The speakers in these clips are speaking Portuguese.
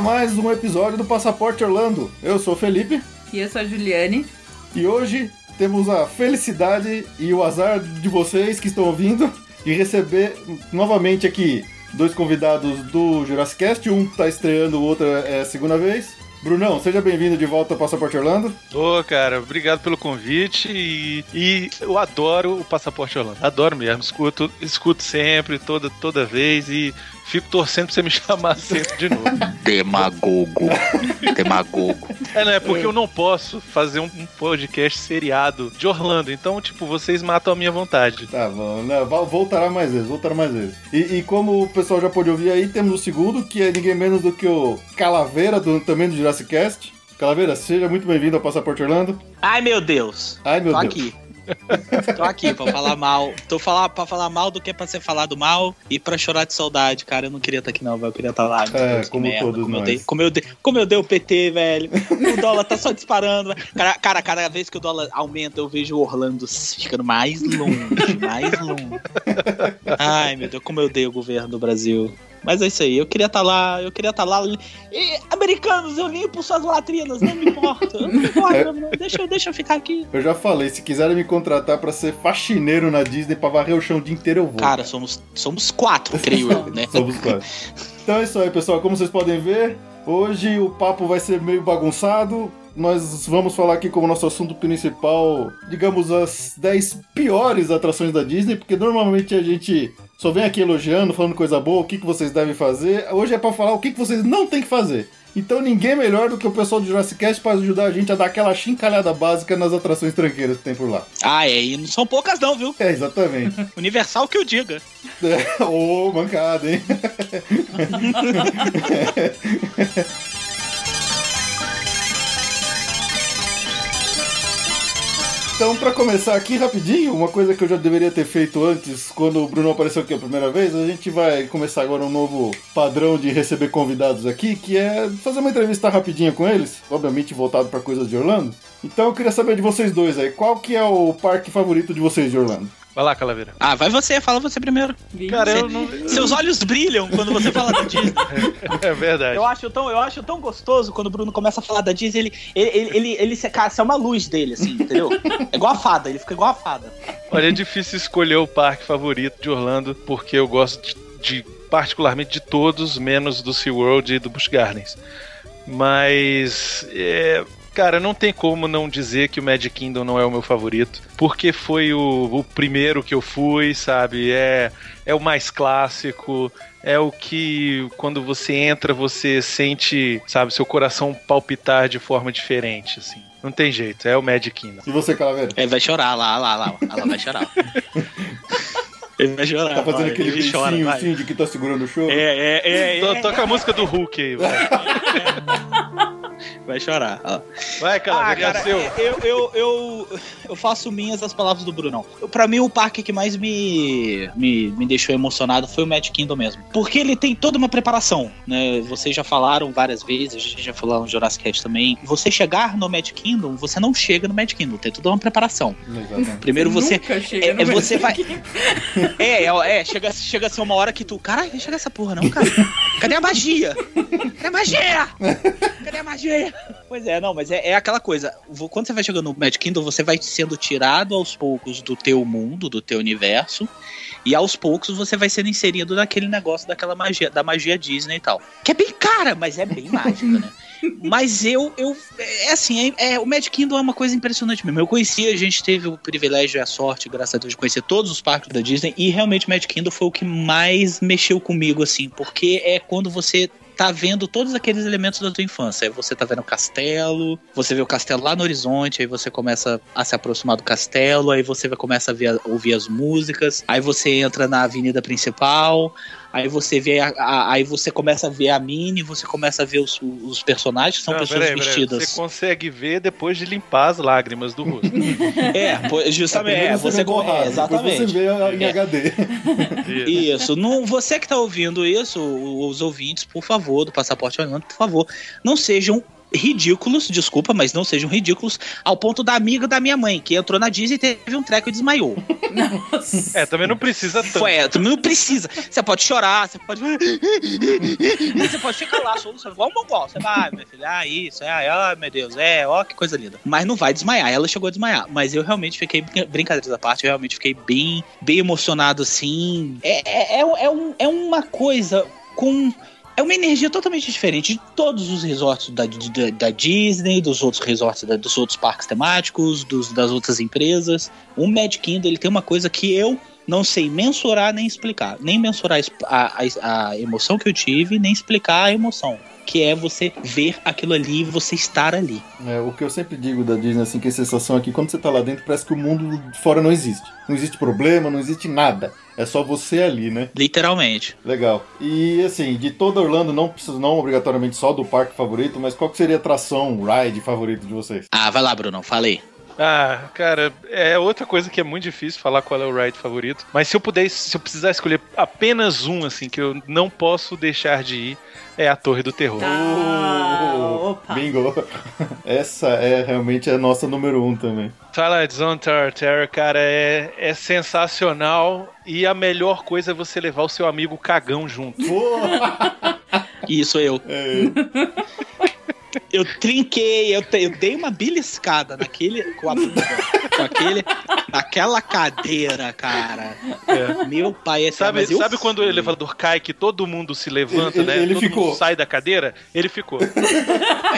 A mais um episódio do Passaporte Orlando. Eu sou o Felipe E eu sou a Juliane. e hoje temos a felicidade e o azar de vocês que estão ouvindo de receber novamente aqui dois convidados do Jurassic Cast. Um tá estreando, o outro é a segunda vez. Brunão, seja bem-vindo de volta ao Passaporte Orlando. Ô, cara, obrigado pelo convite e, e eu adoro o Passaporte Orlando. Adoro mesmo, escuto, escuto sempre, toda, toda vez e fico torcendo pra você me chamar sempre de novo. Demagogo. Demagogo. É, não é porque eu não posso fazer um, podcast seriado de Orlando, então, tipo, vocês matam a minha vontade. Tá bom, né? Voltará mais vezes, voltará mais vezes. E, e como o pessoal já pôde ouvir aí, temos o segundo, que é ninguém menos do que o Calaveira, do, também do Jurassic Cast. Calaveira, seja muito bem-vindo ao Passaporte Orlando. Ai, meu Deus. Ai, meu Tô Deus. aqui. Tô aqui pra falar mal. Tô falar, pra falar mal do que pra ser falado mal e pra chorar de saudade, cara. Eu não queria estar aqui, não, velho. Eu queria estar lá. meu É, Deus, como todos como eu, nós. dei, como, eu dei, como eu dei o PT, velho. O dólar tá só disparando. velho. Cara, cara, cada vez que o dólar aumenta, eu vejo o Orlando ficando mais longe, mais longe. Ai, meu Deus, como eu dei o governo do Brasil. Mas é isso aí, eu queria estar lá, eu queria estar lá. E, americanos, eu limpo suas latrinas, não me importa. Não me importa, não. Deixa, eu- deixa eu ficar aqui. Eu já falei, se quiserem me contratar pra ser faxineiro na Disney pra varrer o chão o dia inteiro, eu vou. Cara, somos, somos quatro, creio eu, né? Somos quatro. Então é isso aí, pessoal. Como vocês podem ver, hoje o papo vai ser meio bagunçado. Nós vamos falar aqui como nosso assunto principal, digamos, as 10 piores atrações da Disney, porque normalmente a gente só vem aqui elogiando, falando coisa boa, o que, que vocês devem fazer. Hoje é pra falar o que, que vocês não têm que fazer. Então ninguém melhor do que o pessoal do Jurassic Cast para ajudar a gente a dar aquela chincalhada básica nas atrações tranqueiras que tem por lá. Ah, é, e não são poucas não, viu? É, exatamente. Universal que eu diga. É, Ô, mancada, hein? Então, pra começar aqui rapidinho, uma coisa que eu já deveria ter feito antes, quando o Bruno apareceu aqui a primeira vez, a gente vai começar agora um novo padrão de receber convidados aqui, que é fazer uma entrevista rapidinha com eles, obviamente voltado pra coisas de Orlando. Então, eu queria saber de vocês dois aí, qual que é o parque favorito de vocês de Orlando? Vai lá, Calaveira. Ah, vai você, fala você primeiro. Cara, Você- eu não. Seus olhos brilham quando você fala da Disney. É verdade. Eu acho tão, eu acho tão gostoso quando o Bruno começa a falar da Disney, ele, ele, ele, ele, ele se, cara, você é uma luz dele, assim, entendeu? É igual a fada, ele fica igual a fada. Olha, é difícil escolher o parque favorito de Orlando, porque eu gosto de, de- particularmente de todos, menos do SeaWorld e do Busch Gardens. Mas, é, cara, não tem como não dizer que o Magic Kingdom não é o meu favorito, porque foi o, o primeiro que eu fui, sabe? É, é o mais clássico, é o que quando você entra você sente, sabe, seu coração palpitar de forma diferente, assim. Não tem jeito, é o Magic Kingdom. E você, Calaveira? Ele vai chorar lá, lá, lá, ela vai chorar. Ele vai chorar. Tá fazendo vai, aquele ele chora, vai. assim de que tá segurando o show? É, é, é, é, Toca a música do Hulk aí, vai. vai chorar. ó. Vai, Ah, cara, é cara, seu. eu, eu, eu, eu faço minhas as palavras do Brunão. Pra mim, o parque que mais me, me, me deixou emocionado foi o Magic Kingdom mesmo. Porque ele tem toda uma preparação, né? Vocês já falaram várias vezes, a gente já falou no Jurassic Cast também. Você chegar no Magic Kingdom, você não chega no Magic Kingdom, tem toda uma preparação. Exatamente. Primeiro você... Nunca chega É, no é você vai. É, é, é, chega, chega a ser uma hora que tu. Caralho, chega essa porra, não, cara. Cadê a magia? Cadê a magia? Cadê a magia? Pois é, não, mas é, é aquela coisa. Quando você vai chegando no Magic Kingdom, você vai sendo tirado aos poucos do teu mundo, do teu universo. E aos poucos você vai sendo inserido naquele negócio daquela magia, da magia Disney e tal. Que é bem cara, mas é bem mágica, né? Mas eu, eu. É assim, é, é- o Magic Kingdom é uma coisa impressionante mesmo. Eu conheci, a gente teve o privilégio e a sorte, graças a Deus, de conhecer todos os parques da Disney. E realmente o Magic Kingdom foi o que mais mexeu comigo, assim, porque é quando você tá vendo todos aqueles elementos da tua infância. Aí você tá vendo o castelo, você vê o castelo lá no horizonte, aí você começa a se aproximar do castelo, aí você começa a ver, ouvir as músicas, aí você entra na avenida principal, Aí você vê a, a, aí você começa a ver a Mini, você começa a ver os, os personagens, que são Não, pessoas peraí, peraí. vestidas. Você consegue ver depois de limpar as lágrimas do rosto. É, justamente, é, você, vê co- borrado, é, exatamente. você vê em É. HD. Isso, não, você que tá ouvindo isso, os ouvintes, por favor, do Passaporte Orlando, por favor, não sejam ridículos, desculpa, mas não sejam ridículos, ao ponto da amiga da minha mãe, que entrou na Disney e teve um treco e desmaiou. Nossa. É, também não precisa tanto. Foi, é, tu não precisa. Você pode chorar, você pode. você pode ficar lá, solução, igual um mongol. Você vai, meu filho, ah, isso, é, ai, meu Deus, é, ó, que coisa linda. Mas não vai desmaiar, ela chegou a desmaiar. Mas eu realmente fiquei, brincadeiras à parte, eu realmente fiquei bem, bem emocionado, assim. É, é, é, é um- é uma coisa com. É uma energia totalmente diferente de todos os resorts da, da, da Disney, dos outros resorts, da- dos outros parques temáticos, dos, das outras empresas. O Magic Kingdom ele tem uma coisa que eu não sei mensurar nem explicar. Nem mensurar a a, a emoção que eu tive, nem explicar a emoção. Que é você ver aquilo ali e você estar ali. É, o que eu sempre digo da Disney, assim, que a sensação é que quando você tá lá dentro, parece que o mundo fora não existe. Não existe problema, não existe nada. É só você ali, né? Literalmente. Legal. E assim, de toda Orlando, não precisa não obrigatoriamente só do parque favorito, mas qual que seria a atração, ride favorito de vocês? Ah, vai lá, Bruno, falei. Ah, cara, é outra coisa que é muito difícil falar qual é o ride favorito. Mas se eu pudesse, se eu precisar escolher apenas um, assim, que eu não posso deixar de ir, é a Torre do Terror. Ah, Oh, opa. Bingo! Essa é realmente a nossa número um também. Twilight Zone Tower Terror, cara, é, é sensacional. E a melhor coisa é você levar o seu amigo cagão junto. Isso eu. é, Eu trinquei, eu, te- eu dei uma beliscada naquele. Com, a, com aquele. Naquela cadeira, cara. É. Meu pai é Sabe, mas eu sabe quando o elevador cai que todo mundo se levanta, Ele- né? ele todo ficou. mundo sai da cadeira? Ele ficou.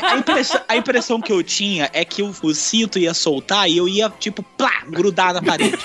A impressão, a impressão que eu tinha é que o, o cinto ia soltar e eu ia, tipo, plá, grudar na parede.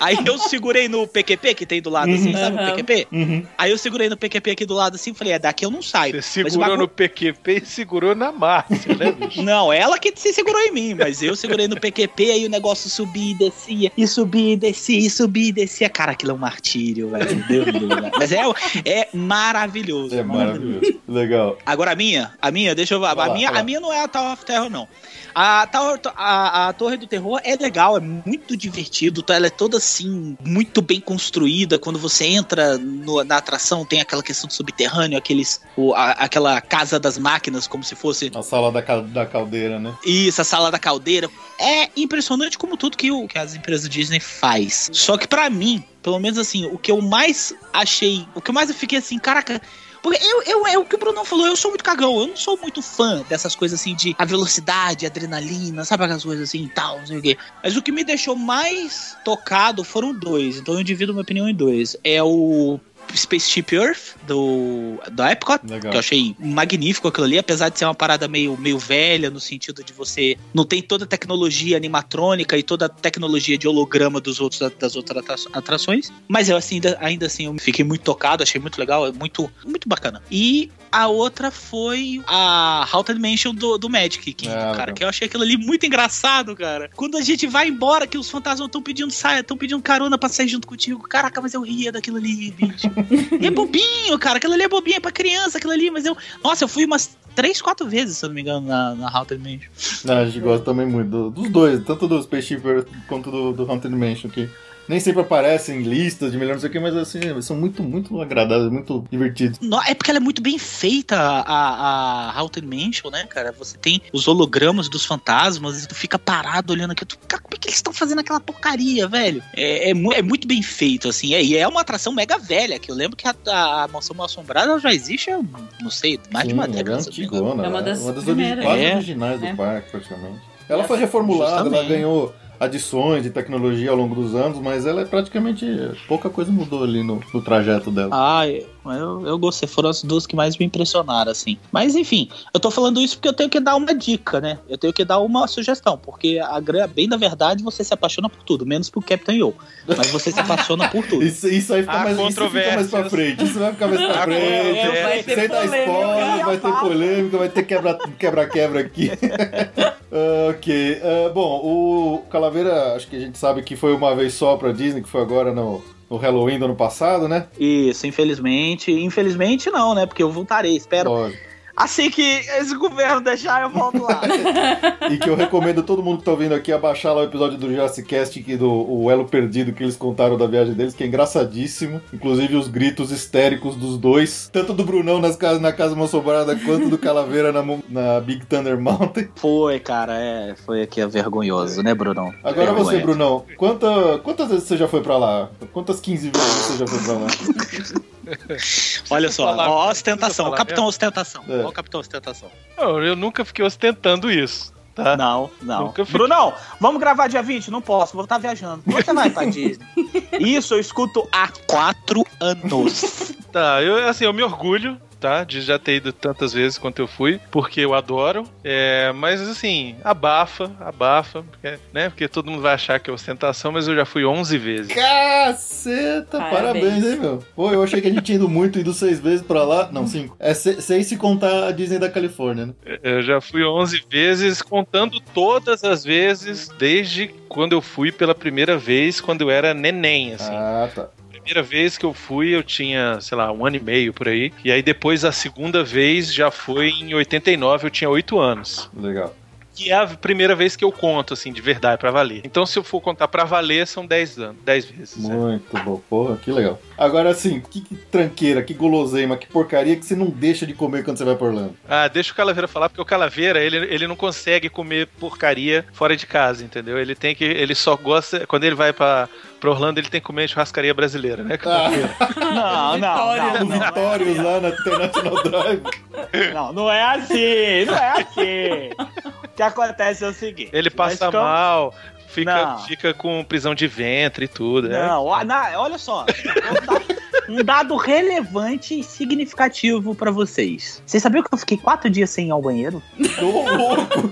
Aí eu segurei no PQP que tem do lado assim, sabe o Uhum. PQP? uhum. Aí eu segurei no PQP aqui do lado assim e falei, é, daqui eu não saio. Você segurou bagulho- no PQP e segurou na Márcia, né, bicho? Não, ela que se segurou em mim, mas eu segurei no PQP, aí o negócio subia e descia, e subia e descia, e subia e descia. Cara, aquilo é um martírio, velho. Deus me livre. Mas é, é maravilhoso. É maravilhoso. Legal. Agora a minha, a minha, deixa eu A lá, minha, a minha não é a Tower of Terror, não. A, Tower, a, a Torre do Terror é legal, é muito divertido, ela é toda assim, muito bem construída. Quando você entra no- na atração, tem aquela questão do subterrâneo, aqueles, o- a- aquela casa das máquinas, como se fosse A sala da, da caldeira, né? isso, a sala da caldeira. É impressionante como tudo que, o, que as empresas Disney faz. Só que pra mim, pelo menos assim, o que eu mais achei, o que eu mais eu fiquei assim, caraca. Porque eu, eu, é o que o Bruno falou, eu sou muito cagão, eu não sou muito fã dessas coisas assim de a velocidade, adrenalina, sabe aquelas coisas assim e tal, não sei o quê. Mas o que me deixou mais tocado foram dois, então eu divido minha opinião em dois. É o Spaceship Earth, do, do Epcot, Legal. que eu achei magnífico aquilo ali, apesar de ser uma parada meio, meio velha, no sentido de você não tem toda a tecnologia animatrônica e toda a tecnologia de holograma dos outros, das outras atra- atrações. Mas eu assim, ainda, ainda assim eu fiquei muito tocado, achei muito legal, é muito, muito bacana. E a outra foi a Haunted Mansion do, do Magic Kingdom, Ah, cara, que eu achei aquilo ali muito engraçado, cara. Quando a gente vai embora, que os fantasmas estão pedindo saia, estão pedindo carona pra sair junto contigo. Caraca, mas eu ria daquilo ali, bicho. E é bobinho, cara. Aquilo ali é bobinho, é pra criança, aquilo ali. Mas eu. Nossa, eu fui umas três, quatro vezes, se eu não me engano, na, na Haunted Mansion. Não, a gente gosta também muito do- dos dois, tanto do Spaceship Earth quanto do, do Haunted Mansion, que nem sempre aparecem em listas de melhor não sei o que, mas assim, são muito, muito agradáveis, muito divertidos. No- É porque ela é muito bem feita, a, a Haunted Mansion, né, cara? Você tem os hologramas dos fantasmas e tu fica parado olhando aqui. Tu, cara, como é que eles estão fazendo aquela porcaria, velho? É, é, é muito bem feito, assim. É, e é uma atração mega velha, que eu lembro que a, a, a Mansão Mal Assombrada ela já existe há, não sei, mais de uma Sim, década. ela engano. antigona, É uma ela das origi- primeiras. quase É. originais do É. parque, praticamente. Ela É, foi reformulada, ela justamente. ganhou adições de tecnologia ao longo dos anos, mas ela é praticamente. pouca coisa mudou ali no, no trajeto dela. Ah. Eu, eu gostei, foram as duas que mais me impressionaram, assim. Mas enfim, eu tô falando isso porque eu tenho que dar uma dica, né? Eu tenho que dar uma sugestão, porque a bem da verdade você se apaixona por tudo, menos por Captain Yo. Mas você se apaixona por tudo. Isso, isso aí fica mais, isso fica mais pra frente. Isso vai ficar mais pra frente. controvérsias. Vai ter Sem dar spoiler, vai ter polêmica, vai ter quebra- quebra-quebra aqui. Ah, ok. Ah, bom, o Calaveira, acho que a gente sabe que foi uma vez só pra Disney, que foi agora no, no Halloween do ano passado, né? Isso, infelizmente. Infelizmente não, né? Porque eu voltarei, espero. Lógico. Assim que esse governo deixar, eu volto lá. E que eu recomendo todo mundo que tá ouvindo aqui a baixar lá o episódio do Jurassic Cast que do o Elo Perdido que eles contaram da viagem deles, que é engraçadíssimo. Inclusive os gritos histéricos dos dois, tanto do Brunão nas casas, na Casa Massobrada quanto do Calaveira na, na Big Thunder Mountain. Foi, cara, é. Foi aqui é vergonhoso, né, Brunão? Agora Vergonha. você, Brunão, quanta, quantas vezes você já foi pra lá? Quantas 15 vezes você já foi pra lá? Olha só, falar- ó, ostentação, falar Capitão mesmo? Ostentação. É. Ó, o Capitão Ostentação. Não, eu nunca fiquei ostentando isso, tá? Não, não. Nunca fiquei. Brunão, vamos gravar dia 20? Não posso, vou estar viajando. Quando você vai pra Disney? Isso eu escuto há quatro anos. Tá, eu, assim, eu me orgulho, tá? De já ter ido tantas vezes quanto eu fui, porque eu adoro. É, mas, assim, abafa, abafa, porque, né? Porque todo mundo vai achar que é ostentação, mas eu já fui 11 vezes. Caceta, Parabéns. parabéns, hein, meu? Pô, eu achei que a gente tinha ido muito, ido seis vezes pra lá. Não, cinco. É se- seis se contar a Disney da Califórnia, né? Eu já fui 11 vezes, contando todas as vezes, desde quando eu fui pela primeira vez, quando eu era neném, assim. Ah, tá. Primeira vez que eu fui, eu tinha, sei lá, um ano e meio por aí. E aí depois a segunda vez já foi em 89, eu tinha 8 anos. Legal. Que é a primeira vez que eu conto, assim, de verdade, pra valer. Então, se eu for contar pra valer, são 10 anos, 10 vezes. né? Muito bom, porra, que legal. Agora assim, que, que tranqueira, que guloseima, que porcaria que você não deixa de comer quando você vai pra Orlando. Ah, deixa o Calaveira falar, porque o Calaveira, ele, ele não consegue comer porcaria fora de casa, entendeu? Ele tem que. Ele só gosta. Quando ele vai pra, pra Orlando, ele tem que comer churrascaria brasileira, né, Calaveira? Não, não, não. No Não, Vitórios lá na International Drive. não, não é assim, não é assim. O que acontece é o seguinte. Ele passa mal, fica, Não. fica com prisão de ventre e tudo, né? Não, na- olha só. Um dado, um dado relevante e significativo pra vocês. Vocês sabiam que eu fiquei quatro dias sem ir ao banheiro? Ô, louco.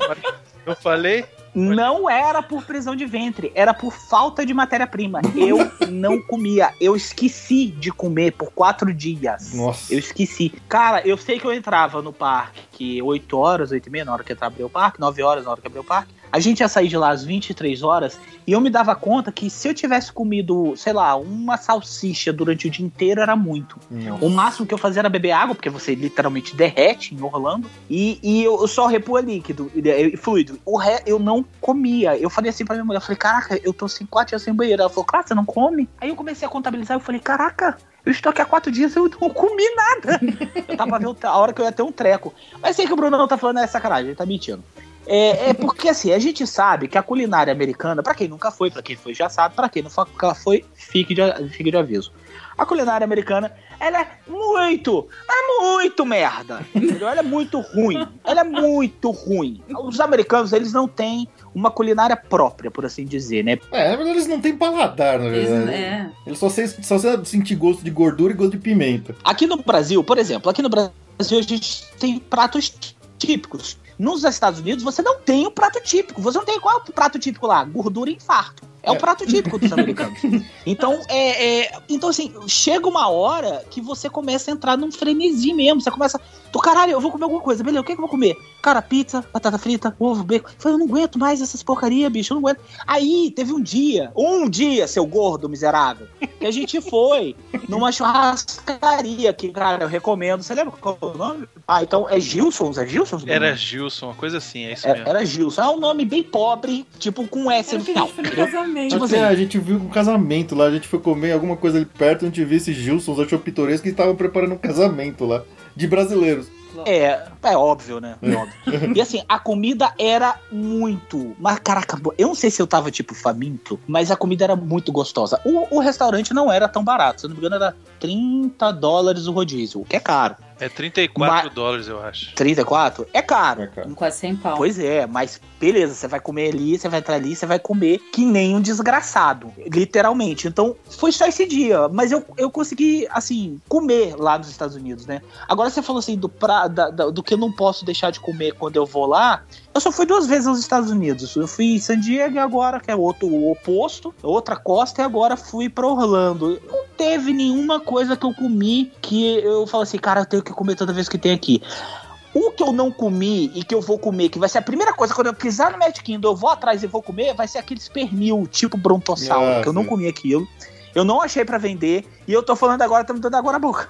Eu falei, Não era por prisão de ventre, era por falta de matéria-prima. Eu não comia. Eu esqueci de comer por quatro dias. Nossa. Eu esqueci. Cara, eu sei que eu entrava no parque 8 horas, 8 e meia, na hora que abriu o parque, 9 horas na hora que abriu o parque. A gente ia sair de lá às 23 horas e eu me dava conta que se eu tivesse comido, sei lá, uma salsicha durante o dia inteiro era muito. O máximo que eu fazia era beber água, porque você literalmente derrete em Orlando. E, e eu eu só repua líquido, e- fluido. O ré, eu não comia. Eu falei assim pra minha mulher, eu falei, caraca, eu tô sem quatro dias sem banheiro. Ela falou, claro, você não come? Aí eu comecei a contabilizar, eu falei, caraca, eu estou aqui há quatro dias e eu não comi nada. eu tava vendo a hora que eu ia ter um treco. Mas sei que o Bruno não tá falando é sacanagem, ele tá mentindo. É, é porque assim, a gente sabe que a culinária americana, pra quem nunca foi, pra quem foi já sabe, pra quem não foi, fique de, fique de aviso. A culinária americana, ela é muito, é muito merda. Entendeu? Ela é muito ruim. Ela é muito ruim. Os americanos, eles não têm uma culinária própria, por assim dizer, né? É, mas eles não têm paladar, na Eles- verdade. é. Eles só, se- só sabem sentir gosto de gordura e gosto de pimenta. Aqui no Brasil, por exemplo, aqui no Brasil a gente tem pratos típicos. Nos Estados Unidos você não tem o prato típico. Você não tem qual é o prato típico lá? Gordura e infarto. É, É. o prato típico dos americanos. Então, é, é- então, assim, chega uma hora que você começa a entrar num frenesi mesmo. Você começa. Do caralho, eu vou comer alguma coisa. Beleza, o que, que eu vou comer? Cara, pizza, batata frita, ovo, bacon. Eu falei, eu não aguento mais essas porcaria, bicho. Eu não aguento. Aí teve um dia, um dia, seu gordo miserável, que a gente foi numa churrascaria que, cara, eu recomendo. Você lembra qual é o nome? Ah, então é Gilson's? É Gilson's? era Gilson, uma coisa assim, é isso Era, mesmo. era Gilson. É um nome bem pobre, tipo com S Era no final. Casamento. Tipo Até assim. a gente viu um casamento lá, a gente foi comer alguma coisa ali perto, a gente viu esse Gilson, achou pitoresco que estavam preparando um casamento lá, de brasileiros. É, é óbvio, né? É óbvio. E assim, a comida era muito. Mas, caraca, eu não sei se eu tava, tipo, faminto, mas a comida era muito gostosa. O, o restaurante não era tão barato, se eu não me engano, era 30 dólares o rodízio, o que é caro. É 34 Mas- dólares, eu acho. 34? É caro. É, cara. Quase 100 pau. Pois é, mas beleza, você vai comer ali, você vai entrar ali, você vai comer que nem um desgraçado, literalmente. Então, foi só esse dia, mas eu, eu consegui, assim, comer lá nos Estados Unidos, né? Agora você falou assim, do, pra, da- da- do que eu não posso deixar de comer quando eu vou lá, eu só fui duas vezes aos Estados Unidos. Eu fui em San Diego e agora, que é outro o oposto, outra costa, e agora fui pra Orlando. Não teve nenhuma coisa que eu comi que eu falo assim, cara, eu tenho que comer toda vez que tem aqui. O que eu não comi e que eu vou comer, que vai ser a primeira coisa, quando eu pisar no Magic Kingdom, eu vou atrás e vou comer, vai ser aqueles pernil, tipo brontossauro, Ah, que eu não comi aquilo. Eu não achei pra vender e eu tô falando agora, tá me dando água na boca.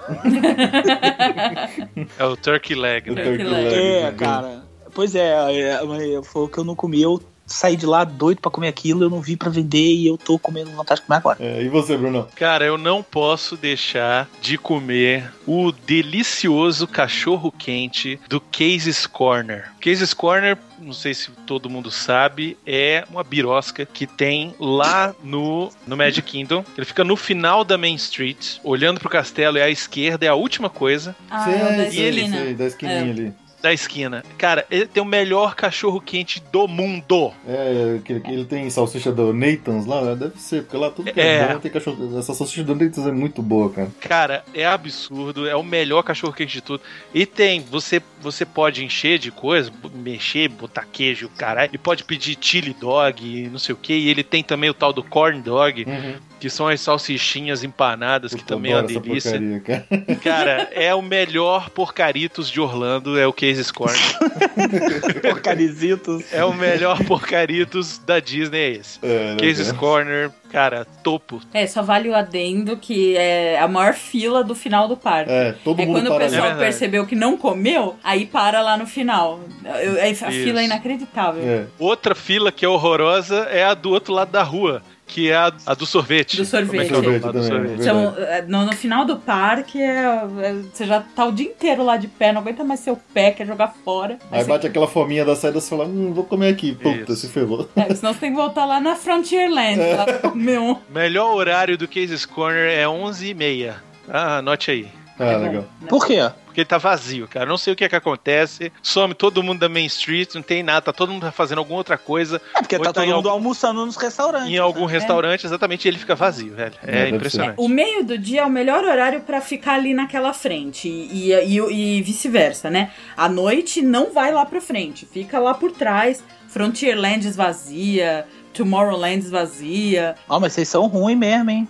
É o turkey leg, O né? turkey leg. leg, É, cara. Pois é, é, foi o que eu não comi. Eu saí de lá doido pra comer aquilo, eu não vi pra vender e eu tô comendo vontade de comer agora. É, e você, Bruno? Cara, eu não posso deixar de comer o delicioso cachorro quente do Case's Corner. Case's Corner, não sei se todo mundo sabe, é uma birosca que tem lá no, no Magic Kingdom. Ele fica no final da Main Street, olhando pro castelo, é à esquerda, é a última coisa Ah, é o da sei, esquina. sei, da esquininha É. ali. Da esquina. Cara, ele tem o melhor cachorro quente do mundo. É, ele tem salsicha do Nathan's lá, deve ser, porque lá tudo que é, É. bom tem cachorro. Essa salsicha do Nathan's é muito boa, cara. Cara, é absurdo, é o melhor cachorro quente de tudo. E tem, você você pode encher de coisa, mexer, botar queijo, caralho, e pode pedir chili dog, não sei o que, e ele tem também o tal do corn dog, Uhum. Que são as salsichinhas empanadas, que Puta, também é uma delícia. porcaria, cara. Cara, é o melhor porcaritos de Orlando, é o Case's Corner. Porcarizitos. É o melhor porcaritos da Disney, é esse. É, né, Case's cara? Corner, cara, topo. É, só vale o adendo que é a maior fila do final do parque. É, todo É mundo quando o para É pessoal ali. verdade. percebeu que não comeu, aí para lá no final. Eu- a Isso. fila é inacreditável. É. Outra fila que é horrorosa é a do outro lado da rua, que é a, a do sorvete. Do sorvete. Como é que é o nome Sorvete lá do também, sorvete? Verdade. Então, é, no, no final do parque, é- é- você já tá o dia inteiro lá de pé, não aguenta mais seu pé, quer jogar fora. Aí Aí bate aquela fominha da saída e você fala, hum, vou comer aqui. Puta, Isso. se ferrou. é, senão você tem que voltar lá na Frontierland, lá pra comer um. Melhor horário do Cases Corner é 11h30. Ah, anote aí. Ah, É legal. né? Por quê? Porque ele tá vazio, cara. Não sei o que é que acontece. Some todo mundo da Main Street, não tem nada. Tá todo mundo fazendo alguma outra coisa É porque tá então todo mundo algum- almoçando nos restaurantes. em algum né? restaurante, exatamente, e ele fica vazio, velho. É, É, impressionante. O meio do dia é o melhor horário pra ficar ali naquela frente e, e, e- e vice-versa, né? À noite não vai lá pra frente, fica lá por trás. Frontierland esvazia, Tomorrowland esvazia. Ó, mas vocês são ruins mesmo, hein?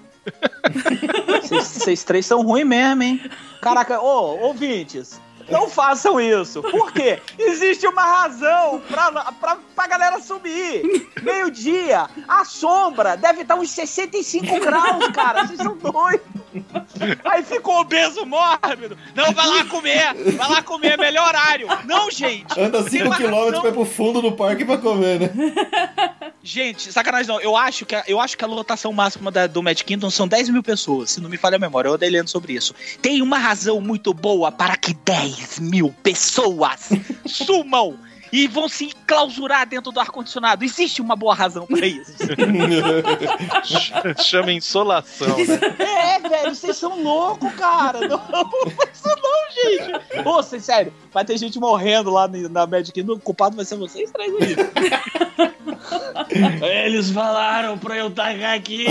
Vocês- três são ruins mesmo, hein? Caraca, ô, ouvintes, não façam isso. Por quê? Existe uma razão pra, pra, pra galera subir. Meio-dia, a sombra deve estar uns 65 graus, cara. Vocês são doidos. Aí fica o obeso mórbido. Não, vai lá comer. Vai lá comer, é melhor horário. Não, gente. Anda Tem 5 uma km razão. vai pro fundo do parque pra comer, né? Gente, sacanagem não. Eu acho que a, eu acho que a lotação máxima da- do Magic Kingdom são 10 mil pessoas, se não me falha a memória. Eu andei lendo sobre isso. Tem uma razão muito boa para que 10 mil pessoas sumam e vão se enclausurar dentro do ar-condicionado. Existe uma boa razão para isso. Chama insolação, né? é, velho, vocês são loucos, cara. Não, isso não, gente. Ô, vocês, sério, vai ter gente morrendo lá na Magic. O culpado vai ser vocês três aí. Eles falaram pra eu tacar aqui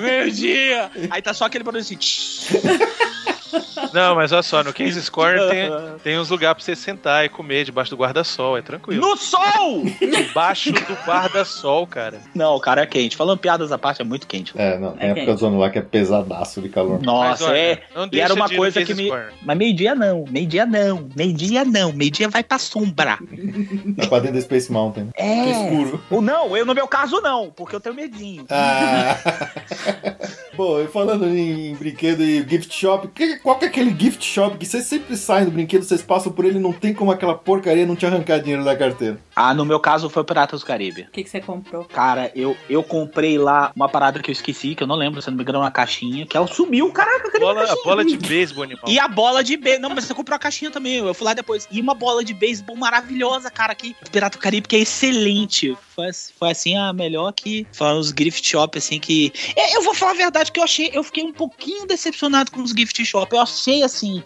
meio-dia. Aí tá só aquele barulho assim. Não, mas olha só, no Cases Corner tem, tem uns lugares pra você sentar e comer debaixo do guarda-sol, é tranquilo. No sol! Debaixo do guarda-sol, cara. Não, cara, é quente. Falando piadas à parte, é muito quente. É, não, tem É época do ano lá que é pesadaço de calor. Nossa, Mas, olha, é. não E era uma coisa que me. Mas meio-dia não, meio-dia não, meio-dia não, meio-dia vai pra sombra. Tá pra dentro da Space Mountain. É. Escuro. Ou não, eu no meu caso não, porque eu tenho medinho. Ah. Bom, e falando em, brinquedo e gift shop, que- qual que é aquele gift shop que vocês sempre saem do brinquedo, vocês passam por ele e não tem como aquela porcaria não te arrancar dinheiro da carteira? Ah, no meu caso foi Piratas do Caribe. O que, que você comprou? Cara, eu, eu comprei lá uma parada que eu esqueci, que eu não lembro, se não me engano, uma caixinha, que ela sumiu, caraca, cadê Bola, a bola de beisebol, animal. E a bola de beisebol. Não, mas você comprou a caixinha também. Eu fui lá depois. E uma bola de beisebol maravilhosa, cara. Que Pirata do Caribe, que é excelente. Foi, foi assim, a melhor que. Foi uns gift shop, assim, que. É, Eu vou falar a verdade verdade que eu achei, eu fiquei um pouquinho decepcionado com os gift shop. Eu achei assim,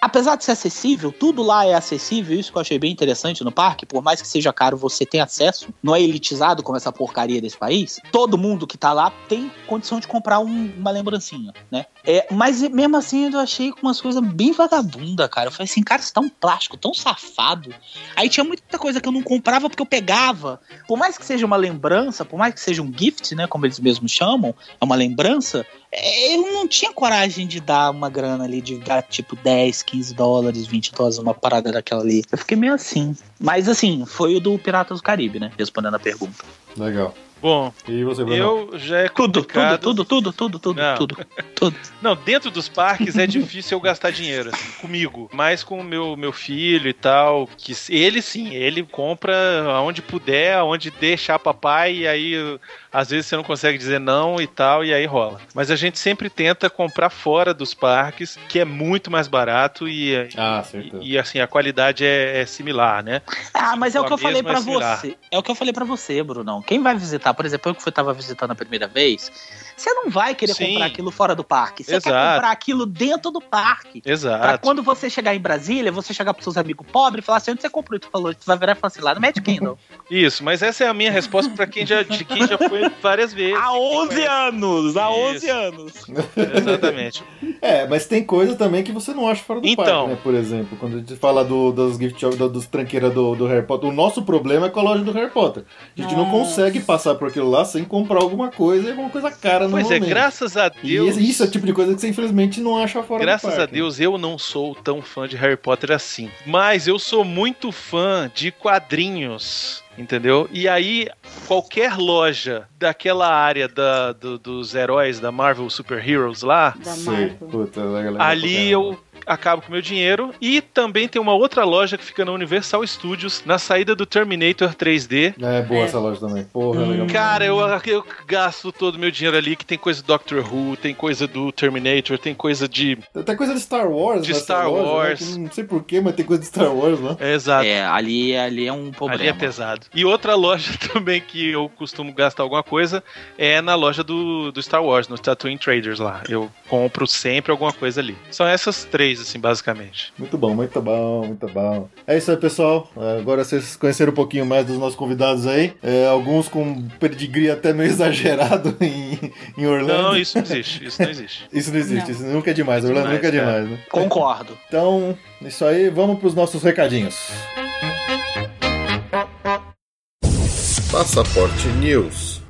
apesar de ser acessível, tudo lá é acessível, isso que eu achei bem interessante no parque, por mais que seja caro, você tem acesso, não é elitizado como essa porcaria desse país. Todo mundo que tá lá tem condição de comprar um- uma lembrancinha, né? É, mas mesmo assim eu achei umas coisas bem vagabunda, cara. Eu falei assim, cara, isso tá um plástico tão safado. Aí tinha muita coisa que eu não comprava porque eu pegava. Por mais que seja uma lembrança, por mais que seja um gift, né, como eles mesmos chamam, é uma lembrança, é, eu não tinha coragem de dar uma grana ali, de dar tipo 10, 15 dólares, 20 dólares, uma parada daquela ali. Eu fiquei meio assim. Mas assim, foi o do Piratas do Caribe, né? Respondendo a pergunta. Legal. Bom, E você, Bruno? eu já é Tudo, tudo, tudo, tudo, tudo, tudo, Não. tudo, tudo. Não, dentro dos parques é difícil eu gastar dinheiro, assim, comigo. Mas com o meu, meu filho e tal, que ele sim, ele compra aonde puder, aonde deixar papai, e aí às vezes você não consegue dizer não e tal, e aí rola. Mas a gente sempre tenta comprar fora dos parques, que é muito mais barato e, Ah, e, e, assim, a qualidade é, é similar, né? Ah, mas é o que eu falei é similar. você. É o que eu falei pra você, Brunão. Quem vai visitar, por exemplo, eu que fui tava visitando a primeira vez, você não vai querer Sim. comprar aquilo fora do parque. Você quer comprar aquilo dentro do parque. Pra Exato. quando você chegar em Brasília, você chegar pros seus amigos pobres e falar assim, onde você comprou? Tu falou, tu vai virar e falar assim, lá no Magic Kingdom. Isso, mas essa é a minha resposta pra quem já, de quem já foi várias vezes. há 11 anos! Há 11 Isso. anos! Exatamente. É, mas tem coisa também que você não acha fora do Então. parque, né? Por exemplo, quando a gente fala do, dos gift shop, do- dos tranqueiras do, do Harry Potter, o nosso problema é com a loja do Harry Potter. A gente não Nossa. consegue passar por aquilo lá sem comprar alguma coisa e alguma coisa cara Pois é, normalmente. graças a E Deus. esse- isso é o tipo de coisa que você infelizmente não acha fora Graças do a. Deus eu não sou tão fã de Harry Potter assim. Mas eu sou muito fã de quadrinhos. Entendeu? E aí, qualquer loja daquela área da, do- dos heróis da Marvel Super Heroes lá. Marvel. Puta, ali eu acabo com meu dinheiro. E também tem uma outra loja que fica na Universal Studios, na saída do Terminator 3D. É boa É. essa loja também. Porra, Hum. legal. Cara, eu, eu gasto todo o meu dinheiro ali, que tem coisa do Doctor Who, tem coisa do Terminator, tem coisa de. Tem coisa de Star Wars De Star loja, né, Wars. que não sei porquê, mas tem coisa de Star Wars lá. É, exato. É, ali, ali é um problema. Ali é pesado. E outra loja também que eu costumo gastar alguma coisa é na loja do, do Star Wars, no Tatooine Traders lá. Eu compro sempre alguma coisa ali. São essas três, assim, basicamente. Muito bom, muito bom, muito bom. É isso aí, pessoal. É, Agora vocês conheceram um pouquinho mais dos nossos convidados aí. É, alguns com pedigree até meio exagerado em, em Orlando. Não, isso não existe. Isso não existe. Isso não existe, Não. isso nunca é demais. Orlando Demais, nunca é cara. demais, né? Concordo. Então, isso aí, vamos pros nossos recadinhos. Passaporte News.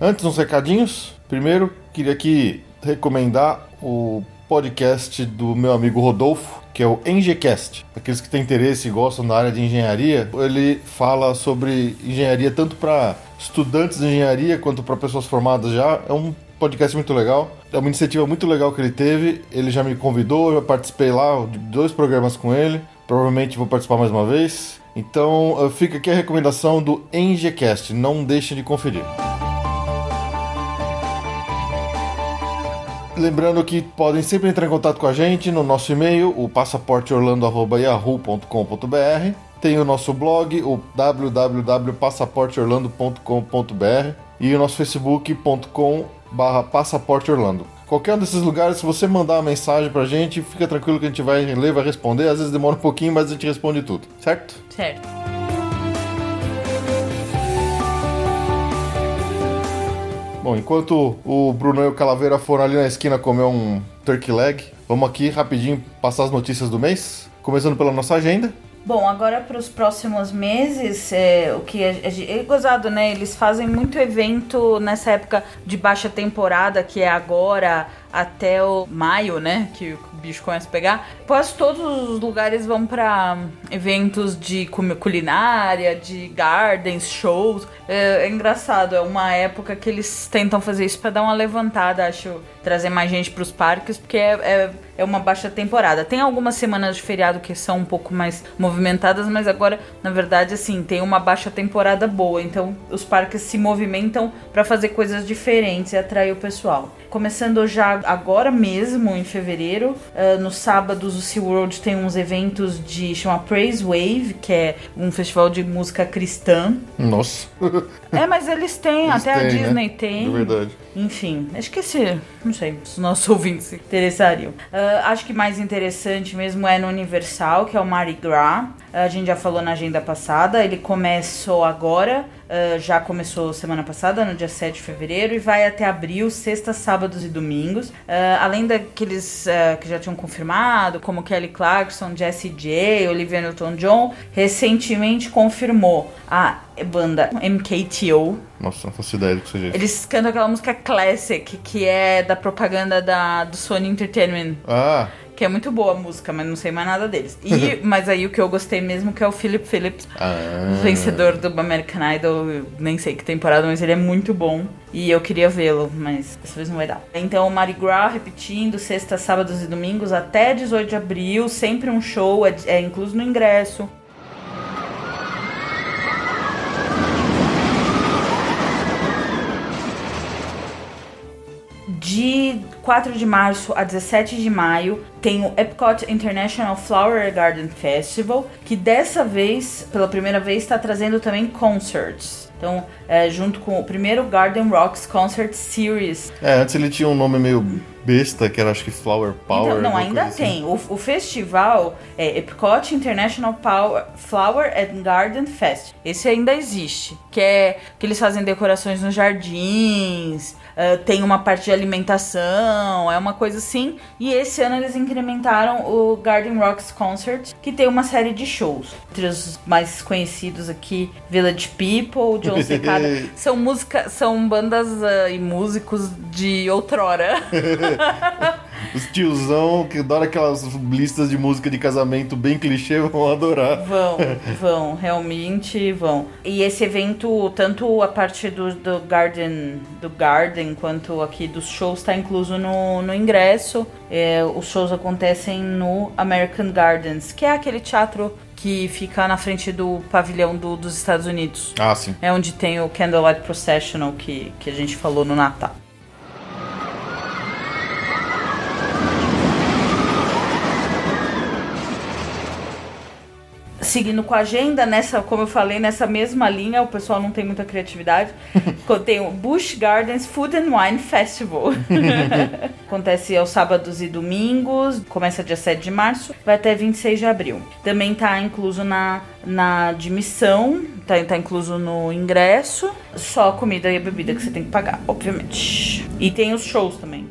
Antes dos recadinhos, primeiro queria aqui recomendar o podcast do meu amigo Rodolfo, que é o NGCast. Aqueles que têm interesse e gostam da área de engenharia, ele fala sobre engenharia tanto para estudantes de engenharia quanto para pessoas formadas já. É um podcast muito legal. É uma iniciativa muito legal que ele teve. Ele já me convidou, eu participei lá de dois programas com ele. Provavelmente vou participar mais uma vez. Então eh, fica aqui a recomendação do NGCast. Não deixem de conferir. Lembrando que podem sempre entrar em contato com a gente no nosso e-mail, o passaporteorlando.yahoo.com.br. Tem o nosso blog, o www.passaporteorlando.com.br e o nosso facebook.com passaporteorlando. Qualquer um desses lugares, se você mandar uma mensagem pra gente, fica tranquilo que a gente vai ler, vai responder. Às vezes demora um pouquinho, mas a gente responde tudo, certo? Certo. Bom, enquanto o Bruno e o Calaveira foram ali na esquina comer um turkey leg, vamos aqui rapidinho passar as notícias do mês. Começando pela nossa agenda. Bom, agora para os próximos meses, é, o que é, é, é gozado, né? Eles fazem muito evento nessa época de baixa temporada, que é agora até o maio, né? Que o bicho começa a pegar. Quase todos os lugares vão para eventos de cu- culinária, de gardens, shows. É, é engraçado, é uma época que eles tentam fazer isso para dar uma levantada, acho, trazer mais gente para os parques, porque é, é, é uma baixa temporada. Tem algumas semanas de feriado que são um pouco mais movimentadas, mas agora, na verdade, assim, tem uma baixa temporada boa. Então, os parques se movimentam para fazer coisas diferentes e atrair o pessoal. Começando já agora mesmo, em fevereiro, ah, nos sábados o SeaWorld tem uns eventos de chama Praise Wave, que é um festival de música cristã. Nossa, É, mas eles têm, Eles até têm, a né? Disney é tem. verdade. Enfim, acho que esse. Não sei, os nossos ouvintes se interessariam. Uh, acho que mais interessante mesmo é no Universal, que é o Mardi Gras. A gente já falou na agenda passada, ele começou agora, uh, já começou semana passada, no dia 7 de fevereiro, e vai até abril, sextas, sábados e domingos. Uh, além daqueles uh, que já tinham confirmado, como Kelly Clarkson, Jessie J, Olivia Newton-John, recentemente confirmou a banda MKTO. Nossa, não faço ideia do que seja isso. Eles cantam aquela música classic, que é da propaganda da, do Sony Entertainment. Ah, Que é muito boa a música, mas não sei mais nada deles. E, mas aí o que eu gostei mesmo que é o Philip Phillips, ah. vencedor do American Idol, nem sei que temporada, mas ele é muito bom. E eu queria vê-lo, mas dessa vez não vai dar. Então, Mardi Gras, repetindo, sexta, sábados e domingos, até 18 de abril, sempre um show, é, é incluso no ingresso. De 4 de março a 17 de maio tem o Epcot International Flower Garden Festival, que dessa vez, pela primeira vez, está trazendo também concerts. Então, é, junto com o primeiro Garden Rocks Concert Series. É, antes ele tinha um nome meio besta, que era acho que Flower Power. Então, não, ainda coisa assim. tem. O, o festival é Epcot International Power, Flower and Garden Fest. Esse ainda existe. Que é que eles fazem decorações nos jardins, ah, tem uma parte de alimentação, é uma coisa assim. E esse ano eles incrementaram o Garden Rocks Concert, que tem uma série de shows. Entre os mais conhecidos aqui, Village People, John Cicada. são música, são bandas ah, e músicos de outrora. Os tiozão que adoram aquelas listas de música de casamento bem clichê vão adorar. Vão, vão, realmente vão. E esse evento, tanto a parte do, do Garden, do Garden, quanto aqui dos shows, está incluso no, no ingresso. É, os shows acontecem no American Gardens, que é aquele teatro que fica na frente do pavilhão do- dos Estados Unidos. Ah, sim. É onde tem o Candlelight Processional que, que a gente falou no Natal. Seguindo com a agenda, nessa, como eu falei, nessa mesma linha, o pessoal não tem muita criatividade. tem o Busch Gardens Food and Wine Festival. Acontece aos sábados e domingos, começa dia 7 de março, vai até 26 de abril. Também tá incluso na, na admissão, tá, tá incluso no ingresso, só a comida e a bebida que você tem que pagar, obviamente. E tem os shows também.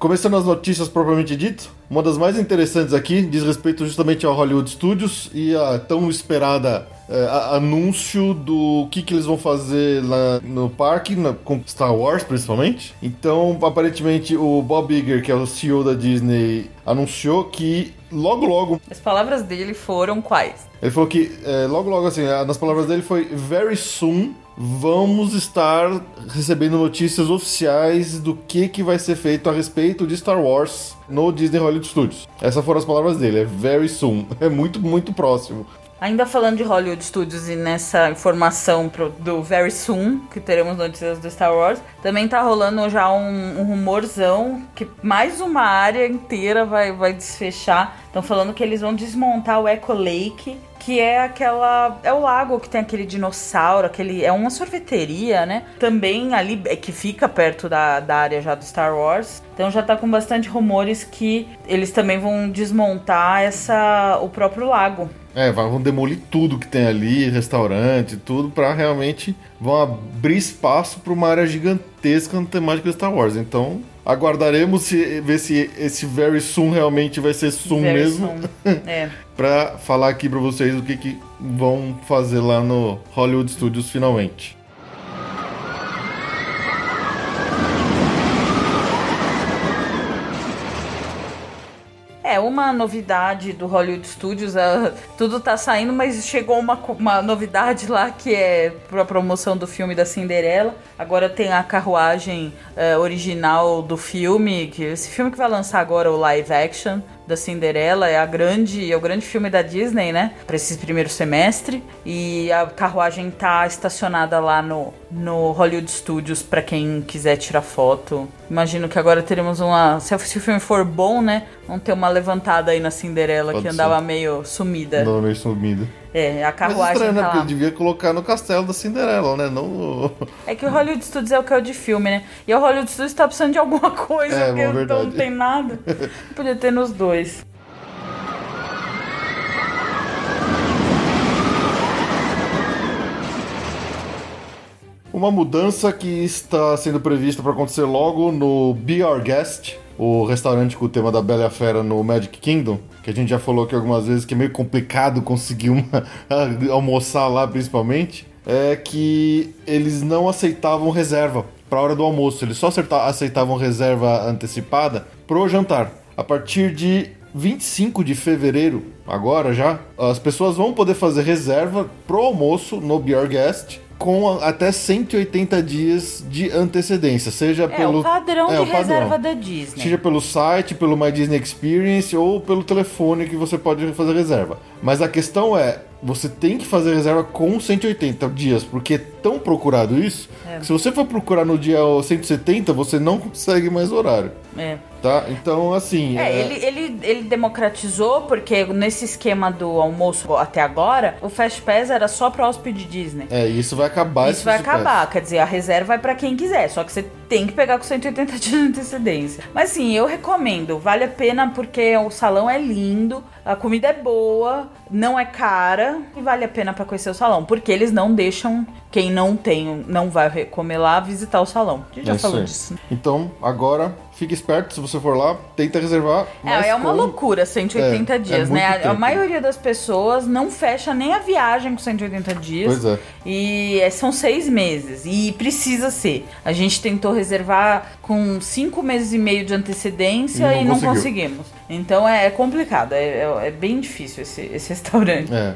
Começando as notícias propriamente dito, uma das mais interessantes aqui diz respeito justamente ao Hollywood Studios e a tão esperada é, a- anúncio do que, que eles vão fazer lá no parque, na- com Star Wars principalmente. Então, aparentemente, o Bob Iger, que é o CEO da Disney, anunciou que logo logo As palavras dele foram quais? ele falou que é, logo logo assim, nas palavras dele foi very soon vamos estar recebendo notícias oficiais do que que vai ser feito a respeito de Star Wars no Disney Hollywood Studios. Essas foram as palavras dele, é very soon, é muito muito próximo. Ainda falando de Hollywood Studios e nessa informação pro- do Very Soon, que teremos notícias do Star Wars, também tá rolando já um, um rumorzão que mais uma área inteira vai, vai desfechar. Estão falando que eles vão desmontar o Echo Lake, que é aquela. É o lago que tem aquele dinossauro, aquele. É uma sorveteria, né? Também ali, é que fica perto da, da área já do Star Wars. Então já tá com bastante rumores que eles também vão desmontar essa, o próprio lago. É, vão demolir tudo que tem ali, restaurante, tudo, pra realmente vão abrir espaço para uma área gigantesca na temática Star Wars. Então, aguardaremos se, ver se esse very soon realmente vai ser soon Very mesmo. soon. É. Pra falar aqui pra vocês o que, que vão fazer lá no Hollywood Studios finalmente. É, uma novidade do Hollywood Studios, ah, tudo tá saindo, mas chegou uma, uma novidade lá que é pra promoção do filme da Cinderela. Agora tem a carruagem eh, original do filme, que esse filme que vai lançar agora, o live action da Cinderela, é a grande, é o grande filme da Disney, né? Para esse primeiro semestre. E a carruagem tá estacionada lá no, no Hollywood Studios para quem quiser tirar foto. Imagino que agora teremos uma. Se o filme for bom, né? Vamos ter uma levantada aí na Cinderela Pode que ser. andava meio sumida. Não, meio sumido. É, a Mas carruagem estranho, né? tá Porque lá. ele devia colocar no castelo da Cinderela, né? Não. no- É que o Hollywood Studios é o que é o de filme, né? E o Hollywood Studios tá precisando de alguma coisa, É, porque bom, então não tem nada. Podia ter nos dois. Uma mudança que está sendo prevista para acontecer logo no Be Our Guest, o restaurante com o tema da Bela e a Fera no Magic Kingdom, que a gente já falou aqui algumas vezes que é meio complicado conseguir uma, almoçar lá principalmente, é que eles não aceitavam reserva para a hora do almoço, eles só aceitavam reserva antecipada pro jantar. A partir de 25 de fevereiro, agora já, as pessoas vão poder fazer reserva pro almoço no Be Our Guest com até 180 dias de antecedência, seja É, pelo o padrão é, de o padrão. reserva da Disney. Seja pelo site, pelo My Disney Experience ou pelo telefone que você pode fazer reserva. Mas a questão é, você tem que fazer reserva com 180 dias, porque é tão procurado isso, É. que se você for procurar no dia 170, você não consegue mais horário, É. tá? Então, assim... É, ele, ele, ele democratizou, porque nesse esquema do almoço até agora, o Fast Pass era só pro hóspede Disney. É, isso vai acabar. Isso vai acabar, quer dizer, a reserva vai pra quem quiser, só que você tem que pegar com 180 dias de antecedência. Mas sim, eu recomendo, vale a pena porque o salão é lindo, a comida é boa, não é cara e vale a pena pra conhecer o salão, porque eles não deixam quem não tem, não vai comer lá visitar o salão. A gente já É falou disso. Então, agora, fique esperto, se você for lá, tenta reservar. É, é uma com- loucura 180 É, é dias, muito né? A- A, tempo. maioria das pessoas não fecha nem a viagem com 180 dias. Pois é. E é, são seis meses. E precisa ser. A gente tentou reservar com cinco meses e meio de antecedência E não e não, conseguimos. Então é, é complicado. É, é- é bem difícil esse, esse restaurante. É.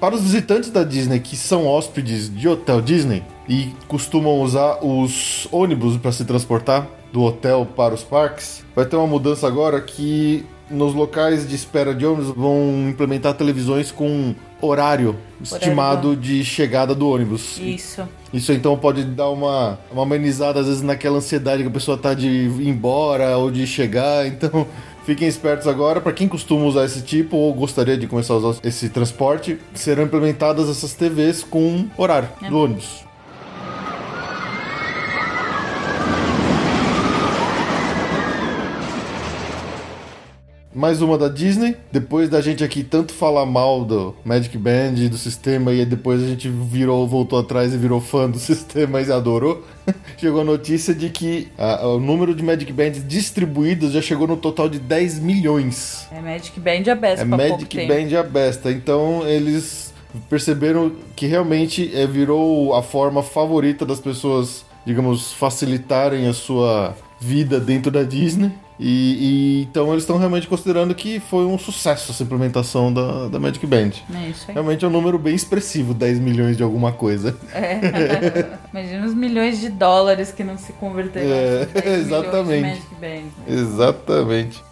Para os visitantes da Disney que são hóspedes de hotel Disney e costumam usar os ônibus para se transportar do hotel para os parques, vai ter uma mudança agora que nos locais de espera de ônibus vão implementar televisões com horário estimado de chegada do ônibus. Isso. Isso então pode dar uma, uma amenizada, às vezes, naquela ansiedade que a pessoa tá de ir embora ou de chegar. Então, fiquem espertos agora. Para quem costuma usar esse tipo ou gostaria de começar a usar esse transporte, serão implementadas essas TVs com horário É. do ônibus. Mais uma da Disney. Depois da gente aqui tanto falar mal do Magic Band, do sistema, e depois a gente virou, voltou atrás e virou fã do sistema e adorou. chegou a notícia de que ah, o número de Magic Bands distribuídos já chegou no total de 10 milhões. É Magic Band a besta É Magic. Band a besta. Então eles perceberam que realmente é, virou a forma favorita das pessoas, digamos, facilitarem a sua vida dentro da Disney. E, e então eles estão realmente considerando que foi um sucesso essa implementação da, da Magic Band. É isso aí. Realmente é um número bem expressivo, 10 milhões de alguma coisa. É. Imagina os milhões de dólares que não se converteram É, em 10 milhões de exatamente. Magic Band. Exatamente.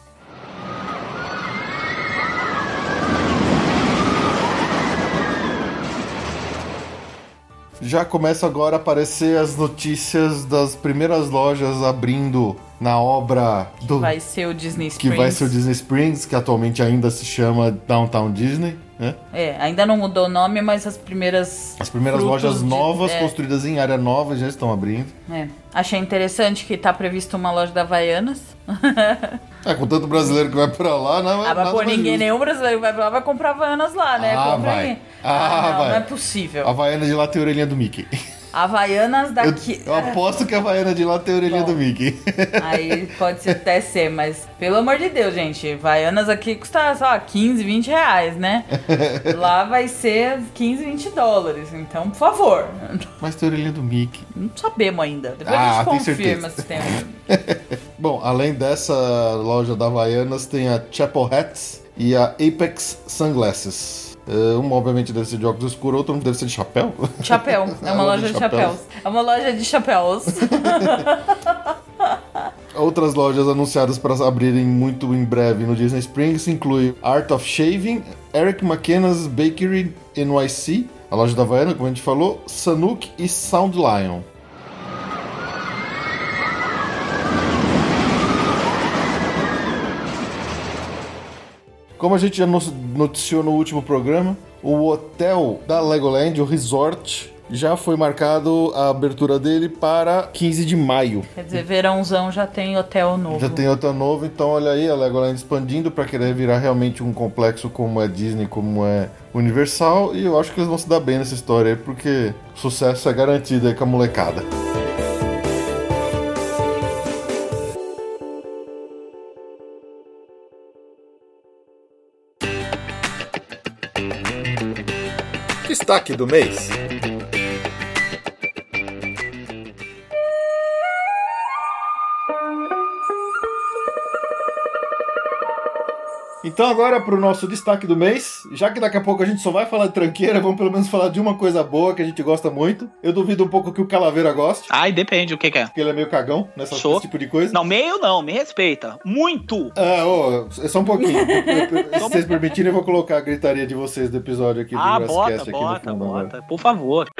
Já começa agora a aparecer as notícias das primeiras lojas abrindo na obra do Vai ser o Disney que Springs. vai ser o Disney Springs, que atualmente ainda se chama Downtown Disney, né? É, ainda não mudou o nome, mas as primeiras. As primeiras lojas de- novas é, construídas em área nova já estão abrindo. é. Achei interessante que tá previsto uma loja da Havaianas. É, com tanto brasileiro que vai pra lá, não é Ah, mas pô, ninguém, justo. nenhum brasileiro vai pra lá vai comprar Havaianas lá, né? Ah, Compra vai. aí. Ah, não, vai. não é possível. A Havaiana de lá tem a orelhinha do Mickey. Havaianas Eu, daqui. eu aposto que a Havaiana de lá tem a orelhinha Bom. do Mickey. Aí pode ser até ser, mas pelo amor de Deus, gente, Havaianas aqui custa, sei lá, 15, 20 reais, né? Lá vai ser 15, 20 dólares. Então, por favor. Mas tem a orelhinha do Mickey. Não sabemos ainda. Depois Ah, a gente confirma se tem. Bom, além dessa loja da Havaianas, tem a Chapel Hats e a Apex Sunglasses. É, uma, obviamente, deve ser de óculos escuros, outra deve ser de chapéu. Chapéu. É uma loja de chapéus. É uma loja de chapéus. Outras lojas anunciadas para abrirem muito em breve no Disney Springs incluem Art of Shaving, Eric McKenna's Bakery NYC, a loja da Havaiana, como a gente falou, Sanuk e Sound Lion. Como a gente já noticiou no último programa, o hotel da Legoland, o resort, já foi marcado a abertura dele para 15 de maio. Quer dizer, verãozão já tem hotel novo. Já tem hotel novo, então olha aí a Legoland expandindo para querer virar realmente um complexo como é Disney, como é Universal, e eu acho que eles vão se dar bem nessa história aí, porque sucesso é garantido aí com a molecada. Destaque do mês. Então agora para o nosso destaque do mês, já que daqui a pouco a gente só vai falar de tranqueira, vamos pelo menos falar de uma coisa boa que a gente gosta muito. Eu duvido um pouco que o Calaveira goste. Ai, depende, o que, que é? Porque ele é meio cagão nessa, Sou. nesse tipo de coisa. Não, meio não, me respeita. Muito! Ah, ô, oh, é só um pouquinho. Se vocês permitirem, eu vou colocar a gritaria de vocês do episódio aqui do ah, bota, aqui bota, no fundo. Bota, agora. por favor.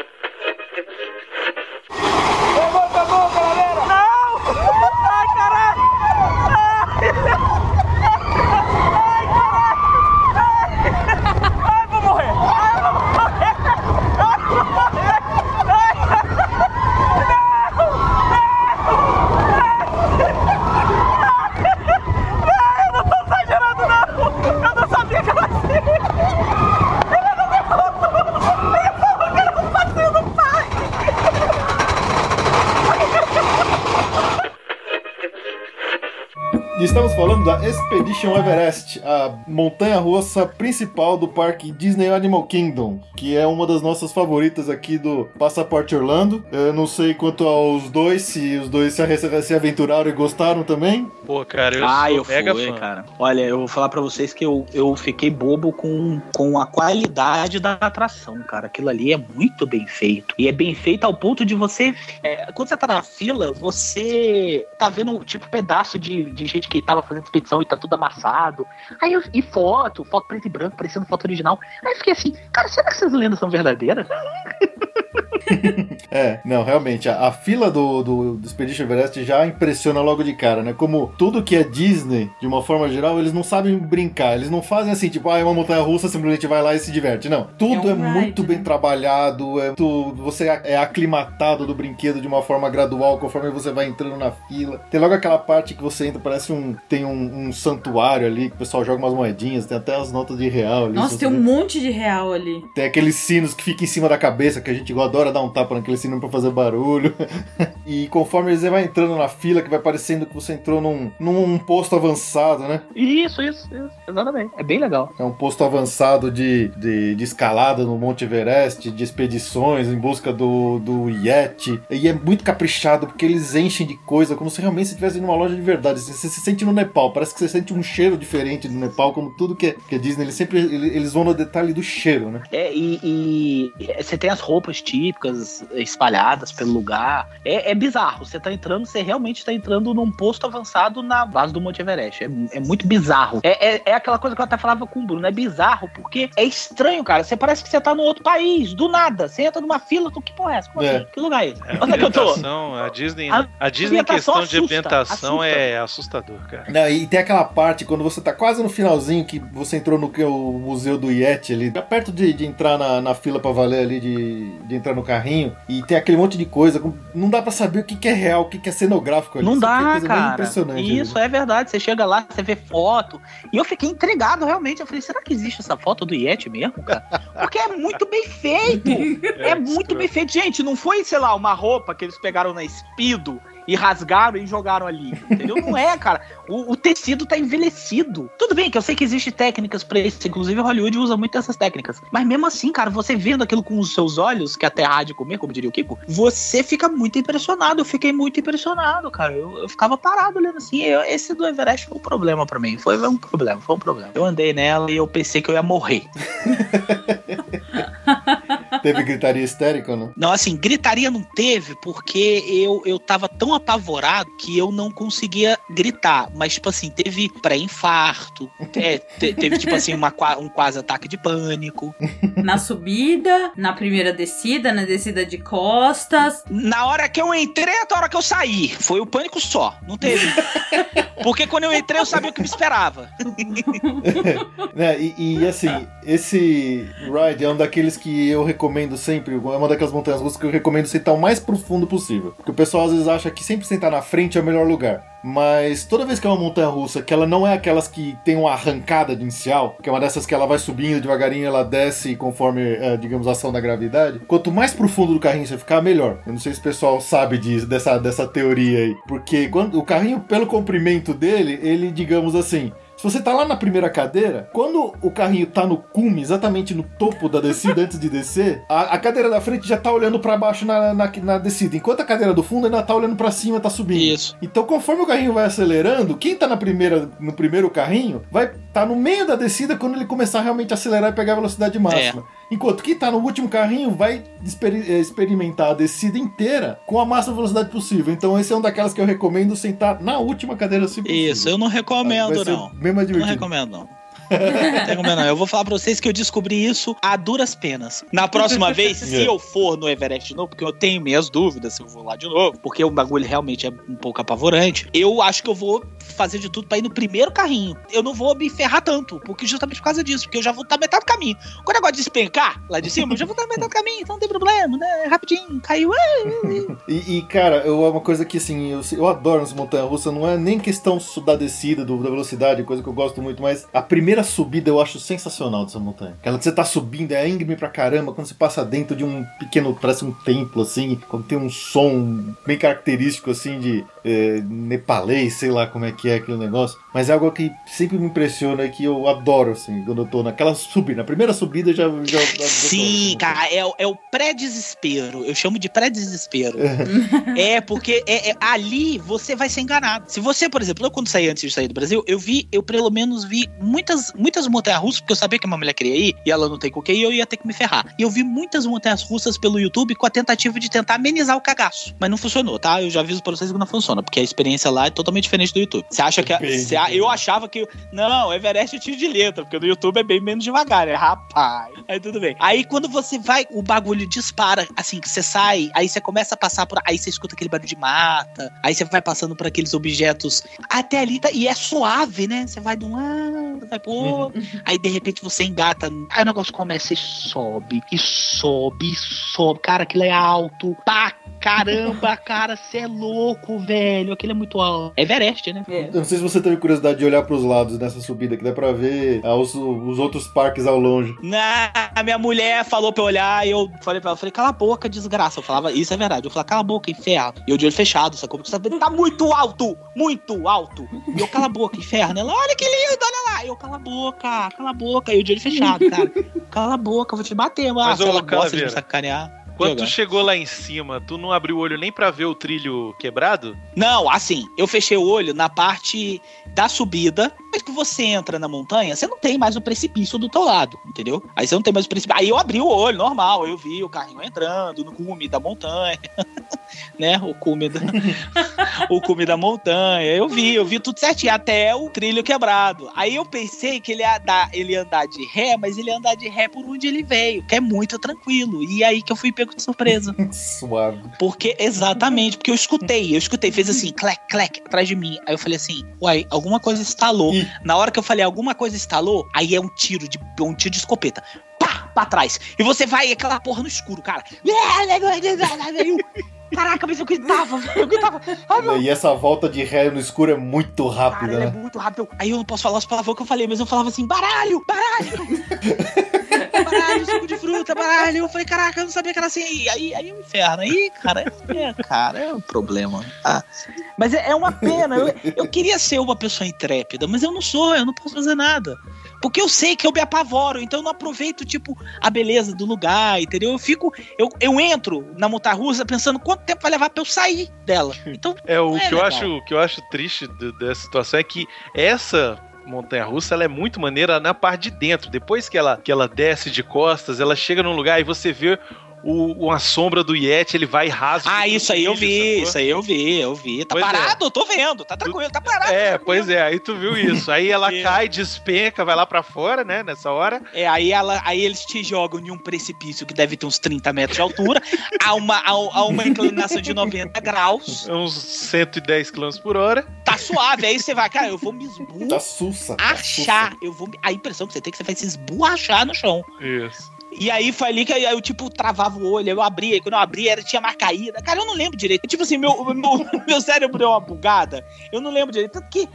Da Expedition Everest, a montanha-russa principal do parque Disney Animal Kingdom, que é uma das nossas favoritas aqui do Passaporte Orlando. Eu não sei quanto aos dois, se os dois se, aventuraram e gostaram também. Pô, cara, eu ah, sou eu mega fui, fã. cara. Olha, eu vou falar para vocês que eu, eu fiquei bobo com, com a qualidade da atração, cara. Aquilo ali é muito bem feito. E é bem feito ao ponto de você. É, quando você tá na fila, você tá vendo, tipo, pedaço de, de gente que tava fazendo expedição e tá tudo amassado. Aí eu, e foto, foto preto e branco, parecendo foto original. Aí eu fiquei assim, cara, será que essas lendas são verdadeiras? é, não, realmente, a, a fila do, do, do, Expedition Everest já impressiona logo de cara, né? Como tudo que é Disney, de uma forma geral, eles não sabem brincar, eles não fazem assim, tipo, ah, é uma montanha russa, simplesmente vai lá e se diverte. Não, tudo é, um é muito bem trabalhado, é tu, você é aclimatado do brinquedo de uma forma gradual, conforme você vai entrando na fila. Tem logo aquela parte que você entra, parece um. Tem um, um santuário ali, que o pessoal joga umas moedinhas, tem até as notas de real ali. Nossa, tem um monte de real ali. Tem aqueles sinos que ficam em cima da cabeça, que a gente adora dar um tapa naquele sino pra fazer barulho. e conforme você vai entrando na fila, que vai parecendo que você entrou num, num posto avançado, né? Isso, isso, isso. Exatamente. É bem legal. É um posto avançado de, de, de escalada no Monte Everest, de expedições em busca do, do Yeti. E é muito caprichado, porque eles enchem de coisa, como se realmente você estivesse numa loja de verdade. Você, você se sente no Nepal, parece que você sente um cheiro diferente do Nepal, como tudo que é, que é Disney. Eles sempre eles vão no detalhe do cheiro, né? É, e, e você tem as roupas típicas espalhadas pelo lugar. É, é bizarro. Você tá entrando, você realmente tá entrando num posto avançado na base do Monte Everest. É, é muito bizarro. É, é, é, aquela coisa que eu até falava com o Bruno. É bizarro porque é estranho, cara. Você parece que você tá num outro país, do nada. Você entra numa fila, tu que porra é essa? Como é. assim? Que lugar é esse? É, Onde é que eu tô? A Disney, a, a Disney em questão assusta, de ambientação assusta. é assustador, cara. Não, e tem aquela parte quando você tá quase no finalzinho que você entrou no que o museu do Yeti ali, perto de, de entrar na, na fila pra valer ali, de, de entrar no carrinho, e tem aquele monte de coisa. Não dá para saber o que, que é real, o que, que é cenográfico ali. Não dá, cara. Isso ali. é verdade. Você chega lá, você vê foto. E eu fiquei intrigado realmente. Eu falei, será que existe essa foto do Yeti mesmo, cara? Porque é muito bem feito. é, é muito bem feito. Gente, não foi, sei lá, uma roupa que eles pegaram na Speedo e rasgaram e jogaram ali. Entendeu? Não é, cara. O, o tecido tá envelhecido. Tudo bem que eu sei que existem técnicas pra isso. Inclusive, Hollywood usa muito essas técnicas. Mas mesmo assim, cara, você vendo aquilo com os seus olhos, que até há de comer, como diria o Kiko, você fica muito impressionado. Eu fiquei muito impressionado, cara. Eu, eu ficava parado olhando assim. Eu, esse do Everest foi um problema pra mim. Foi um problema, foi um problema. Eu andei nela e eu pensei que eu ia morrer. Teve gritaria histérica ou não? Não, assim, gritaria não teve, porque eu, eu tava tão apavorado que eu não conseguia gritar. Mas, tipo assim, teve pré-infarto, é, te- teve, tipo assim, uma, um quase ataque de pânico. Na subida, na primeira descida, na descida de costas. Na hora que eu entrei até a hora que eu saí, foi o pânico só, não teve. Porque quando eu entrei, eu sabia o que me esperava. Né, e, e, assim, esse ride é um daqueles que eu recomendo sempre, é uma daquelas montanhas russas que eu recomendo sentar o mais profundo possível. Porque o pessoal às vezes acha que sempre sentar na frente é o melhor lugar. Mas toda vez que é uma montanha russa, que ela não é aquelas que tem uma arrancada inicial, que é uma dessas que ela vai subindo devagarinho, ela desce conforme, é, digamos, a ação da gravidade. Quanto mais profundo do carrinho você ficar, melhor. Eu não sei se o pessoal sabe disso, dessa, dessa teoria aí. Porque quando o carrinho, pelo comprimento dele, ele, digamos assim, se você tá lá na primeira cadeira, quando o carrinho tá no cume, exatamente no topo da descida antes de descer, a, a cadeira da frente já tá olhando pra baixo na, na, na descida, enquanto a cadeira do fundo ainda tá olhando pra cima, tá subindo. Isso. Então, conforme o carrinho vai acelerando, quem tá na primeira, no primeiro carrinho vai tá no meio da descida quando ele começar realmente a acelerar e pegar a velocidade máxima. Enquanto quem tá no último carrinho vai experi- eh, experimentar a descida inteira com a máxima velocidade possível. Então, esse é um daquelas que eu recomendo sentar na última cadeira se possível. Isso, eu não recomendo, não. Mais Não recomendo, não. Não recomendo, não. Eu vou falar pra vocês que eu descobri isso a duras penas. Na próxima vez, se eu for no Everest de novo, porque eu tenho minhas dúvidas se eu vou lá de novo, porque o bagulho realmente é um pouco apavorante, eu acho que eu vou fazer de tudo pra ir no primeiro carrinho. Eu não vou me ferrar tanto, porque justamente por causa disso, porque eu já vou estar metade do caminho. Quando o negócio de despencar lá de cima, eu já vou estar metade do caminho, então não tem problema, né? Rapidinho, caiu. E, e, cara, eu, é uma coisa que assim, eu, eu adoro nas montanhas russas, não é nem questão da descida, do- da velocidade, coisa que eu gosto muito, mas a primeira subida eu acho sensacional dessa montanha. Aquela que você tá subindo, é íngreme pra caramba, quando você passa dentro de um pequeno, parece um templo, assim, quando tem um som bem característico, assim, de eh, nepalês, sei lá como é que é aquele negócio, mas é algo que sempre me impressiona e que eu adoro, assim, quando eu tô naquela subida, na primeira subida eu já. já, já Sim, cara, é, o- é o pré-desespero. Eu chamo de pré-desespero. é, porque é, é- ali você vai ser enganado. Se você, por exemplo, eu quando saí antes de sair do Brasil, eu vi, eu pelo menos vi muitas, muitas montanhas russas, porque eu sabia que uma mulher queria ir e ela não tem com o que ir, eu ia ter que me ferrar. E eu vi muitas montanhas russas pelo YouTube com a tentativa de tentar amenizar o cagaço. Mas não funcionou, tá? Eu já aviso pra vocês que não funciona, porque a experiência lá é totalmente diferente do YouTube. Você acha que. a- a- eu achava que. Não, Everest é tiro de letra, porque no YouTube é bem menos devagar, né? Rapaz. Aí tudo bem. Aí quando você vai, o bagulho dispara, assim, que você sai, aí você começa a passar por. Aí você escuta aquele barulho de mata, aí você vai passando por aqueles objetos. Até ali tá. E é suave, né? Você vai de um lado, vai pro outro. Aí de repente você engata. Aí o negócio começa e sobe, e sobe, e sobe. Cara, aquilo é alto. Pra caramba, cara, você é louco, velho. Aquilo é muito alto. É Everest, né? É. Eu não sei se você teve curiosidade de olhar pros lados nessa subida, que dá pra ver ah, os, os outros parques ao longe. Na, a minha mulher falou pra eu olhar e eu falei pra ela, falei, cala a boca, desgraça. Eu falava, isso é verdade. Eu falava, cala a boca, inferno. E eu de olho fechado, sacou? Porque você tá vendo, tá muito alto, muito alto. E eu, cala a boca, inferno. Ela, olha que lindo, olha lá. E eu, cala a boca, cala a boca. E eu de olho fechado, cara. Cala a boca, eu vou te bater, mano. Mas, Se ô, ela gosta de Calaveira, me sacanear. Quando Diga. tu chegou lá em cima, tu não abriu o olho nem pra ver o trilho quebrado? Não, assim, eu fechei o olho na parte da subida. Mas que você entra na montanha, você não tem mais o precipício do teu lado, entendeu? Aí você não tem mais o precipício. Aí eu abri o olho, normal. Eu vi o carrinho entrando no cume da montanha. né? O cume da, o cume da montanha. Eu vi, eu vi tudo certinho, até o trilho quebrado. Aí eu pensei que ele ia, dar, ele ia andar de ré, mas ele ia andar de ré por onde ele veio, que é muito tranquilo. E aí que eu fui pego de surpresa. Suave. Porque, exatamente, porque eu escutei, eu escutei, fez assim, clec, clec, atrás de mim. Aí eu falei assim, uai, alguma coisa estalou. Na hora que eu falei, alguma coisa estalou, aí é um tiro de um tiro de escopeta. Pá, pra trás. E você vai aquela porra no escuro, cara. Caraca, mas eu gritava, eu gritava. Ai, E essa volta de ré no escuro é muito Cara, rápida, é né? muito rápido. Aí eu não posso falar os palavrões que eu falei, mas eu falava assim, baralho, baralho! baralho, suco de fruta, baralho! caralho. Eu falei, caraca, eu não sabia que era assim. Aí, aí, é um inferno. Aí, cara, é, cara, é um problema. Ah, mas é, é uma pena. Eu, eu queria ser uma pessoa intrépida, mas eu não sou, eu não posso fazer nada. Porque eu sei que eu me apavoro, então eu não aproveito, tipo, a beleza do lugar, entendeu? Eu fico. Eu, eu entro na montanha russa pensando quanto tempo vai levar pra eu sair dela. Então. É, o não que, eu acho, o que eu acho triste dessa situação é que essa montanha russa ela é muito maneira na parte de dentro. Depois que ela, que ela desce de costas, ela chega num lugar e você vê o, uma sombra do Yeti, ele vai raso. Ah, isso aí eu vi, sacou? isso aí eu vi, eu vi. Tá Pois é. parado? Eu tô vendo, tá tranquilo, tá parado. É, tá pois é, aí tu viu isso. Aí ela É. cai, despenca, vai lá pra fora, né, nessa hora. É, aí, ela, aí eles te jogam em um precipício que deve ter uns 30 metros de altura, a uma, a, a uma inclinação de 90 graus, Uns 110 km por hora. tá suave. Aí você vai, cara, eu vou me esborrachar. Tá sussa. tá sussa. Eu vou, me- a impressão que você tem é que você vai se esborrachar no chão. Isso. E aí foi ali que aí eu, tipo, travava o olho, eu abria, e quando eu abria, era, tinha mais caída. Cara, eu não lembro direito. Tipo assim, meu, meu, meu cérebro deu uma bugada. Eu não lembro direito. Tanto que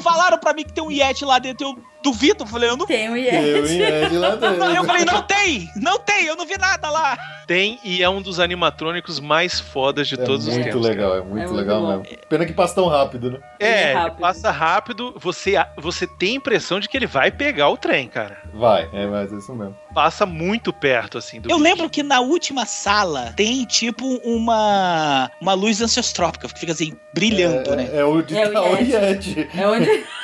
falaram pra mim que tem um Yeti lá dentro, eu duvido. Eu falei, eu não. Tem um Yeti. e Ed lá dentro. Eu falei, não tem! Não tem, eu não vi nada lá. Tem e é um dos animatrônicos mais fodas de É todos os tempos. legal, é muito É muito legal bom. mesmo. Pena que passa tão rápido, né? É, é rápido. passa rápido, você, você tem a impressão de que ele vai pegar o trem, cara. Vai, é, mas é isso mesmo. Passa muito perto, assim, do Eu bicho. lembro que na última sala tem, tipo, uma, uma luz ancestrópica que fica assim, brilhando, é, né? É o de É o tá o Yeti. Yeti. É onde.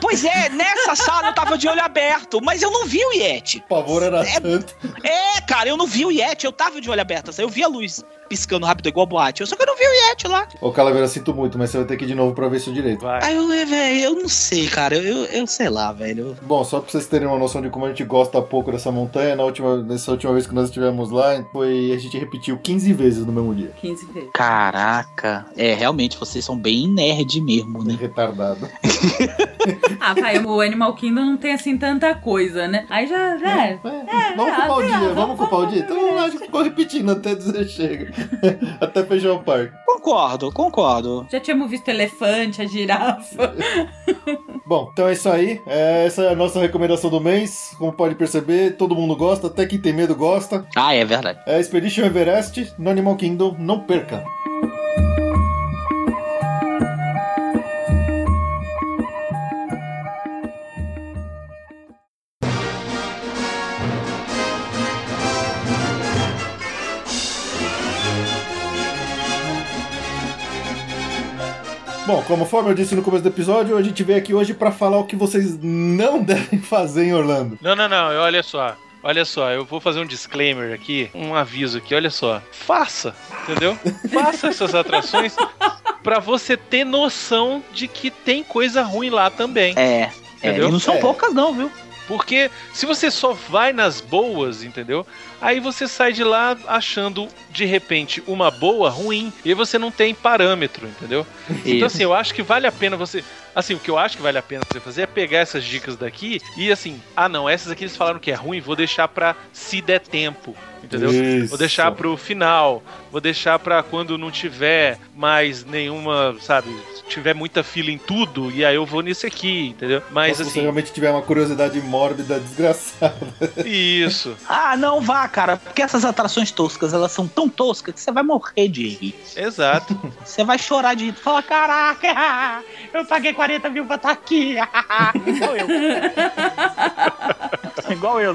Pois é, nessa sala eu tava de olho aberto, mas eu não vi o Yeti. O pavor era É- tanto. É, cara, eu não vi o Yeti, eu tava de olho aberto. assim, Eu vi a luz piscando rápido igual boate. Só que eu não vi o Yeti lá. Ô, Calaveira, sinto muito, mas você vai ter que ir de novo pra ver isso direito. Vai. Aí eu, é, velho, eu não sei, cara. Eu, eu, eu sei lá, velho. Bom, só pra vocês terem uma noção de como a gente gosta pouco dessa montanha, na última, nessa última vez que nós estivemos lá, foi a gente repetiu 15 vezes no mesmo dia. 15 vezes. Caraca. É, realmente, vocês são bem nerd mesmo, né? Retardado. Ah, vai, o Animal Kingdom não tem assim tanta coisa, né? Aí já. É. É, vamos é, ocupar o dia, vamos vamos ocupar o dia. Então a gente ficou repetindo até dizer chega. até fechar o parque. Concordo, concordo. Já tínhamos visto elefante, a girafa. Bom, então é isso aí. É, essa é a nossa recomendação do mês. Como pode perceber, todo mundo gosta, até quem tem medo gosta. Ah, é verdade. É Expedition Everest no Animal Kingdom, não perca. Bom, conforme eu disse no começo do episódio, a gente veio aqui hoje pra falar o que vocês não devem fazer em Orlando. Não, não, não, olha só. Olha só, eu vou fazer um disclaimer aqui, um aviso aqui, olha só. Faça, entendeu? Faça essas atrações pra você ter noção de que tem coisa ruim lá também. É. É, Entendeu? e não são É. poucas, não, viu? Porque se você só vai nas boas, entendeu? Aí você sai de lá achando de repente uma boa ruim e aí você não tem parâmetro, entendeu? Então assim, eu acho que vale a pena você, assim, o que eu acho que vale a pena você fazer é pegar essas dicas daqui e assim, ah não, essas aqui eles falaram que é ruim, vou deixar pra se der tempo, entendeu? Isso. Vou deixar pro final, vou deixar pra quando não tiver mais nenhuma, sabe, tiver muita fila em tudo e aí eu vou nisso aqui, entendeu? Mas se você assim, realmente tiver uma curiosidade mórbida, desgraçada. isso. Ah, não vá, cara, porque essas atrações toscas, elas são tão toscas que você vai morrer de rir. Exato. Você vai chorar de rir. Fala, caraca, eu paguei 40 mil pra estar aqui. Igual eu. Igual eu.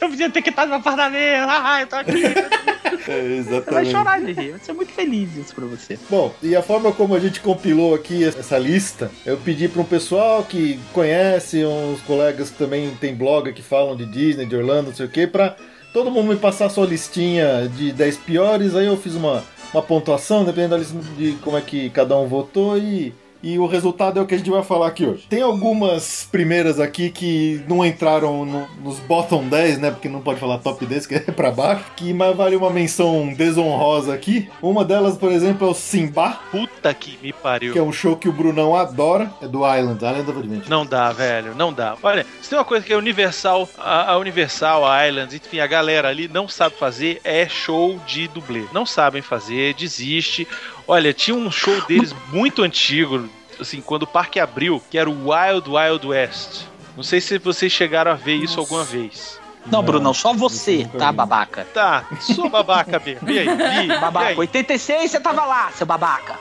eu podia ter quitado meu apartamento. Ah, eu tô aqui. É, Você vai exatamente. chorar de rir. Vai ser muito feliz isso pra você. Bom, e a forma como a gente compilou aqui essa lista, eu pedi para um pessoal que conhece, uns colegas que também tem blog que falam de Disney, de Orlando, não sei o que, pra todo mundo me passar a sua listinha de 10 piores, aí eu fiz uma, uma pontuação, dependendo da lista de como é que cada um votou e. E o resultado é o que a gente vai falar aqui hoje. Tem algumas primeiras aqui que não entraram no- nos bottom 10, né? Porque não pode falar top 10, que é pra baixo. Que mas vale uma menção desonrosa aqui. Uma delas, por exemplo, é o Simba, Puta que me pariu. que é um show que o Brunão adora. É do Island, Island of Adventure. Não dá, velho, não dá. Olha, se tem uma coisa que a Universal, a, a Universal, a Islands, enfim, a galera ali não sabe fazer, é show de dublê. Não sabem fazer, desiste. Olha, tinha um show deles muito antigo, assim, quando o parque abriu, que era o Wild Wild West. Não sei se vocês chegaram a ver isso Nossa. alguma vez. Não, Não, Brunão, só você, tá, vi. babaca? Tá, sou babaca mesmo. E aí? E, e Babaca. aí? 86 você tava lá, seu babaca.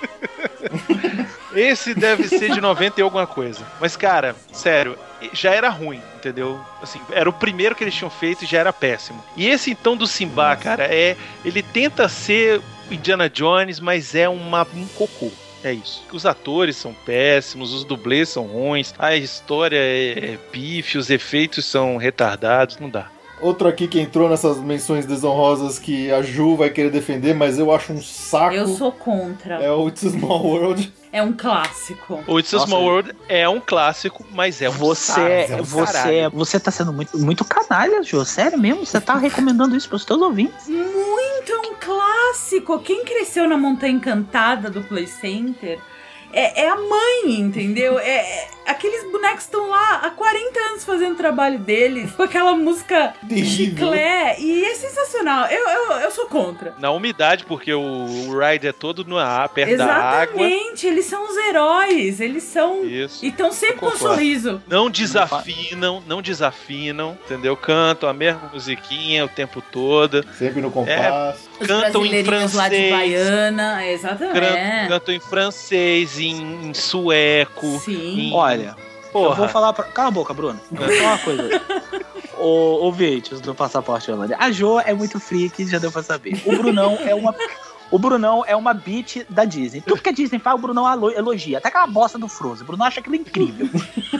Esse deve ser de 90 e alguma coisa. Mas, cara, sério, já era ruim, entendeu? Assim, era o primeiro que eles tinham feito e já era péssimo. E esse então do Simba, Nossa. cara, é. Ele tenta ser Indiana Jones, mas é uma, um cocô. É isso. Os atores são péssimos, os dublês são ruins, a história é, é pife, os efeitos são retardados, não dá. Outro aqui que entrou nessas menções desonrosas que a Ju vai querer defender, mas eu acho um saco. Eu sou contra. É o It's a Small World. É um clássico. O It's a Nossa, Small World é um clássico, mas é um Você, é, é um você, caralho. você tá sendo muito, muito canalha, Jô. Sério mesmo? Você tá recomendando isso pros teus ouvintes? Muito é um clássico. Quem cresceu na Montanha Encantada do Play Center é, é a mãe, entendeu? É, é- aqueles bonecos estão lá há 40 anos fazendo o trabalho deles, com aquela música chiclé. E é sensacional. Eu, eu, eu sou contra. Na umidade, porque o, o ride é todo no ar, perto da água. Exatamente, eles são os heróis. Eles são. Isso. E estão sempre com um sorriso. Não desafinam, não desafinam, entendeu? Cantam a mesma musiquinha o tempo todo. Sempre no compasso. Os Cantam em brasileirinhos lá de francês. Exatamente. Can- Exatamente. Cantam em francês, em, em sueco. Sim. em- Olha, eu Porra. vou falar pra... Cala a boca, Bruno. Só uma coisa. o, ouvintes do Passaporte Holândia. A Jo é muito freak, já deu pra saber. O Brunão é uma... O Brunão é uma beat da Disney. Tudo que a Disney faz, o Brunão elogia. Até aquela bosta do Frozen. O Brunão acha aquilo incrível.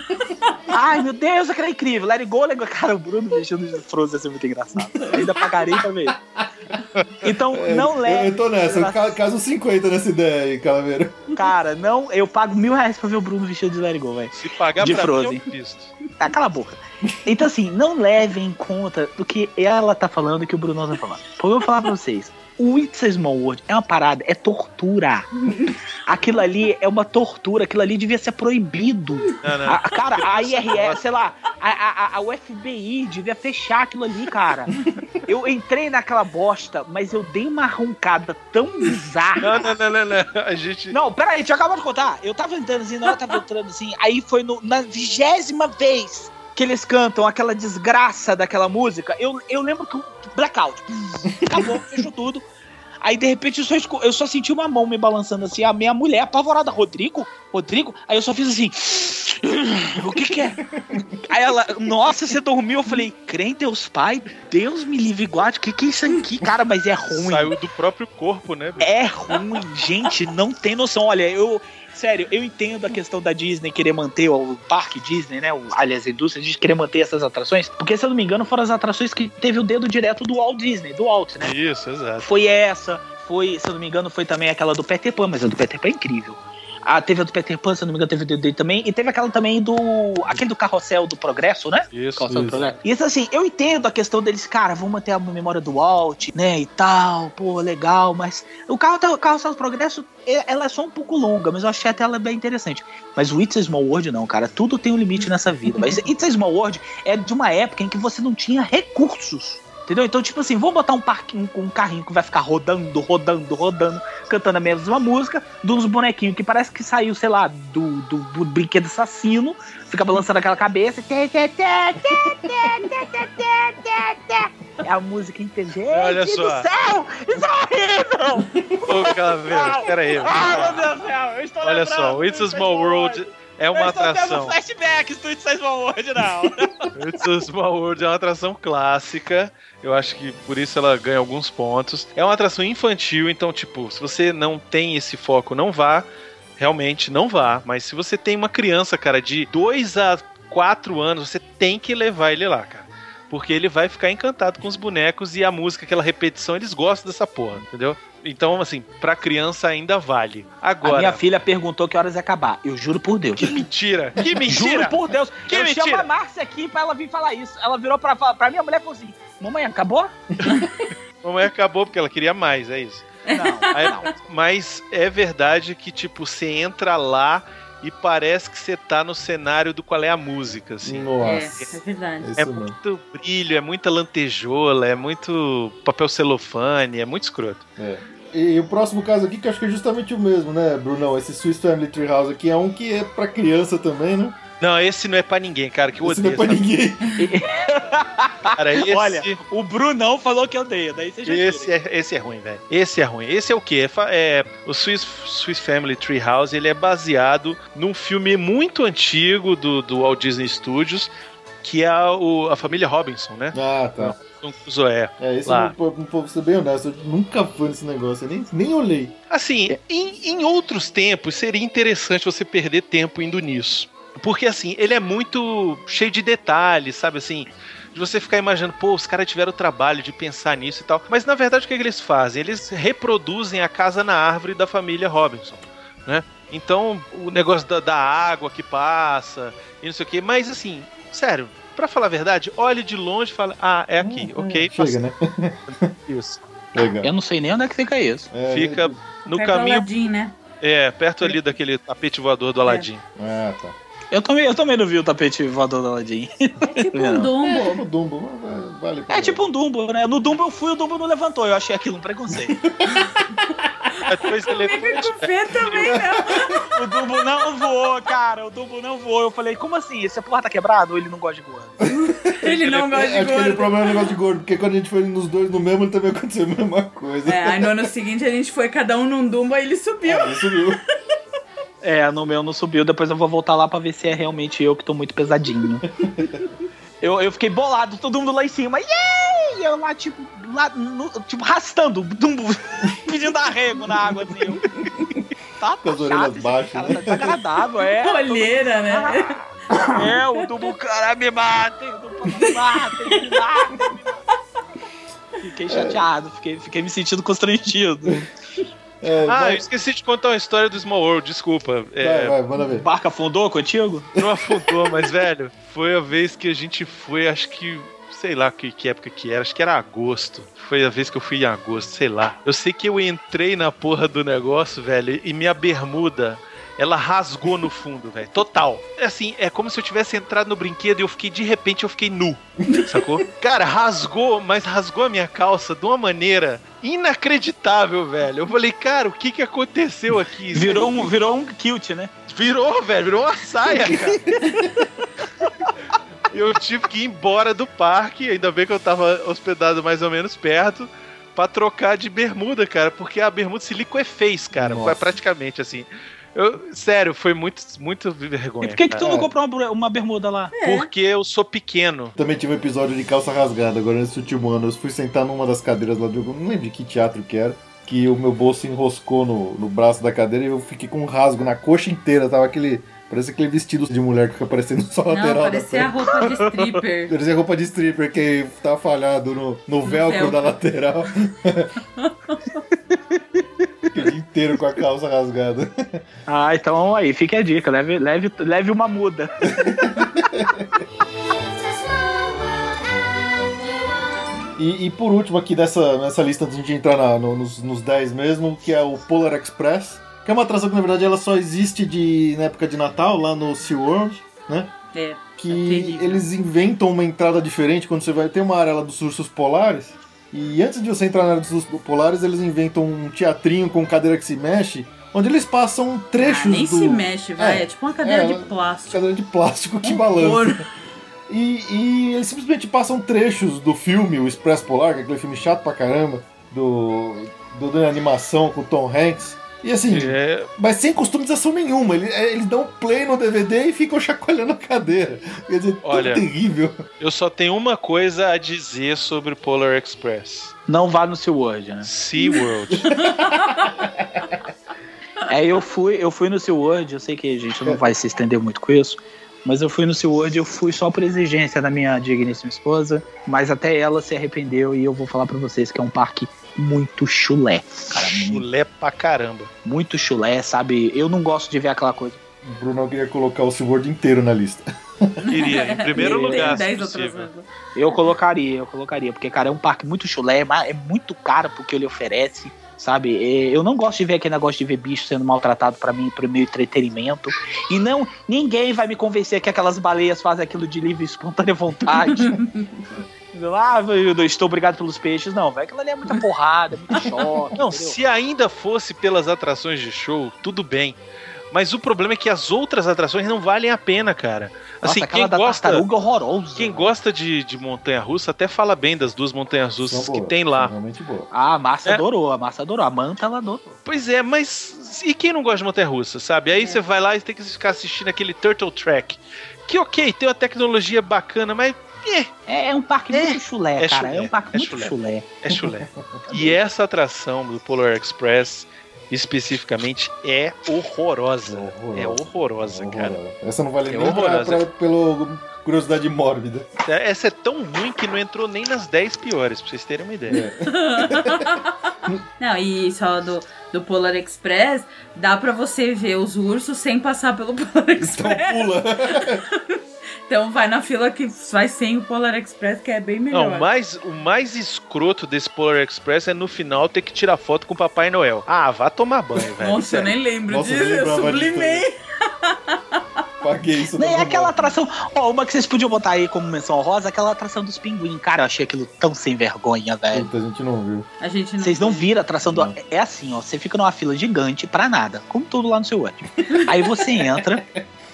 Ai, meu Deus, aquilo é incrível. Let it go, let it go. Cara, o Bruno vestido de Frozen ia ser muito engraçado. Ainda pagarei pra ver. Então, não É, eu, leve. eu tô nessa, eu ca- caso 50 nessa ideia aí, Calaveira. Cara, não, eu pago mil reais pra ver o Bruno vestido de it go, velho. Se pagar De pra Frozen. mim, eu. Tá, cala a boca. Então, assim, não levem em conta do que ela tá falando e que o Bruno tá falando. Eu vou falar pra vocês. O It's a Small World é uma parada, é tortura. Aquilo ali é uma tortura, aquilo ali devia ser proibido. Não, não. A- cara, a IRS, sei lá, a, a, a- a FBI devia fechar aquilo ali, cara. Eu entrei naquela bosta, mas eu dei uma roncada tão bizarra. Não, não, não, não, não. A gente. Não, peraí, deixa eu acabar de contar. Eu tava entrando assim, não, eu tava entrando assim. Aí foi no- na vigésima vez que eles cantam aquela desgraça daquela música. Eu, eu lembro que o blackout. Acabou, fechou tudo. Aí de repente eu só, eu só senti uma mão me balançando assim, a minha mulher apavorada, Rodrigo? Rodrigo? Aí eu só fiz assim. O que que é? Aí ela, nossa, você dormiu? Eu falei, crê em Deus Pai, Deus me livre e guarde, o que que é isso aqui? Cara, mas é ruim. Saiu do próprio corpo, né? bicho? É ruim, gente, não tem noção. Olha, eu. Sério, eu entendo a questão da Disney querer manter o parque Disney, né? O, aliás, a indústria de querer manter essas atrações. Porque, se eu não me engano, foram as atrações que teve o dedo direto do Walt Disney, do Walt, né? Isso, exato. Foi essa, foi, se eu não me engano, foi também aquela do Peter Pan, mas a do Peter Pan é incrível. Ah, teve a do Peter Pan, se não me engano, teve o dedo dele também. E teve aquela também do. aquele do carrossel do progresso, né? Isso. Carrossel do Isso. Progresso. E isso assim, eu entendo a questão deles, cara, vamos manter a memória do Walt, né, e tal, pô, legal, mas o carro, o carrossel do progresso, ela é só um pouco longa, mas eu achei até ela bem interessante. Mas o It's a Small World não, cara, tudo tem um limite nessa vida. Mas It's a Small World é de uma época em que você não tinha recursos. Entendeu? Então, tipo assim, vamos botar um parquinho com um carrinho que vai ficar rodando, rodando, rodando, cantando a mesma música, de uns bonequinhos que parece que saiu, sei lá, do, do, do brinquedo assassino, fica balançando aquela cabeça. É a música inteira. Olha só. do céu! Isso é horrível! Ô, peraí. Ah, meu Deus do céu! Eu estou Olha só, It's a Small World é Eu uma atração. flashbacks do It's a Small World, não. It's a Small World é uma atração clássica. Eu acho que por isso ela ganha alguns pontos. É uma atração infantil, então, tipo, se você não tem esse foco, não vá. Realmente, não vá. Mas se você tem uma criança, cara, de 2 a 4 anos, você tem que levar ele lá, cara. Porque ele vai ficar encantado com os bonecos e a música, aquela repetição, eles gostam dessa porra, entendeu? Então, assim, pra criança ainda vale. A Agora. minha filha perguntou que horas ia acabar. Eu juro por Deus. Que mentira! Que Juro mentira! por Deus. Que eu mentira. chamo a Márcia aqui pra ela vir falar isso. Ela virou pra, pra minha mulher e falou assim: Mamãe, acabou? Mamãe acabou porque ela queria mais, é isso. Não, Aí- não. Mas é verdade que, tipo, você entra lá e parece que você tá no cenário do qual é a música, assim. É, Nossa. é verdade. Isso É mesmo. muito brilho, é muita lantejola, é muito papel celofane, é muito escroto. É. E o próximo caso aqui, que eu acho que é justamente o mesmo, né, Brunão? Esse Swiss Family Treehouse aqui é um que é pra criança também, né? Não, esse não é pra ninguém, cara, que eu Isso não odeio. é pra ninguém. Cara, esse, Olha, o Brunão falou que odeia, daí você já esse, tira. é, esse é ruim, velho. Esse é ruim. Esse é o quê? É, é, o Swiss, Swiss Family Treehouse, ele é baseado num filme muito antigo do, do Walt Disney Studios, que é o, a família Robinson, né? Ah, tá. Um Zoé. É, esse Lá. eu não vou ser bem honesto, eu nunca fui nesse negócio, eu nem, nem olhei. Assim, em, em outros tempos seria interessante você perder tempo indo nisso. Porque assim, ele é muito cheio de detalhes, sabe assim? De você ficar imaginando, pô, os caras tiveram o trabalho de pensar nisso e tal. Mas na verdade o que, é que eles fazem? Eles reproduzem a casa na árvore da família Robinson, né? Então, o negócio da, da água que passa e não sei o quê. Mas assim, sério, pra falar a verdade, olhe de longe e fala, ah, é aqui, Hum, ok? Chega, né? Isso. Legal. Eu não sei nem onde é que fica isso. É, Fica né? no Perto do caminho, Aladdin, né? é, perto ali daquele tapete voador do Aladdin. Ah, tá. Eu também, eu também não vi o tapete voador do Aladdin. É tipo um Não. É Dumbo. tipo Dumbo, mas vale É tipo um Dumbo, né? No Dumbo eu fui, o Dumbo não levantou. Eu achei aquilo um preconceito. Com o Fê também, não. o Dumbo não voou, cara. O Dumbo não voou. Eu falei, como assim? Esse porra tá quebrado ou ele não gosta de gordo? Ele não gosta de Acho que ele, o gordo. problema é o negócio de gordo, porque quando a gente foi nos dois no mesmo, ele também aconteceu a mesma coisa. É, aí no ano seguinte a gente foi cada um num Dumbo e ele subiu. Ah, ele subiu. É, no meu não subiu. Depois eu vou voltar lá pra ver se é realmente eu que tô muito pesadinho. eu, eu fiquei bolado, todo mundo lá em cima. Yay! E eu lá, tipo, lá, no- tipo, rastando o Dumbo, pedindo arrego na água, assim. Eu, tá, Com as tá orelhas chato baixas, cara, né? tá desagradável, é. Olheira, né? É, o Dumbo, cara, me matem, o Dumbo, me matem, me matem. Fiquei chateado, fiquei, fiquei me sentindo constrangido. É, Ah, eu esqueci de contar uma história do Small World, desculpa. vai, É, vai, manda ver. Barca afundou contigo? Não afundou, mas, velho, foi a vez que a gente foi, acho que. Sei lá que, que época que era, acho que era agosto. Foi a vez que eu fui em agosto, sei lá. Eu sei que eu entrei na porra do negócio, velho, e minha bermuda. Ela rasgou no fundo, velho. Total. É Assim, é como se eu tivesse entrado no brinquedo e eu fiquei, de repente, eu fiquei nu. Sacou? Cara, rasgou, mas rasgou a minha calça de uma maneira inacreditável, velho. Eu falei, cara, o que que aconteceu aqui? Virou um, virou um kilt, né? Virou, velho, virou uma saia, cara. eu tive que ir embora do parque, ainda bem que eu tava hospedado mais ou menos perto, pra trocar de bermuda, cara, porque a bermuda se liquefez, cara, Nossa. foi praticamente assim. Eu, sério, foi muito, muito vergonha. E por que, que tu não comprou uma, uma bermuda lá? Porque eu sou pequeno. Também tive um episódio de calça rasgada agora nesse último ano. Eu fui sentar numa das cadeiras lá do. Não lembro de que teatro que era. Que o meu bolso enroscou no, no braço da cadeira e eu fiquei com um rasgo na coxa inteira. Tava aquele. Parece aquele vestido de mulher que fica aparecendo só a Não, lateral parecia a roupa de stripper. Parecia roupa de stripper que tava falhado no, no velcro velcro. da lateral. O dia inteiro com a calça rasgada. Ah, então aí, fica a dica. Leve, leve, leve uma muda. E, e por último aqui dessa, nessa lista, antes de a gente entrar na- no- nos, nos 10 mesmo, que é o Polar Express. Que é uma atração que na verdade ela só existe de, na época de Natal, lá no SeaWorld, né? É. Que É eles inventam uma entrada diferente quando você vai ter uma área lá dos ursos polares. E antes de você entrar na área dos polares, eles inventam um teatrinho com cadeira que se mexe, onde eles passam trechos Ah, nem do. se mexe, vai. É. É, tipo uma cadeira É, de plástico. Cadeira de plástico que Um balança. E, e eles simplesmente passam trechos do filme, o Express Polar, que é aquele filme chato pra caramba, do, do da animação com o Tom Hanks. E assim, É, mas sem customização nenhuma. Eles, é, eles dão play no DVD e ficam chacoalhando a cadeira. Quer dizer, Olha. tudo terrível. eu só tenho uma coisa a dizer sobre Polar Express. Não vá no SeaWorld, né? SeaWorld. É, eu fui, eu fui no SeaWorld, eu sei que a gente não vai se estender muito com isso, mas eu fui no SeaWorld, eu fui só por exigência da minha digníssima esposa, mas até ela se arrependeu e eu vou falar pra vocês que é um parque muito chulé, cara, muito, Chulé pra caramba. muito chulé, sabe? Eu não gosto de ver aquela coisa. O Bruno queria colocar o SeaWorld inteiro na lista. Queria, em primeiro lugar, se 10 possível. atrações. Eu colocaria, eu colocaria, porque, cara, é um parque muito chulé, mas é muito caro porque ele oferece, sabe? É, Eu não gosto de ver aquele negócio de ver bicho sendo maltratado pra mim, pro meu entretenimento. E não, ninguém vai me convencer que aquelas baleias fazem aquilo de livre e espontânea vontade. ah, eu estou obrigado pelos peixes. Não, velho, aquilo ali é muita porrada, é muito choque. Não, entendeu? se ainda fosse pelas atrações de show, tudo bem. Mas o problema é que as outras atrações não valem a pena, cara. Nossa, Assim, quem da gosta, tartaruga horrorosa. quem gosta de, de montanha-russa até fala bem das duas montanhas-russas São que boas, tem lá. Realmente boa. Ah, a Márcia É. adorou, a Márcia adorou. A Manta, ela adorou. Pois é, mas e quem não gosta de montanha-russa, sabe? Aí você vai lá e tem que ficar assistindo aquele Turtle Track. Que ok, tem uma tecnologia bacana, mas eh, É, é um parque É. muito chulé, É cara. chulé, É um parque é muito chulé. chulé. é chulé. e essa atração do Polar Express, especificamente, é horrorosa. É horrorosa, cara. Essa não vale É nem pra, horrorosa. pra- pelo curiosidade mórbida. Essa é tão ruim que não entrou nem nas 10 piores, pra vocês terem uma ideia. Não, e só do, do Polar Express, dá pra você ver os ursos sem passar pelo Polar Então Express. pula. Então vai na fila que vai sem o Polar Express, que é bem melhor. Não, o mais, o mais escroto desse Polar Express é no final ter que tirar foto com o Papai Noel. Ah, vá tomar banho, velho. Nossa, eu nem lembro Nossa, disso, eu sublimei. Paguei isso. Nem aquela atração. Ó, uma que vocês podiam botar aí como menção rosa, aquela atração dos pinguins. Cara, eu achei aquilo tão sem vergonha, velho. Puta, a gente não viu. A gente não Vocês não viu. viram a atração do. Não. É assim, ó. Você fica numa fila gigante pra nada. Como tudo lá no seu Watch. Aí você entra.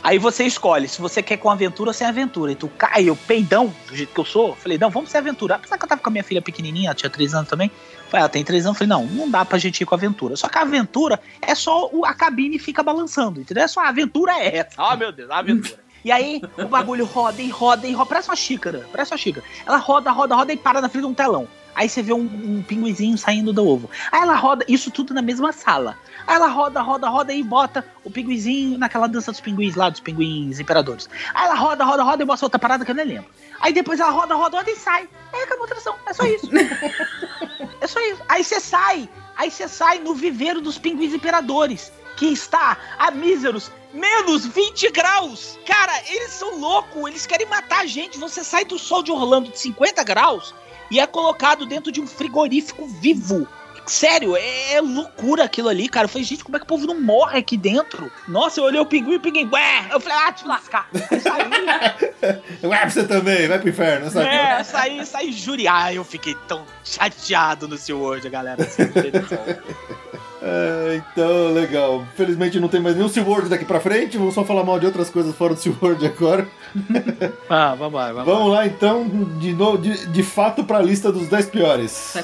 Aí você escolhe se você quer com aventura ou sem aventura. E tu cai, eu peidão, do jeito que eu sou. Falei, não, vamos sem aventura. Apesar que eu tava com a minha filha pequenininha, ela tinha 3 anos também. Falei, ela tem 3 anos. Falei, não, não dá pra gente ir com aventura. Só que a aventura é só a cabine fica balançando, entendeu? É só a aventura é essa. Ó, meu Deus, a aventura. E aí, o bagulho roda e roda e roda. Parece uma xícara. Parece uma xícara. Ela roda, roda, roda e para na frente de um telão. Aí você vê um, um pinguizinho saindo do ovo. Aí ela roda, isso tudo na mesma sala. Aí ela roda, roda, roda e bota o pinguizinho naquela dança dos pinguins lá, dos pinguins imperadores. Aí ela roda, roda, roda e mostra outra parada que eu nem lembro. Aí depois ela roda, roda, roda e sai. Aí acabou a atração. É só isso. é só isso. Aí você sai. Aí você sai no viveiro dos pinguins imperadores. Que está a míseros menos 20 graus. Cara, eles são loucos. Eles querem matar a gente. Você sai do sol de Orlando de 50 graus e é colocado dentro de um frigorífico vivo. Sério, é, é loucura aquilo ali, cara. Eu falei, gente, como é que o povo não morre aqui dentro? Nossa, eu olhei o pinguim, o pinguim, ué! Eu falei, ah, te lascar. Saí, Ué, você também, vai pro inferno, sabe? é, saí, saí juriar. Eu fiquei tão chateado no seu hoje, galera. Assim. É, então, legal. Felizmente não tem mais nenhum SeaWorld daqui pra frente. Vamos só falar mal de outras coisas fora do SeaWorld agora. ah, vamos lá, vamos lá. Vamos lá, então, de, novo, de, de fato pra lista dos 10 piores.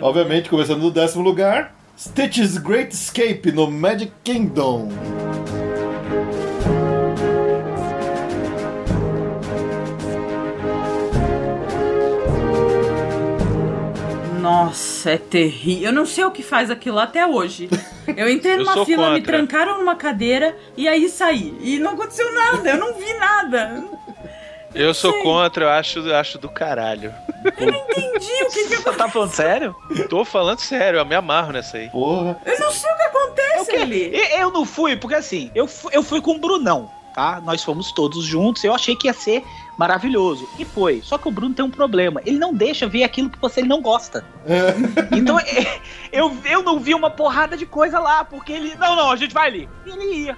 Obviamente, começando no décimo lugar, Stitch's Great Escape no Magic Kingdom. Nossa, é terrível. Eu não sei o que faz aquilo até hoje. Eu entrei Eu numa sou fila, me contra. trancaram numa cadeira e aí saí. E não aconteceu nada, eu não vi nada. Eu sou Sei. contra, eu acho, eu acho do caralho. Entendi o que que Você tá falando sério? Tô falando sério, eu me amarro nessa aí. Porra. Eu não sei o que acontece ali. E- Eu não fui, porque assim, eu fui, eu fui com o Brunão, tá? Nós fomos todos juntos, eu achei que ia ser maravilhoso. E foi. Só que o Bruno tem um problema. Ele não deixa ver aquilo que você não gosta. É, Então é, eu, eu não vi uma porrada de coisa lá, porque ele. Não, não, a gente vai ali. E ele ia.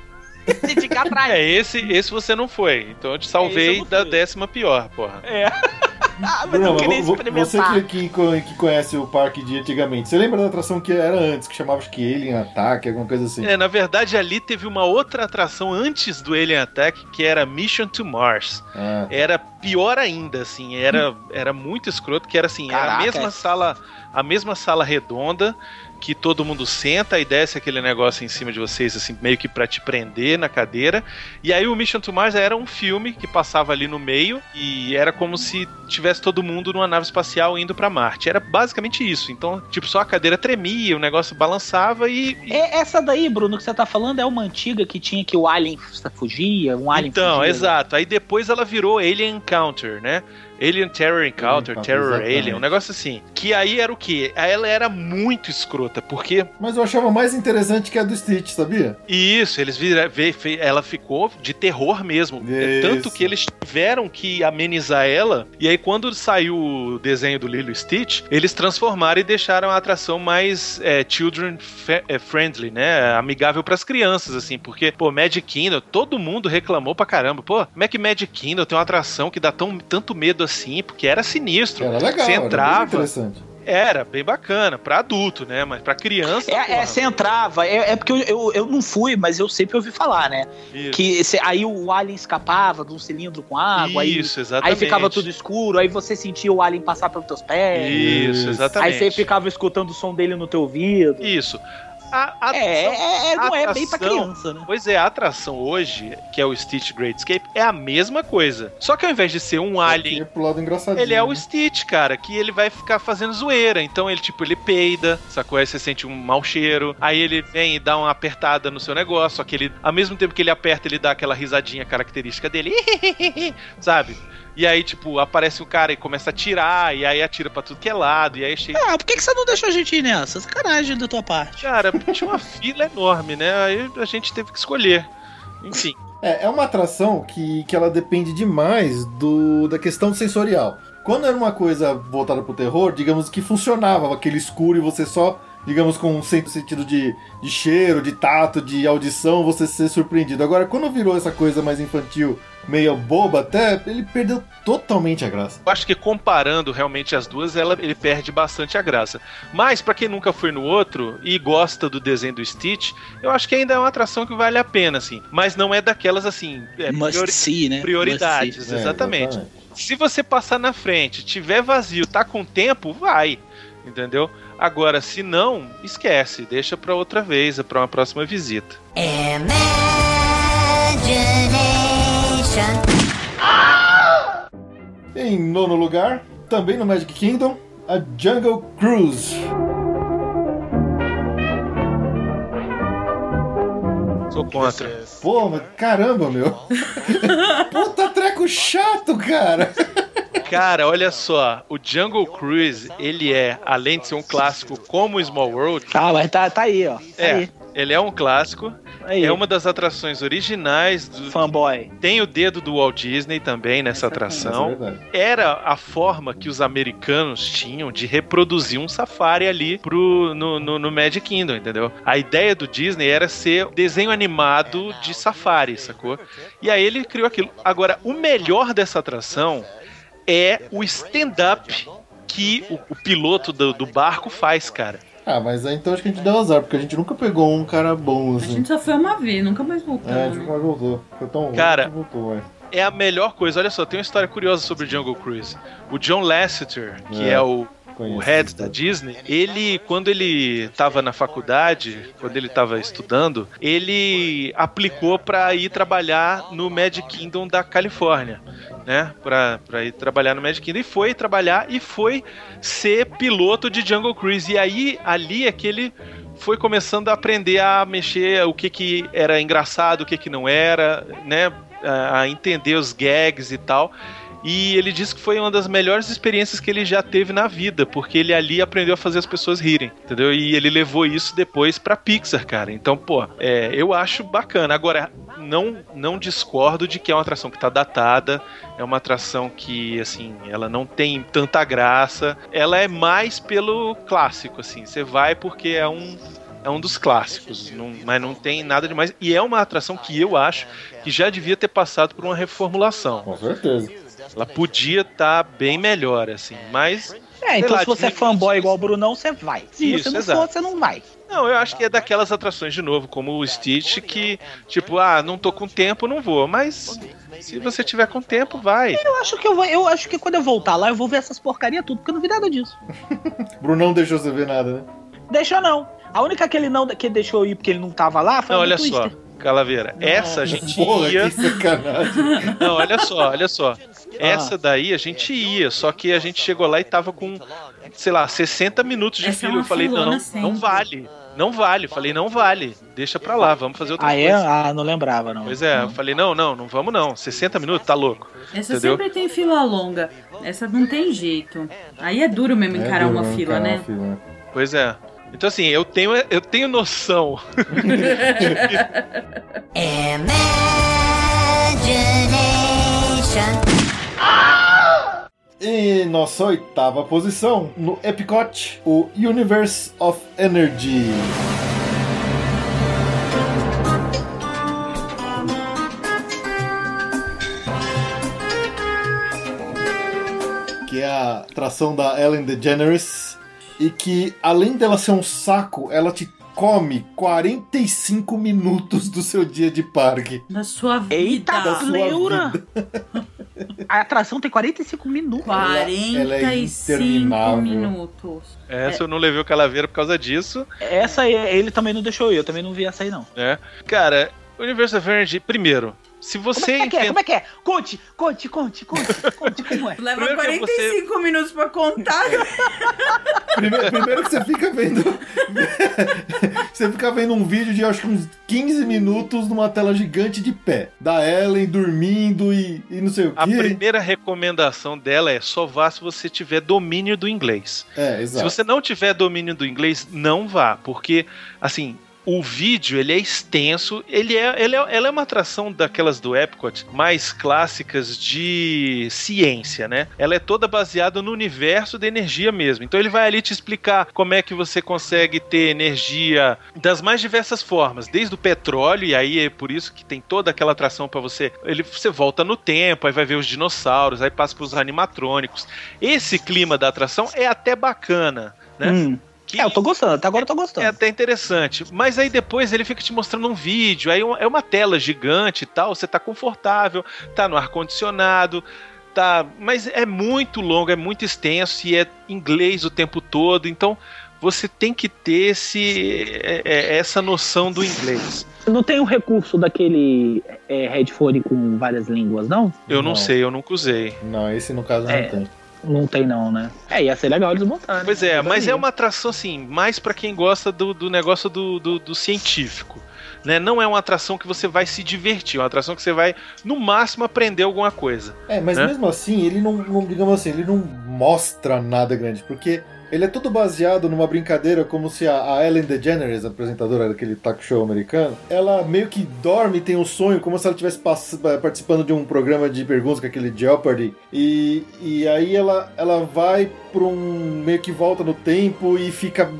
Você fica atrás. É, esse, esse você não foi. Então eu te É, salvei eu da décima pior, porra. É. Ah, mas Bruno, eu queria vo- você experimentar. que, que, que conhece o parque de antigamente, você lembra da atração que era antes, que chamava acho que Alien Attack, alguma coisa assim? É, na verdade ali teve uma outra atração antes do Alien Attack, que era Mission to Mars. Ah, Era pior ainda, assim, era, era muito escroto, que era assim, era a Caraca. mesma sala, a mesma sala redonda, que todo mundo senta e desce aquele negócio em cima de vocês, assim, meio que pra te prender na cadeira. E aí o Mission to Mars era um filme que passava ali no meio e era como se tivesse todo mundo numa nave espacial indo pra Marte. Era basicamente isso. Então, tipo, só a cadeira tremia, o negócio balançava e. e- É, essa daí, Bruno, que você tá falando é uma antiga que tinha que o Alien fugia, um Alien Então, fugia. exato. Aí depois ela virou Alien Encounter, né? Alien Terror Encounter, Encounter, Terror exatamente. Alien, um negócio assim. Que aí era o quê? Ela era muito escrota, porque Mas eu achava mais interessante que a do Stitch, sabia? Isso, eles vira, vê- fe- ela ficou de terror mesmo. É Isso. Tanto que eles tiveram que amenizar ela. E aí, quando saiu o desenho do Lilo Stitch, eles transformaram e deixaram a atração mais é, children é, friendly, né? Amigável pras crianças, assim. Porque, pô, Magic Kingdom, todo mundo reclamou pra caramba. Pô, como é que Magic Kingdom tem uma atração que dá tão, tanto medo assim? Porque era sinistro. Era legal, Você era bem entrava. interessante. Era bem bacana, pra adulto, né? Mas pra criança. É, é, porra, você entrava, é, é porque eu, eu, eu não fui, mas eu sempre ouvi falar, né? isso. Que cê- aí o alien escapava de um cilindro com água, aí, Isso, exatamente. aí ficava tudo escuro, aí você sentia o alien passar pelos teus pés. Isso, Isso. exatamente. Aí você ficava escutando o som dele no teu ouvido. Isso. A, a É, atração- é, é, não é bem pra criança, né? Pois é, a atração hoje, que é o Stitch Great Escape, é a mesma coisa. Só que ao invés de ser um alien É pro lado engraçadinho. Ele é o né? Stitch, cara, que ele vai ficar fazendo zoeira. Então ele, tipo, ele peida, sacou? Aí você sente um mau cheiro. Aí ele vem e dá uma apertada no seu negócio. Só que ele, ao mesmo tempo que ele aperta, ele dá aquela risadinha característica dele. sabe? E aí, tipo, aparece o cara e começa a atirar. E aí atira pra tudo que é lado. E aí chega. Ah, por que, que você não deixou a gente ir nessa? Sacanagem da tua parte. Cara, tinha uma fila enorme, né? Aí a gente teve que escolher. Enfim. É, é uma atração que, que ela depende demais do, da questão sensorial. Quando era uma coisa voltada pro terror, digamos que funcionava aquele escuro e você só, digamos, com um sen- sentido de, de cheiro, de tato, de audição, você ser surpreendido. Agora, quando virou essa coisa mais infantil, meio boba até, ele perdeu totalmente a graça. Eu acho que comparando realmente as duas, ela, ele perde bastante a graça. Mas, pra quem nunca foi no outro e gosta do desenho do Stitch, eu acho que ainda é uma atração que vale a pena, assim. Mas não é daquelas, assim, é, Must priori- see, né? prioridades. Must É, exatamente. Se você passar na frente, tiver vazio, tá com tempo, vai. Entendeu? Agora, se não, esquece. Deixa pra outra vez, pra uma próxima visita. Em nono lugar, também no Magic Kingdom, a Jungle Cruise. Sou contra. Pô, mas caramba, meu. Puta treco chato, cara. Cara, olha só, o Jungle Cruise, ele é, além de ser um clássico como o Small World, Ah, mas tá, tá aí, ó. Tá é, aí. Ele é um clássico, aí. é uma das atrações originais do, fanboy. Tem o dedo do Walt Disney também nessa Essa é atração. verdade. Era a forma que os americanos tinham de reproduzir um safari ali pro, no, no, no Magic Kingdom, entendeu? A ideia do Disney era ser desenho animado de safari, sacou? E aí ele criou aquilo. Agora, o melhor dessa atração é o stand-up que o, o piloto do, do barco faz, cara. Ah, mas aí então acho que a gente deu azar, porque a gente nunca pegou um cara bom A assim. gente só foi uma vez, nunca mais É, a gente né? nunca mais voltou. Foi tão ruim Cara, que voltou, é. é a melhor coisa. Olha só, tem uma história curiosa sobre Jungle Cruise. O John Lasseter, que É. é, o, o head da. Disney, ele, quando ele estava na faculdade, quando ele estava estudando, ele aplicou para ir trabalhar no Magic Kingdom da Califórnia. Né, pra ir trabalhar no Magic Kingdom e foi trabalhar e foi ser piloto de Jungle Cruise. E aí, ali é que ele foi começando a aprender a mexer o que que era engraçado, o que que não era, né? A entender os gags e tal. E ele disse que foi uma das melhores experiências que ele já teve na vida, porque ele ali aprendeu a fazer as pessoas rirem, entendeu? E ele levou isso depois pra Pixar, cara. Então, pô, é, eu acho bacana. Agora, não, não discordo de que é uma atração que tá datada, é uma atração que, assim, ela não tem tanta graça. Ela é mais pelo clássico, assim. Você vai porque é um, é um dos clássicos, não- mas não tem nada demais. E é uma atração que eu acho que já devia ter passado por uma reformulação. Com certeza. Ela podia estar bem melhor, assim, mas. É, então lá, se você é fanboy igual o Brunão, você vai. Se Isso, você não exato. for, você não vai. Não, eu acho que é daquelas atrações de novo, como o Stitch, que, tipo, ah, não tô com tempo, não vou. Mas se você tiver com tempo, vai. Eu acho que eu vou. Eu acho que quando eu voltar lá, eu vou ver essas porcaria tudo, porque eu não vi nada disso. Bruno não deixou você ver nada, né? Deixou não. A única que ele não que ele deixou ir porque ele não tava lá foi Não, olha só, Twister. Calaveira, essa a gente Porra, ia. que sacanagem. Não, olha só, olha só. Essa daí a gente ia, só que a gente chegou lá e tava com, sei lá, 60 minutos de Essa é fila. Eu falei, não, sempre. não vale. Não vale. Falei, não vale. Deixa pra lá, vamos fazer outra Ah, é? coisa. Ah, não lembrava, não. Pois é, eu falei, não, não, não vamos não. 60 minutos, tá louco. Essa Entendeu? sempre tem fila longa. Essa não tem jeito. Aí é duro mesmo É encarar duro uma fila, encarar né? uma fila, né? Pois é. Então assim, eu tenho, eu tenho noção. Imagination. E nossa oitava posição, no Epcot, o Universe of Energy. Que é a atração da Ellen DeGeneres. e que, além dela ser um saco, ela te come 45 minutos do seu dia de parque. Da sua vida. Eita, Da sua pleura! A atração tem 45 minutos. ela é 45 interminável. minutos. Essa eu não levei o Calaveira por causa disso, Essa aí, ele também não deixou eu, eu também não vi essa aí não. né? Cara, Universo Energy, primeiro, se Como você é que é? Como é que é? Conte, conte, conte, conte, conte como é. Leva Primeiro que 45 minutos pra contar. Primeiro, primeiro que você fica vendo. você fica vendo um vídeo de acho que uns 15 minutos numa tela gigante de pé. Da Ellen dormindo e, e não sei o A quê. primeira recomendação dela é só vá se você tiver domínio do inglês. É, Se exato. você não tiver domínio do inglês, não vá, porque assim, o vídeo ele é extenso, ele é, ele é, ela é uma atração daquelas do Epcot mais clássicas de ciência, né? Ela é toda baseada no universo da energia mesmo. Então ele vai ali te explicar como é que você consegue ter energia das mais diversas formas, desde o petróleo e aí é por isso que tem toda aquela atração para você. Ele você volta no tempo, aí vai ver os dinossauros, aí passa pros animatrônicos. Esse clima da atração é até bacana, né? Hum. Que- É, eu tô gostando, até agora eu tô gostando. é até interessante. Mas aí depois ele fica te mostrando um vídeo. Aí é uma tela gigante e tal. Você tá confortável, tá no ar-condicionado. Tá, mas é muito longo, é muito extenso e é inglês o tempo todo. Então você tem que ter esse, é- é- essa noção do inglês. Não tem o recurso daquele é, headphone com várias línguas, não? Eu não, Não. sei, eu nunca usei. Não, esse no caso É. não tem. Não tem não, né? É, ia ser legal eles montarem. Pois é, Eu mas é uma atração assim, mais pra quem gosta do, do negócio do, do, do científico. Né? Não é uma atração que você vai se divertir, é uma atração que você vai, no máximo, aprender alguma coisa. É, mas Né? mesmo assim, ele não, não, digamos assim, ele não mostra nada grande, porque ele é todo baseado numa brincadeira como se a, a Ellen DeGeneres, apresentadora daquele talk show americano, ela meio que dorme e tem um sonho, como se ela estivesse pass- participando de um programa de perguntas com aquele Jeopardy, e, e aí ela, ela vai pra um. meio que volta no tempo e fica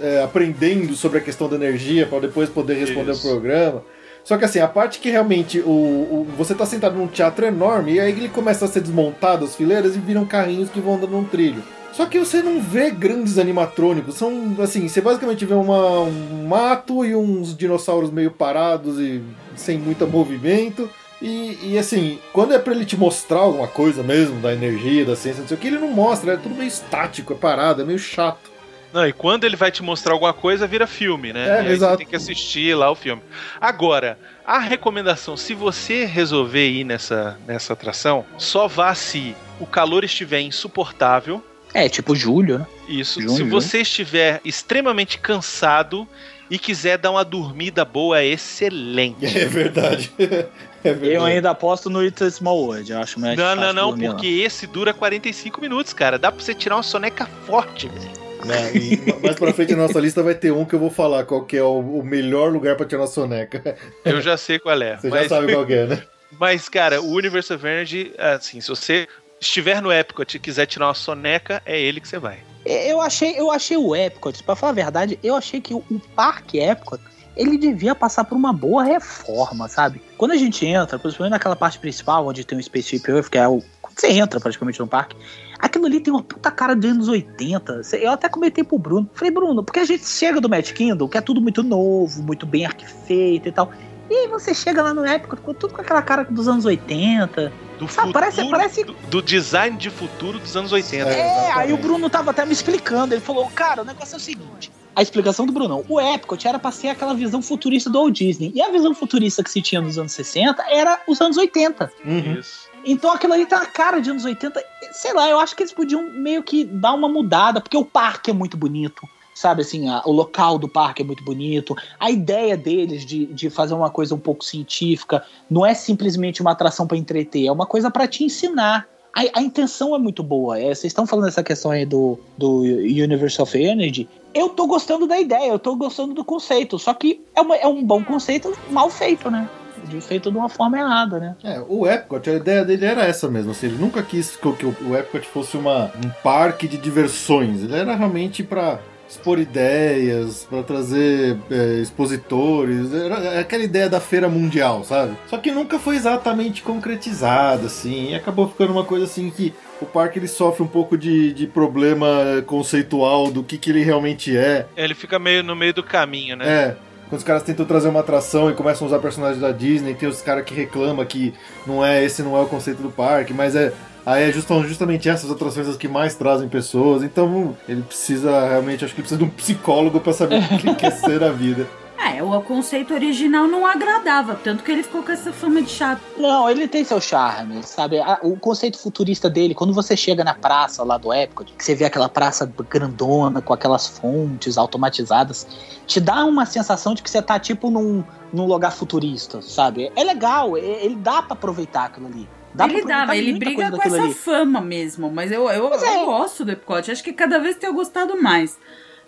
é, aprendendo sobre a questão da energia para depois poder responder Isso. o programa. Só que assim, a parte que realmente o, o- você tá sentado num teatro enorme e aí ele começa a ser desmontado as fileiras e viram carrinhos que vão andando num trilho. Só que você não vê grandes animatrônicos, são assim, você basicamente vê uma, um mato e uns dinossauros meio parados e sem muito movimento. E, e, assim, quando é pra ele te mostrar alguma coisa mesmo, da energia, da ciência, não sei o que, ele não mostra, é tudo meio estático, é parado, é meio chato. Não, e quando ele vai te mostrar alguma coisa, vira filme, né? É, exato. Você tem que assistir lá o filme. Agora, a recomendação, se você resolver ir nessa, nessa atração, só vá se o calor estiver insuportável. É, tipo julho, né? Isso. Junho, se você estiver extremamente cansado e quiser dar uma dormida boa, é excelente. É verdade. É verdade. Eu ainda aposto no It's a Small World, eu acho mais Não, fácil não, não, lá. porque esse dura 45 minutos, cara. Dá pra você tirar uma soneca forte, velho. Né, e mais pra frente na nossa lista vai ter um que eu vou falar qual que é o, o melhor lugar pra tirar uma soneca. Eu já sei qual é. Você já mas, sabe qual que é, né? mas, cara, o Universe of Energy, assim, se você estiver no Epcot e quiser tirar uma soneca, é ele que você vai. Eu achei, eu achei o Epcot, pra falar a verdade, eu achei que o, parque Epcot, ele devia passar por uma boa reforma, sabe? Quando a gente entra, principalmente naquela parte principal, onde tem o Spaceship Earth, que é o... Você entra praticamente no parque, aquilo ali tem uma puta cara de anos 80. Eu até comentei pro Bruno. Falei, Bruno, porque a gente chega do Magic Kingdom, que é tudo muito novo, muito bem arquifeito e tal. E aí você chega lá no Epcot, com tudo com aquela cara dos anos 80. Do Ah, futuro, parece- parece- do, do design de futuro dos anos 80. É. É, aí o Bruno tava até me explicando. Ele falou, cara, o negócio é o seguinte. A explicação do Brunão. O Epcot era pra ser aquela visão futurista do Walt Disney. E a visão futurista que se tinha nos anos 60 era os anos 80. Uhum. Isso. Então aquilo ali tá na cara de anos 80. Sei lá, eu acho que eles podiam meio que dar uma mudada, porque o parque é muito bonito. Sabe assim, a- o local do parque é muito bonito. A ideia deles de, de fazer uma coisa um pouco científica não é simplesmente uma atração pra entreter, é uma coisa pra te ensinar. A, a intenção é muito boa. É, vocês estão falando essa questão aí do, do Universe of Energy. Eu tô gostando da ideia, eu tô gostando do conceito. Só que é, uma- é um bom conceito mal feito, né? De feito de uma forma errada, né? É, o Epcot, a ideia dele era essa mesmo. Assim, ele nunca quis que o, que o Epcot fosse uma, um parque de diversões. Ele era realmente pra expor ideias, pra trazer é, expositores. Era aquela ideia da feira mundial, sabe? Só que nunca foi exatamente concretizada, assim. E acabou ficando uma coisa assim que o parque ele sofre um pouco de, de problema conceitual do que, que ele realmente é. Ele fica meio no meio do caminho, né? É. Quando os caras tentam trazer uma atração e começam a usar personagens da Disney, tem os caras que reclamam que não é esse não é o conceito do parque, mas é aí é justam- justamente essas atrações as que mais trazem pessoas. Então ele precisa realmente, acho que ele precisa de um psicólogo pra saber o que quer ser a vida. É, o conceito original não agradava, tanto que ele ficou com essa fama de chato. Não, ele tem seu charme, sabe? O conceito futurista dele, quando você chega na praça lá do Epcot, que você vê aquela praça grandona com aquelas fontes automatizadas, te dá uma sensação de que você tá tipo num, num lugar futurista, sabe? É legal, e- ele dá pra aproveitar aquilo ali. Dá ele dava, ele briga com essa ali. fama mesmo, mas eu, eu, é. eu gosto do Epcot. Acho que cada vez tenho gostado mais.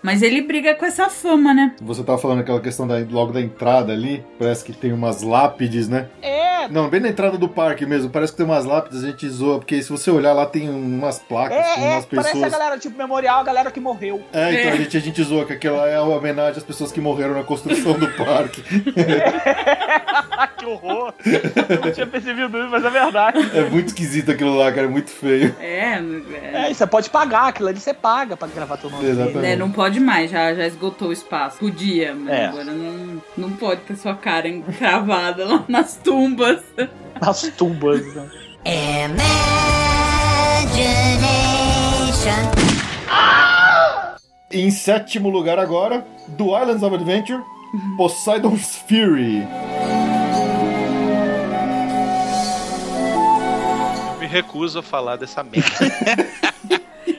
Mas ele briga com essa fama, né? Você tava falando aquela questão da, logo da entrada ali, parece que tem umas lápides, né? É, Não, bem na entrada do parque mesmo, parece que tem umas lápides, a gente zoa, porque se você olhar lá tem umas placas com é, é, umas parece a pessoas. galera, tipo, memorial, a galera que morreu. É, então É. a gente, a gente zoa que aquela é uma homenagem às pessoas que morreram na construção do parque. que horror! Eu não tinha percebido isso, mas é verdade. É muito esquisito aquilo lá, cara, é muito feio. É, é. É, você pode pagar, aquilo ali você paga pra gravar teu nome. Exatamente. né, não pode mais, já, já esgotou o espaço. Podia, mas É. agora não, não pode ter sua cara encravada lá nas tumbas. Nas tumbas, né? Imagination. Em sétimo lugar agora, do Islands of Adventure, Poseidon's Fury. Me recuso a falar dessa merda.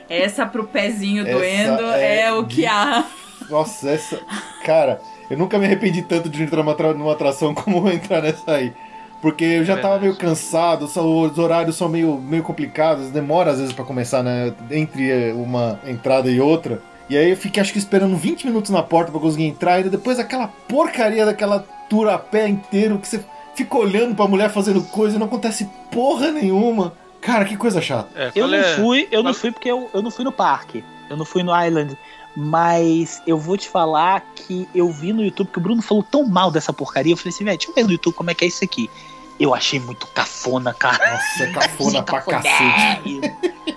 Essa pro pezinho Essa doendo é é, o que há. Nossa, essa. Cara, eu nunca me arrependi tanto de entrar numa, atra- numa atração como entrar nessa aí. Porque eu já tava meio cansado, só- os horários são meio, meio complicados, demora às vezes pra começar, né? Entre eh, uma entrada e outra. E aí eu fiquei acho que esperando 20 minutos na porta pra conseguir entrar, e depois aquela porcaria daquela tour a pé inteiro que você fica olhando pra mulher fazendo coisa e não acontece porra nenhuma. Cara, que coisa chata. É, Eu não é- fui, eu não fui porque eu, eu não fui no parque. Eu não fui no Island. Mas eu vou te falar que eu vi no YouTube que o Bruno falou tão mal dessa porcaria. Eu falei assim, velho, deixa eu ver no YouTube como é que é isso aqui. Eu achei muito cafona, cara. Nossa, é cafona pra cacete.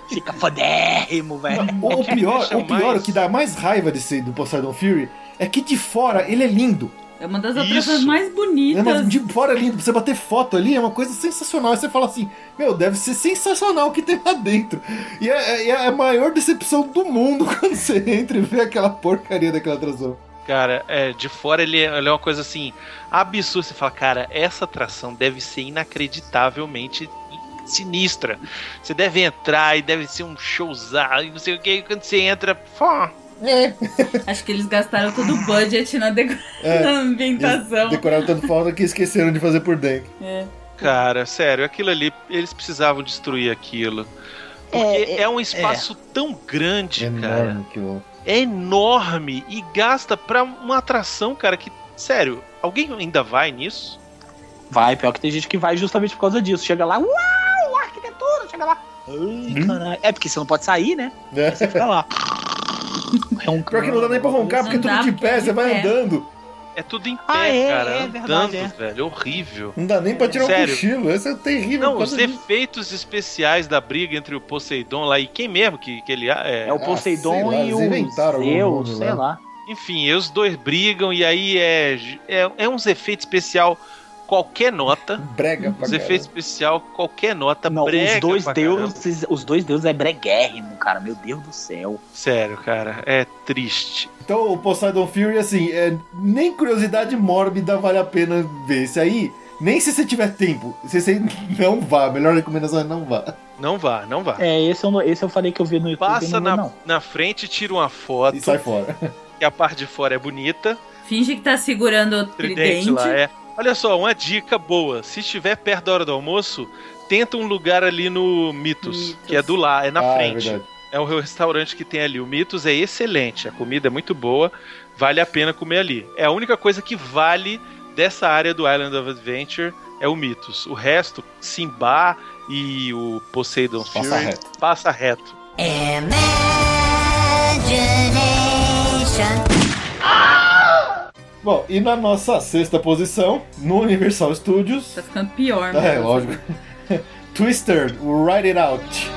Fica fodérrimo, velho. O, pior, o pior, mais- o que dá mais raiva desse, do Poseidon Fury é que de fora ele é lindo. É uma das Isso. atrações mais Né? bonitas. Mas de fora é lindo. Você bater foto ali é uma coisa sensacional. Aí você fala assim, meu, deve ser sensacional o que tem lá dentro. E é, é a maior decepção do mundo quando você entra e vê aquela porcaria daquela atração. Cara, é, de fora ele é, ele é uma coisa assim, absurda. Você fala, cara, essa atração deve ser inacreditavelmente sinistra. Você deve entrar e deve ser um showzão e não sei o que. E quando você entra, fó, É. Acho que eles gastaram todo o budget na, deco- É. na ambientação. Decoraram tanto foda que esqueceram de fazer por dentro. É. Cara, sério, aquilo ali, eles precisavam destruir aquilo. Porque É, é, um espaço tão grande, cara. Enorme. É enorme e gasta pra uma atração, cara, que. Sério, alguém ainda vai nisso? Vai, pior que tem gente que vai justamente por causa disso. Chega lá, uau, arquitetura, chega lá. Hum? Ai, caralho. É porque você não pode sair, né? É. Aí você fica lá. Roncando, Pior que não dá nem pra roncar, porque é tudo de porque pé, é você vai andando. É tudo em pé, Ah, é, cara. é andando, verdade, é. velho. É horrível. Não dá nem pra tirar um Sério. cochilo. Esse é terrível. Não, os disso. efeitos especiais da briga entre o Poseidon lá e quem mesmo que, que ele é. É o Ah, sei Poseidon lá, e o Zeus, sei lá. lá. Enfim, os dois brigam e aí é, é, é uns efeitos especial qualquer nota. Brega pra Os efeitos especial qualquer nota. Não, brega os dois pra caramba. deuses, os dois deuses é breguérrimo, cara. Meu Deus do céu. Sério, cara, é triste. Então o Poseidon Fury, assim, é, nem curiosidade mórbida vale a pena ver. Esse aí, nem se você tiver tempo. Se você não vá, a melhor recomendação é não vá. Não vá, não vá. É, esse eu, não- esse eu falei que eu vi no YouTube. Passa na, vou, na frente, tira uma foto, E sai fora. que a parte de fora é bonita. Finge que tá segurando o Tridente tridente. lá, é. Olha só, uma dica boa. Se estiver perto da hora do almoço, tenta um lugar ali no Mitos, Mitos. que é do lá, é na ah, frente. É. É o restaurante que tem ali. O Mitos é excelente, a comida é muito boa, vale a pena comer ali. É a única coisa que vale dessa área do Island of Adventure é o Mitos. O resto, Simba e o Poseidon Passa Fury, reto. passa reto. Imagination. Attention. Bom, e na nossa sexta posição, no Universal Studios, Tá ficando pior, né? é lógico, Twister, Write It Out.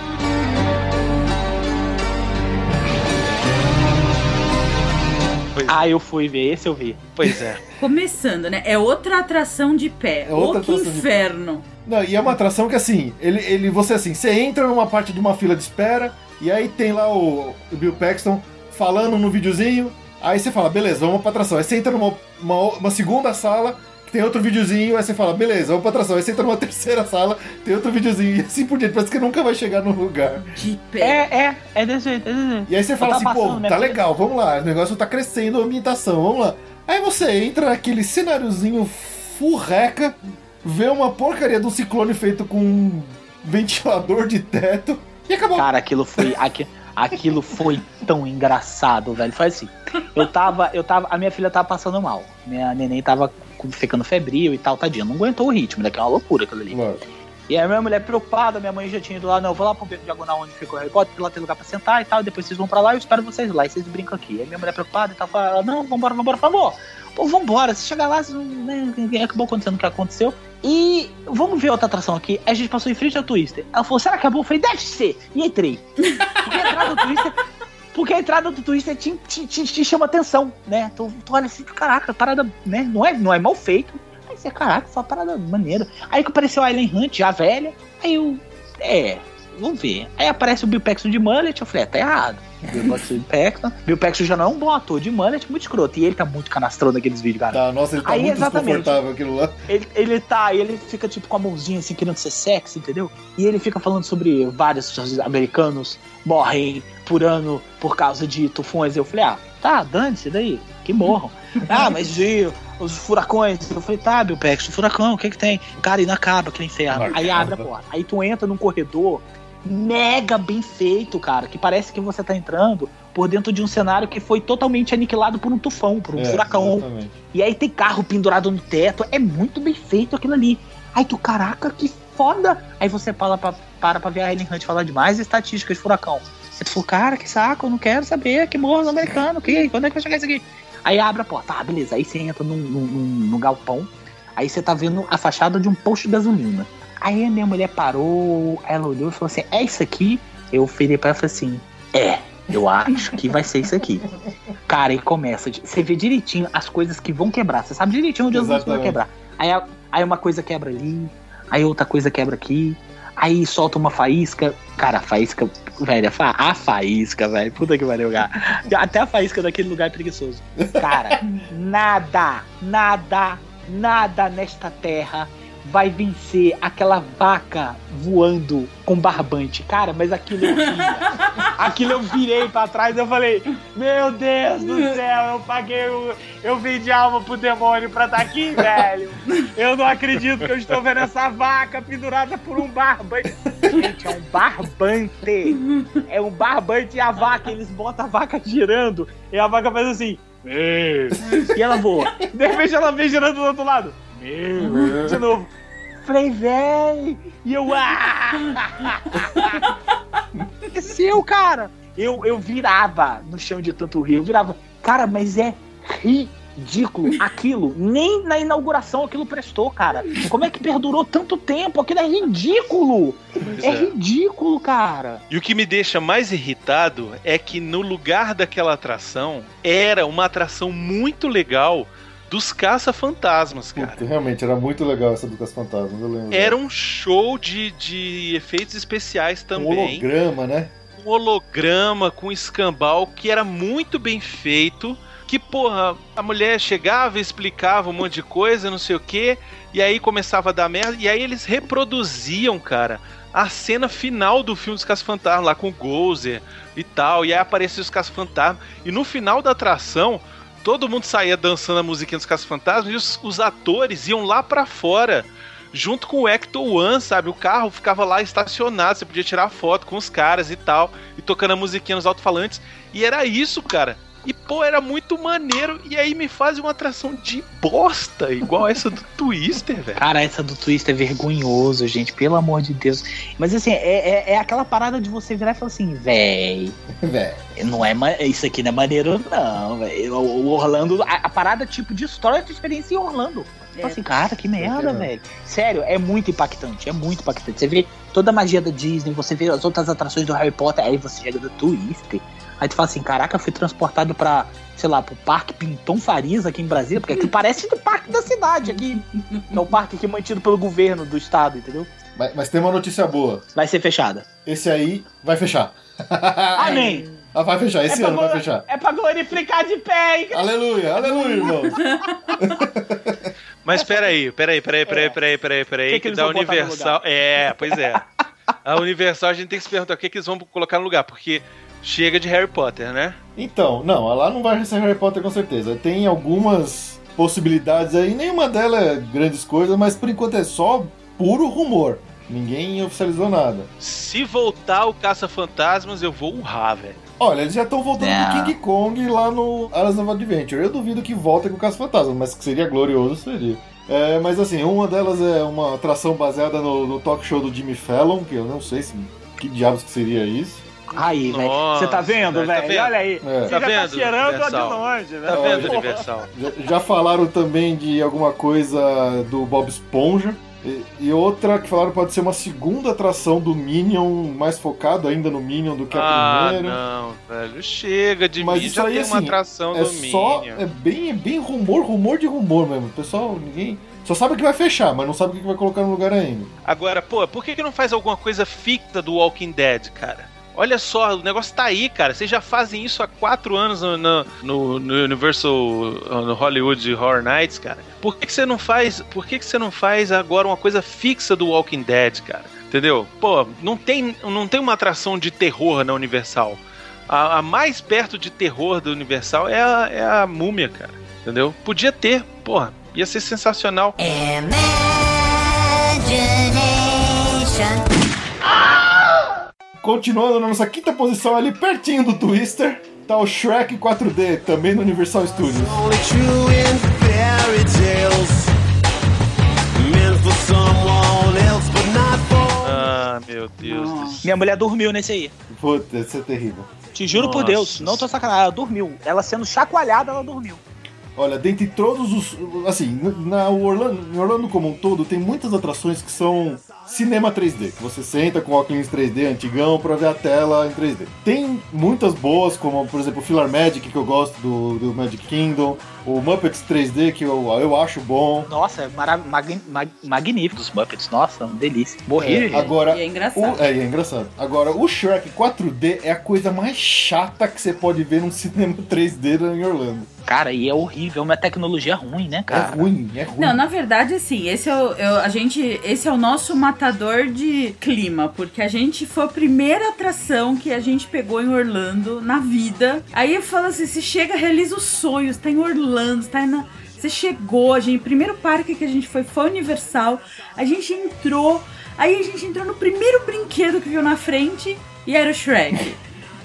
Pois, Ah, eu fui ver, esse eu vi. pois é. Começando, né? É outra atração de pé. É outra Ô, que inferno. Não, e é uma atração que assim, ele, ele você assim, você entra numa parte de uma fila de espera, e aí tem lá o, o Bill Paxton falando no videozinho, aí você fala, beleza, vamos pra atração. Aí você entra numa uma, uma segunda sala, que tem outro videozinho, aí você fala, beleza, vamos pra atração. Aí você entra numa terceira sala, tem outro videozinho, e assim por diante, parece que nunca vai chegar no lugar. De pé. É, é, é desse jeito, é desse jeito. E aí você fala tá assim, pô, tá legal, vamos lá, o negócio tá crescendo a ambientação, vamos lá. Aí você entra naquele cenáriozinho furreca, vê uma porcaria de um ciclone feito com um ventilador de teto e acabou. Cara, aquilo foi. aqui- aquilo foi tão engraçado, velho. Foi assim. Eu tava, eu tava. A minha filha tava passando mal. Minha neném tava ficando febril e tal, tadinha. Não aguentou o ritmo, daqui é uma loucura aquilo ali. Lógico. E aí a minha mulher preocupada, minha mãe já tinha ido lá, não, eu vou lá pro beco diagonal onde ficou o Harry Potter, porque lá tem lugar pra sentar e tal, e depois vocês vão pra lá e eu espero vocês lá, e vocês brincam aqui. Aí minha mulher preocupada e tal, fala, não, vambora, vambora, por favor. Pô, vambora, se chegar lá, vocês não- né, acabou acontecendo o que aconteceu. E vamos ver outra atração aqui. A gente passou em frente ao Twister. Ela falou, será que acabou? Eu falei, deve ser. E entrei. Porque a entrada do Twister. Porque a entrada do Twister te, te, te- te chama atenção, né? Tu, tu olha assim, caraca, parada, né? Não é, não é mal feito. Aí você, caraca, só uma parada maneira. Aí que apareceu a Ellen Hunt, já velha. Aí eu, é, vamos ver. Aí aparece o Bill Paxton de mullet, eu falei, é, tá errado. Bill Paxton de. Bill Paxton já não é um bom ator de mullet, muito escroto. E ele tá muito canastrão naqueles vídeos, cara. Tá, nossa, ele tá Aí, muito exatamente. desconfortável aquilo lá. Ele, ele tá, ele fica tipo com a mãozinha assim, querendo ser sexy, entendeu? E ele fica falando sobre vários americanos morrem por ano por causa de tufões. Eu falei, ah, tá, dane-se daí, que morram. ah, mas e os furacões? Eu falei, tá, Bill Paxton, furacão, o que que tem? Cara, e acaba, aquele inferno. Não Aí abre a porta. Aí tu entra num corredor mega bem feito, cara, que parece que você tá entrando por dentro de um cenário que foi totalmente aniquilado por um tufão, por um É, furacão. exatamente. E aí tem carro pendurado no teto. É muito bem feito aquilo ali. Aí tu, caraca, que foda. Aí você para pra, para pra ver a Ellen Hunt falar de mais estatísticas de furacão. Tu falou, cara, que saco, eu não quero saber, que morro americano, que, quando é que vai chegar isso aqui? Aí abre a porta, ah, beleza. Aí você entra num, num, num- num galpão. Aí você tá vendo a fachada de um posto de gasolina. Aí a minha mulher parou, ela olhou e falou assim: É isso aqui? Eu virei pra ela e falei assim: É, eu acho que vai ser isso aqui. Cara, e começa. Você vê direitinho as coisas que vão quebrar. Você sabe direitinho onde as coisas vão quebrar. Aí, aí uma coisa quebra ali, aí outra coisa quebra aqui. Aí solta uma faísca. Cara, a faísca. Velho, a faísca, velho. Puta que pariu, cara. Até a faísca daquele lugar é preguiçoso. Cara, nada, nada, nada nesta terra vai vencer aquela vaca voando com barbante. Cara, mas aquilo eu via. Aquilo eu virei pra trás e eu falei: Meu Deus do céu, eu paguei o. Eu vendi alma pro demônio pra estar aqui, velho. Eu não acredito que eu estou vendo essa vaca pendurada por um barbante. Gente, é um barbante. É um barbante e a vaca, eles botam a vaca girando e a vaca faz assim. E ela voa. De repente ela vem girando do outro lado. De novo. Falei, véi. E eu. Ah! Esqueceu, cara. Eu, eu virava no chão de tanto rir. Eu virava. Cara, mas é ridículo aquilo. Nem na inauguração aquilo prestou, cara. Como é que perdurou tanto tempo? Aquilo é ridículo. Pois É é. ridículo, cara. E o que me deixa mais irritado é que no lugar daquela atração era uma atração muito legal dos caça-fantasmas, cara. Puta, realmente, era muito legal essa do Cas Fantasmas, eu lembro. Era um show de, de efeitos especiais um também. holograma, né? um holograma com escambau que era muito bem feito. Que, porra, a mulher chegava e explicava um monte de coisa, não sei o que, e aí começava a dar merda, e aí eles reproduziam, cara, a cena final do filme dos Caça-Fantasmas, lá com o Gozer e tal, e aí apareciam os Caça-Fantasmas, e no final da atração, todo mundo saía dançando a musiquinha dos Caça-Fantasmas, e os, os atores iam lá pra fora, junto com o Ecto One, sabe? O carro ficava lá estacionado, você podia tirar foto com os caras e tal, e tocando a musiquinha nos alto-falantes. E era isso, cara. E, pô, era muito maneiro. E aí me fazem uma atração de bosta, igual essa do Twister, velho. Cara, essa do Twister é vergonhoso, gente, pelo amor de Deus. Mas assim, é, é, é aquela parada de você virar e falar assim, véi, Véi. não é isso aqui não é maneiro, não, velho. O o Orlando, a, a parada tipo de história de experiência em Orlando. Você fala assim, cara, que merda, É. velho. Sério, é muito impactante, é muito impactante. Você vê toda a magia da Disney, você vê as outras atrações do Harry Potter, aí você chega do Twister. Aí tu fala assim, caraca, eu fui transportado pra, sei lá, pro Parque Pinton Farias aqui em Brasília, porque aqui parece do parque da cidade aqui. É o parque aqui mantido pelo governo do estado, entendeu? Mas, mas tem uma notícia boa. Vai ser fechada. Esse aí vai fechar. Amém! Ah, vai fechar, esse É ano vai fechar. É pra glorificar de pé, hein? Aleluia, aleluia, irmão. Mas peraí, peraí, peraí, peraí, É. peraí, peraí, peraí. Que Que, que eles da vão botar no Universal. É, pois é. A Universal a gente tem que se perguntar o que, que eles vão colocar no lugar, porque chega de Harry Potter, né? Então, não, lá não vai ser Harry Potter com certeza. Tem algumas possibilidades aí, nenhuma delas é grandes coisas, mas por enquanto é só puro rumor. Ninguém oficializou nada. Se voltar o Caça-Fantasmas, eu vou urrar, velho. Olha, eles já estão voltando Não. com King Kong lá no Alice of Adventure. Eu duvido que volte com o Caça Fantasma, mas que seria glorioso, seria. É, mas assim, uma delas é uma atração baseada no, no talk show do Jimmy Fallon, que eu não sei se, que diabos que seria isso. Aí, velho. Você tá vendo, velho, tá? Olha aí. É. Você Tá já vendo, tá cheirando de Universal? longe, Tá velho. vendo, Porra. Universal? Já, já falaram também de alguma coisa do Bob Esponja. E, outra que falaram pode ser uma segunda atração do Minion, mais focado ainda no Minion do que a Ah, primeira. não, velho. Chega de Mas mim. isso Já aí, tem uma assim, atração É do só. Minion. É bem, é bem rumor, rumor de rumor mesmo. O pessoal, ninguém. Só sabe que vai fechar, mas não sabe o que que vai colocar no lugar ainda. Agora, pô, por que, que não faz alguma coisa fixa do Walking Dead, cara? Olha só, o negócio tá aí, cara. Vocês já fazem isso há quatro anos no, no, no- Universal, no Hollywood Horror Nights, cara. Por que, que você não faz? Por que, que você não faz agora uma coisa fixa do Walking Dead, cara? Entendeu? Pô, não tem, não tem uma atração de terror na Universal. A, a mais perto de terror do Universal é a, é a múmia, cara. Entendeu? Podia ter, porra. Ia ser sensacional. Imagination. Continuando na nossa quinta posição, ali pertinho do Twister, tá o Shrek 4D, também no Universal Studios. Ah, meu Deus do céu. Minha mulher dormiu nesse aí. Puta, isso é terrível. Te juro por Nossa. Deus, não tô sacanagem, ela dormiu. Ela sendo chacoalhada, ela dormiu. Olha, dentre todos os. Assim, na Orlando, em Orlando como um todo, tem muitas atrações que são cinema 3D. Que você senta com óculos 3D antigão pra ver a tela em 3D. Tem muitas boas, como por exemplo o Filar Magic, que eu gosto do, do Magic Kingdom. O Muppets 3D, que eu, eu acho bom. Nossa, é mara- magni- mag- magnífico os Muppets. Nossa, uma delícia. Morri, É, gente. agora, E é engraçado. O, é, é engraçado. Agora, o Shrek 4D é a coisa mais chata que você pode ver num cinema 3D em Orlando. Cara, e é horrível, é uma tecnologia ruim, né, É cara? ruim, é ruim. Não, na verdade, assim, esse é o, eu- a gente, esse é o nosso matador de clima, porque a gente foi a primeira atração que a gente pegou em Orlando na vida. Aí eu falo assim, você chega, realiza os sonhos, tá em Orlando, tá na, você chegou, a gente, o primeiro parque que a gente foi foi Universal, a gente entrou, aí a gente entrou no primeiro brinquedo que viu na frente e era o Shrek.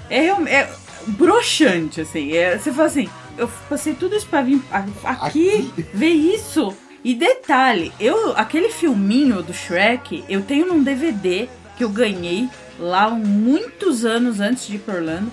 É, é broxante, assim. É, você fala assim, eu passei tudo isso pra vir a- aqui, ver isso. E detalhe, eu aquele filminho do Shrek, eu tenho num DVD que eu ganhei lá muitos anos antes de ir pra Orlando.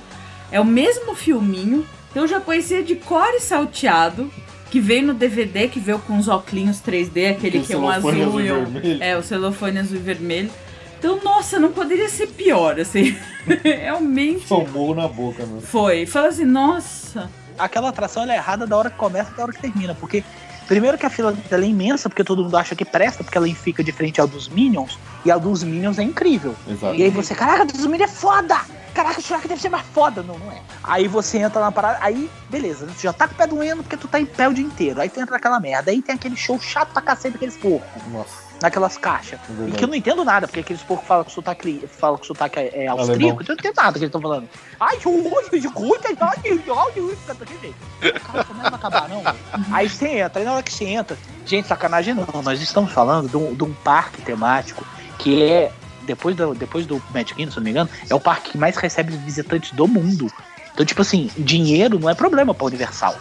É o mesmo filminho que eu já conhecia de cor e salteado, que veio no DVD, que veio com os óculos 3D, aquele Aquele que é um azul azul e um, vermelho. é, o celofane azul e vermelho. Então, nossa, não poderia ser pior, assim. Realmente Tomou na boca, meu. foi. Fala assim, nossa. Aquela atração ela é errada da hora que começa e da hora que termina. Porque, primeiro que a fila dela é imensa, porque todo mundo acha que presta, porque ela fica de frente ao dos Minions, e a dos Minions é incrível. Exato. E aí você, caraca, dos Minions é foda! Caraca, o Shrek deve ser mais foda. Não, não é. Aí você entra na parada, aí, beleza, tu já tá com o pé doendo porque tu tá em pé o dia inteiro. Aí tu entra naquela merda. Aí tem aquele show chato pra cacete daqueles porcos, Nossa, naquelas caixas. é E que eu não entendo nada, porque aqueles porcos falam com sotaque, falam com sotaque é, é austríaco, então eu não entendo nada que eles estão falando. Ai, hoje, de cuida, Cara, isso não vai acabar, não. Aí você entra, aí na hora que você entra, gente, sacanagem não, nós estamos falando de um, de um parque temático que é, depois do, depois do Magic Kingdom, se eu não me engano, é o parque que mais recebe visitantes do mundo. Então, tipo assim, dinheiro não é problema pra Universal.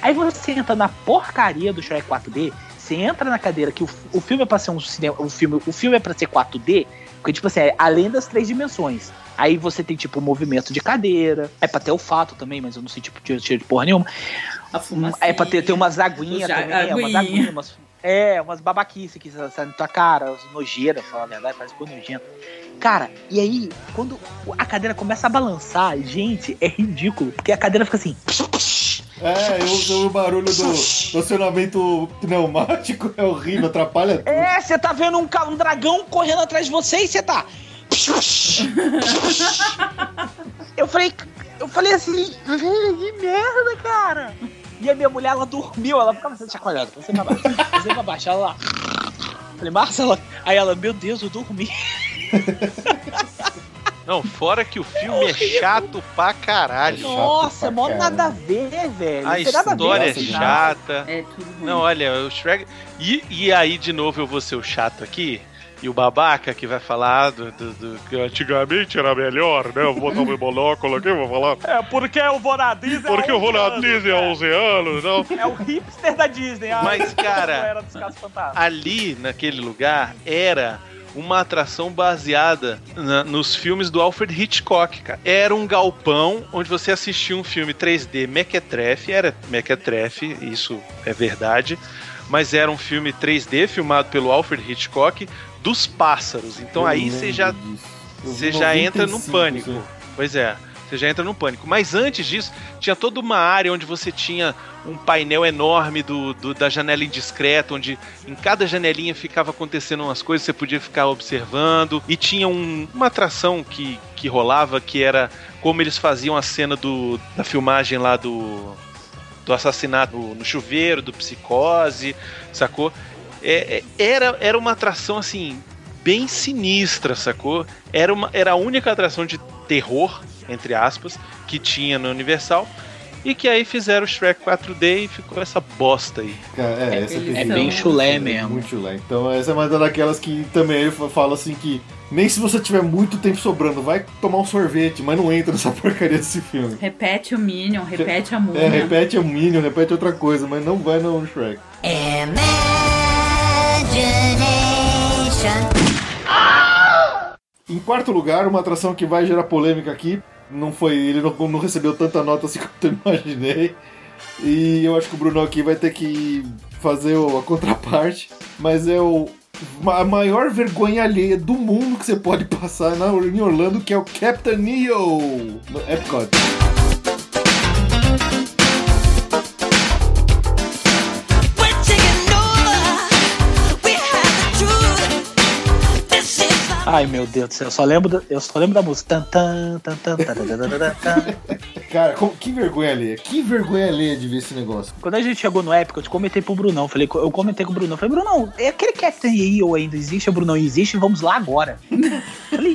Aí você entra na porcaria do Shrek 4D, você entra na cadeira que o, o filme é pra ser um cinema. O filme, o filme é pra ser 4D, porque, tipo assim, é além das três dimensões. Aí você tem, tipo, movimento de cadeira. É pra ter olfato também, mas eu não sei, tipo, tiro de porra nenhuma. É pra ter, ter umas aguinhas também, é, umas aguinha. aguinhas, umas, é, umas babaquices que saem na tua cara, pra falar a verdade, parece coisa nojenta. Cara, e aí, quando a cadeira começa a balançar, gente, é ridículo, porque a cadeira fica assim. É, eu uso o barulho do, acionamento pneumático, é horrível, atrapalha tudo. É, você tá vendo um, um dragão correndo atrás de você e você tá. Eu falei, eu falei assim, que merda, cara. E a minha mulher, ela dormiu, ela ficava se chacoalhando, você pra baixo, você pra baixo, ela lá. Falei, Marcela, aí ela, meu Deus, eu dormi. Não, fora que o filme é chato pra caralho. Chato Nossa, pra mó caralho. nada a ver, velho. A Não tem nada a ver história é chata. É tudo ruim. Não, olha, o Shrek. E, e aí, de novo, eu vou ser o chato aqui. E o babaca que vai falar do, do- do- que antigamente era melhor, né? Eu vou botar meu monóculo aqui, vou falar. É, porque o vou na Disney Porque eu vou na Disney há 11 anos, não. É o hipster da Disney. a- Mas, cara, ali naquele lugar era uma atração baseada na- nos filmes do Alfred Hitchcock, cara. Era um galpão onde você assistia um filme 3D mequetrefe, era mequetrefe, isso é verdade, mas era um filme 3D filmado pelo Alfred Hitchcock dos pássaros. Então Eu aí você já você já entra 95, pânico. Pois é, você já entra num pânico. Mas antes disso, tinha toda uma área onde você tinha um painel enorme do, do- da janela indiscreta, onde em cada janelinha ficava acontecendo umas coisas, você podia ficar observando. E tinha um- uma atração que, que rolava, que era como eles faziam a cena do, da filmagem lá do, do assassinato no, no chuveiro, do psicose, sacou? É- é- era, era uma atração assim bem sinistra, sacou? Era, uma, era a única atração de terror, entre aspas, que tinha no Universal. E que aí fizeram o Shrek 4D e ficou essa bosta aí. É, essa eles tem- são- bem chulé é mesmo. Muito chulé. Então essa é uma daquelas que também eu falo assim que nem se você tiver muito tempo sobrando, vai tomar um sorvete, mas não entra nessa porcaria desse filme. Repete o Minion, repete a É, música. repete o Minion, repete outra coisa, mas não vai no Shrek. Em quarto lugar, uma atração que vai gerar polêmica aqui. Não foi. Ele não, não recebeu tanta nota assim quanto eu imaginei. E eu acho que o Bruno aqui vai ter que fazer a contraparte. Mas é o. A maior vergonha alheia do mundo que você pode passar na, em Orlando, que é o Captain Neo no Epcot. Ai, meu Deus do céu, eu só lembro, eu só lembro da música. Cara, que vergonha ler que vergonha ler de ver esse negócio. Quando a gente chegou no época eu comentei pro Brunão, falei, eu comentei com o Brunão, falei, Brunão, é aquele questão é aí ou ainda existe? O Brunão existe, vamos lá agora. falei,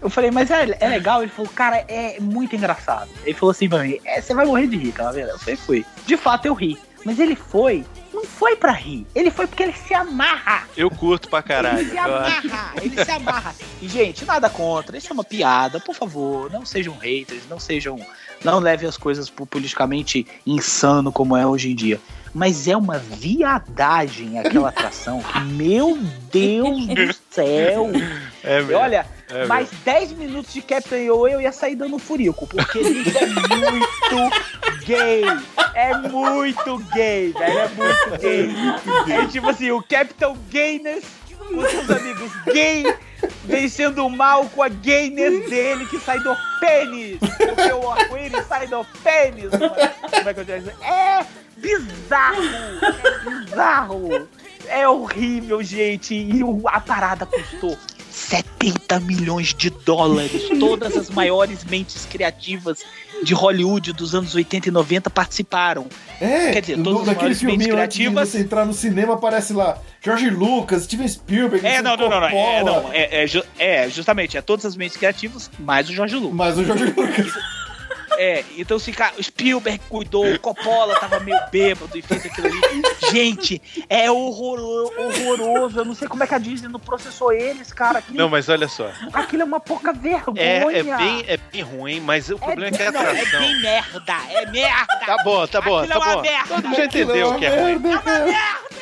eu falei, mas é, é, legal? Ele falou, cara, é muito engraçado. Ele falou assim pra mim, é, você vai morrer de rir, tá vendo? Eu falei, fui. De fato, eu ri. Mas ele foi não foi pra rir. Ele foi porque ele se amarra. Eu curto pra caralho. Ele se amarra, ele se amarra. E, gente, nada contra, isso é uma piada, por favor, não sejam haters, não sejam. Não levem as coisas pro politicamente insano como é hoje em dia. Mas é uma viadagem aquela atração. Meu Deus do céu! É E mesmo. olha, É mais 10 minutos de Captain EO eu ia sair dando furico, porque isso é muito gay. É muito gay, velho. É muito gay. É tipo assim, o Capitão Gayness com seus amigos gay vencendo o mal com a gayness dele que sai do pênis. Porque o arco-íris sai do pênis. Como é que eu digo? É bizarro. É bizarro. É horrível, gente. E a parada custou 70 milhões de dólares. Todas as maiores mentes criativas de Hollywood dos anos 80 e 90 participaram. É, Quer dizer, no- todas as naquele maiores mentes criativas- você entrar no cinema, aparece lá George Lucas, Steven Spielberg, É, não, não, não, não. É, não, é, é é, justamente, é todas as mentes criativas, mais o Jorge Lucas. Mas o George Lucas. É, então assim, cara, o Spielberg cuidou, o Coppola tava meio bêbado e fez aquilo ali. Gente, é horroroso, horroroso. Eu não sei como é que a Disney não processou eles, cara. Aquilo, Não, mas olha só. aquilo é uma pouca vergonha. É, é, bem, é bem ruim, mas o problema é, que a não, é atração. bem merda, é merda. Tá bom, tá bom, Aquilo tá é uma bom. merda. Todo mundo já entendeu o que é ruim.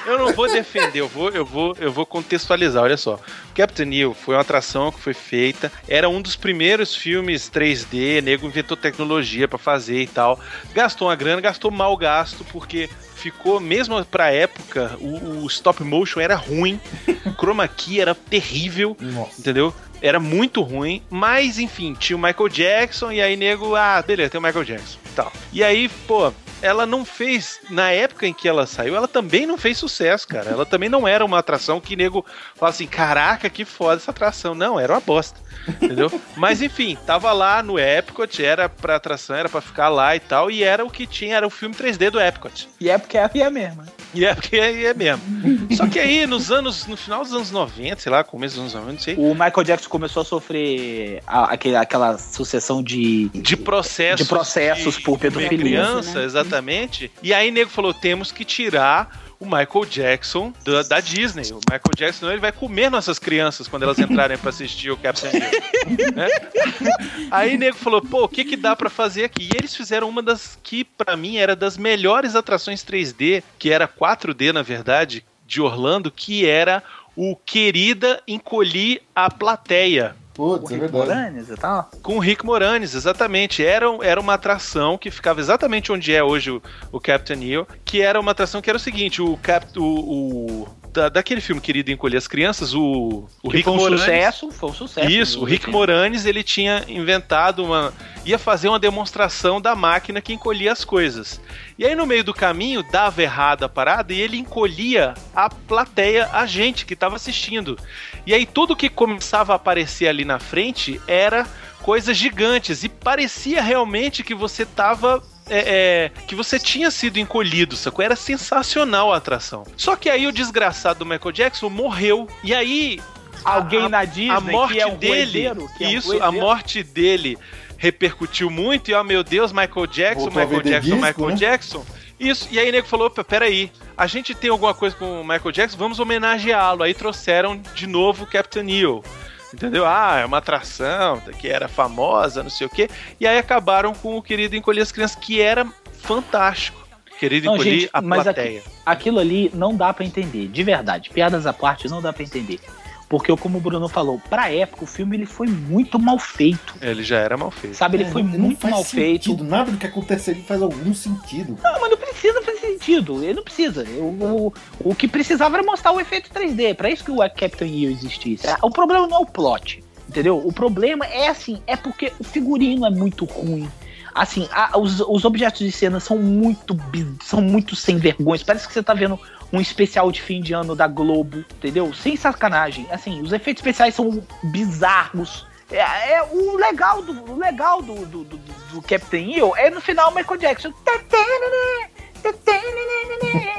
Eu não vou defender, eu vou, eu vou, eu vou contextualizar. Olha só, Captain Neil foi uma atração que foi feita, era um dos primeiros filmes 3D, nego inventou tecnologia pra fazer e tal. Gastou uma grana, gastou mal gasto porque ficou mesmo pra época o, o stop motion era ruim, o chroma key era terrível, Nossa. entendeu? Era muito ruim, mas enfim, tinha o Michael Jackson e aí nego, ah, beleza, tem o Michael Jackson tal. E aí, pô, ela não fez, na época em que ela saiu, ela também não fez sucesso, cara. Ela também não era uma atração que nego fala assim, caraca, que foda essa atração. Não, era uma bosta, entendeu? Mas enfim, tava lá no Epcot, era pra atração, era pra ficar lá e tal, e era o que tinha, era o filme 3D do Epcot. E é porque é, e é mesmo. E é porque é, é mesmo. Só que aí, nos anos, no final dos anos 90, sei lá, começo dos anos 90, não sei, O Michael Jackson começou a sofrer a- aquele- aquela sucessão de. de processos, De processos por comer pedofilia, criança, né? exatamente. E aí nego falou, temos que tirar o Michael Jackson da, da Disney. O Michael Jackson ele vai comer nossas crianças quando elas entrarem pra assistir o Captain Neil. né? Aí nego falou, pô, o que que dá pra fazer aqui? E eles fizeram uma das que pra mim era das melhores atrações 3D, que era 4D na verdade, de Orlando, que era o Querida Encolhi a Plateia Putz, é verdade. Moranes e tal. com o Rick Moranis, exatamente. Era, era uma atração que ficava exatamente onde é hoje o, o Captain Neil, que era uma atração que era o seguinte, o Cap, o, o- da- daquele filme Querido Encolher as Crianças, o, o Rick foi um Moranis, sucesso, foi um sucesso. isso, o Rick Moranis, ele tinha inventado uma. ia fazer uma demonstração da máquina que encolhia as coisas. E aí, no meio do caminho, dava errado a parada e ele encolhia a plateia, a gente que estava assistindo. E aí, tudo que começava a aparecer ali na frente era coisas gigantes. E parecia realmente que você tava. É, é, que você tinha sido encolhido, sacou? Era sensacional a atração. Só que aí o desgraçado do Michael Jackson morreu. E aí Alguém a- na Disney a morte que é um dele, que é um isso, a coedeiro. morte dele repercutiu muito e ó meu Deus, Michael Jackson, Voltou a Michael Jackson, disco, Michael né? Jackson. Isso, e aí o nego falou, opa, peraí, a gente tem alguma coisa com o Michael Jackson, vamos homenageá-lo. Aí trouxeram de novo o Captain Neil. Entendeu? Ah, é uma atração que era famosa, não sei o quê. E aí acabaram com o querido Encolher as Crianças, que era fantástico. Querido Não, Encolher gente, a aqui- plateia. Aquilo ali não dá pra entender, de verdade. Piadas à parte, não dá pra entender. Porque, como o Bruno falou, pra época o filme ele foi muito mal feito. Ele já era mal feito. Sabe, ele É, foi muito faz mal feito. sentido. Nada do que acontece ali faz algum sentido. Não, mas não precisa fazer sentido. Ele não precisa. O, o, o que precisava era mostrar o efeito 3D. Pra isso que o Captain EO existisse. O problema não é o plot. Entendeu? O problema é assim, é porque o figurino é muito ruim. Assim, a- os, os objetos de cena são muito são muito sem vergonha. Parece que você tá vendo um especial de fim de ano da Globo, entendeu? Sem sacanagem. Assim, os efeitos especiais são bizarros. É, é o legal do o legal do, do, do, do Captain EO é no final o Michael Jackson.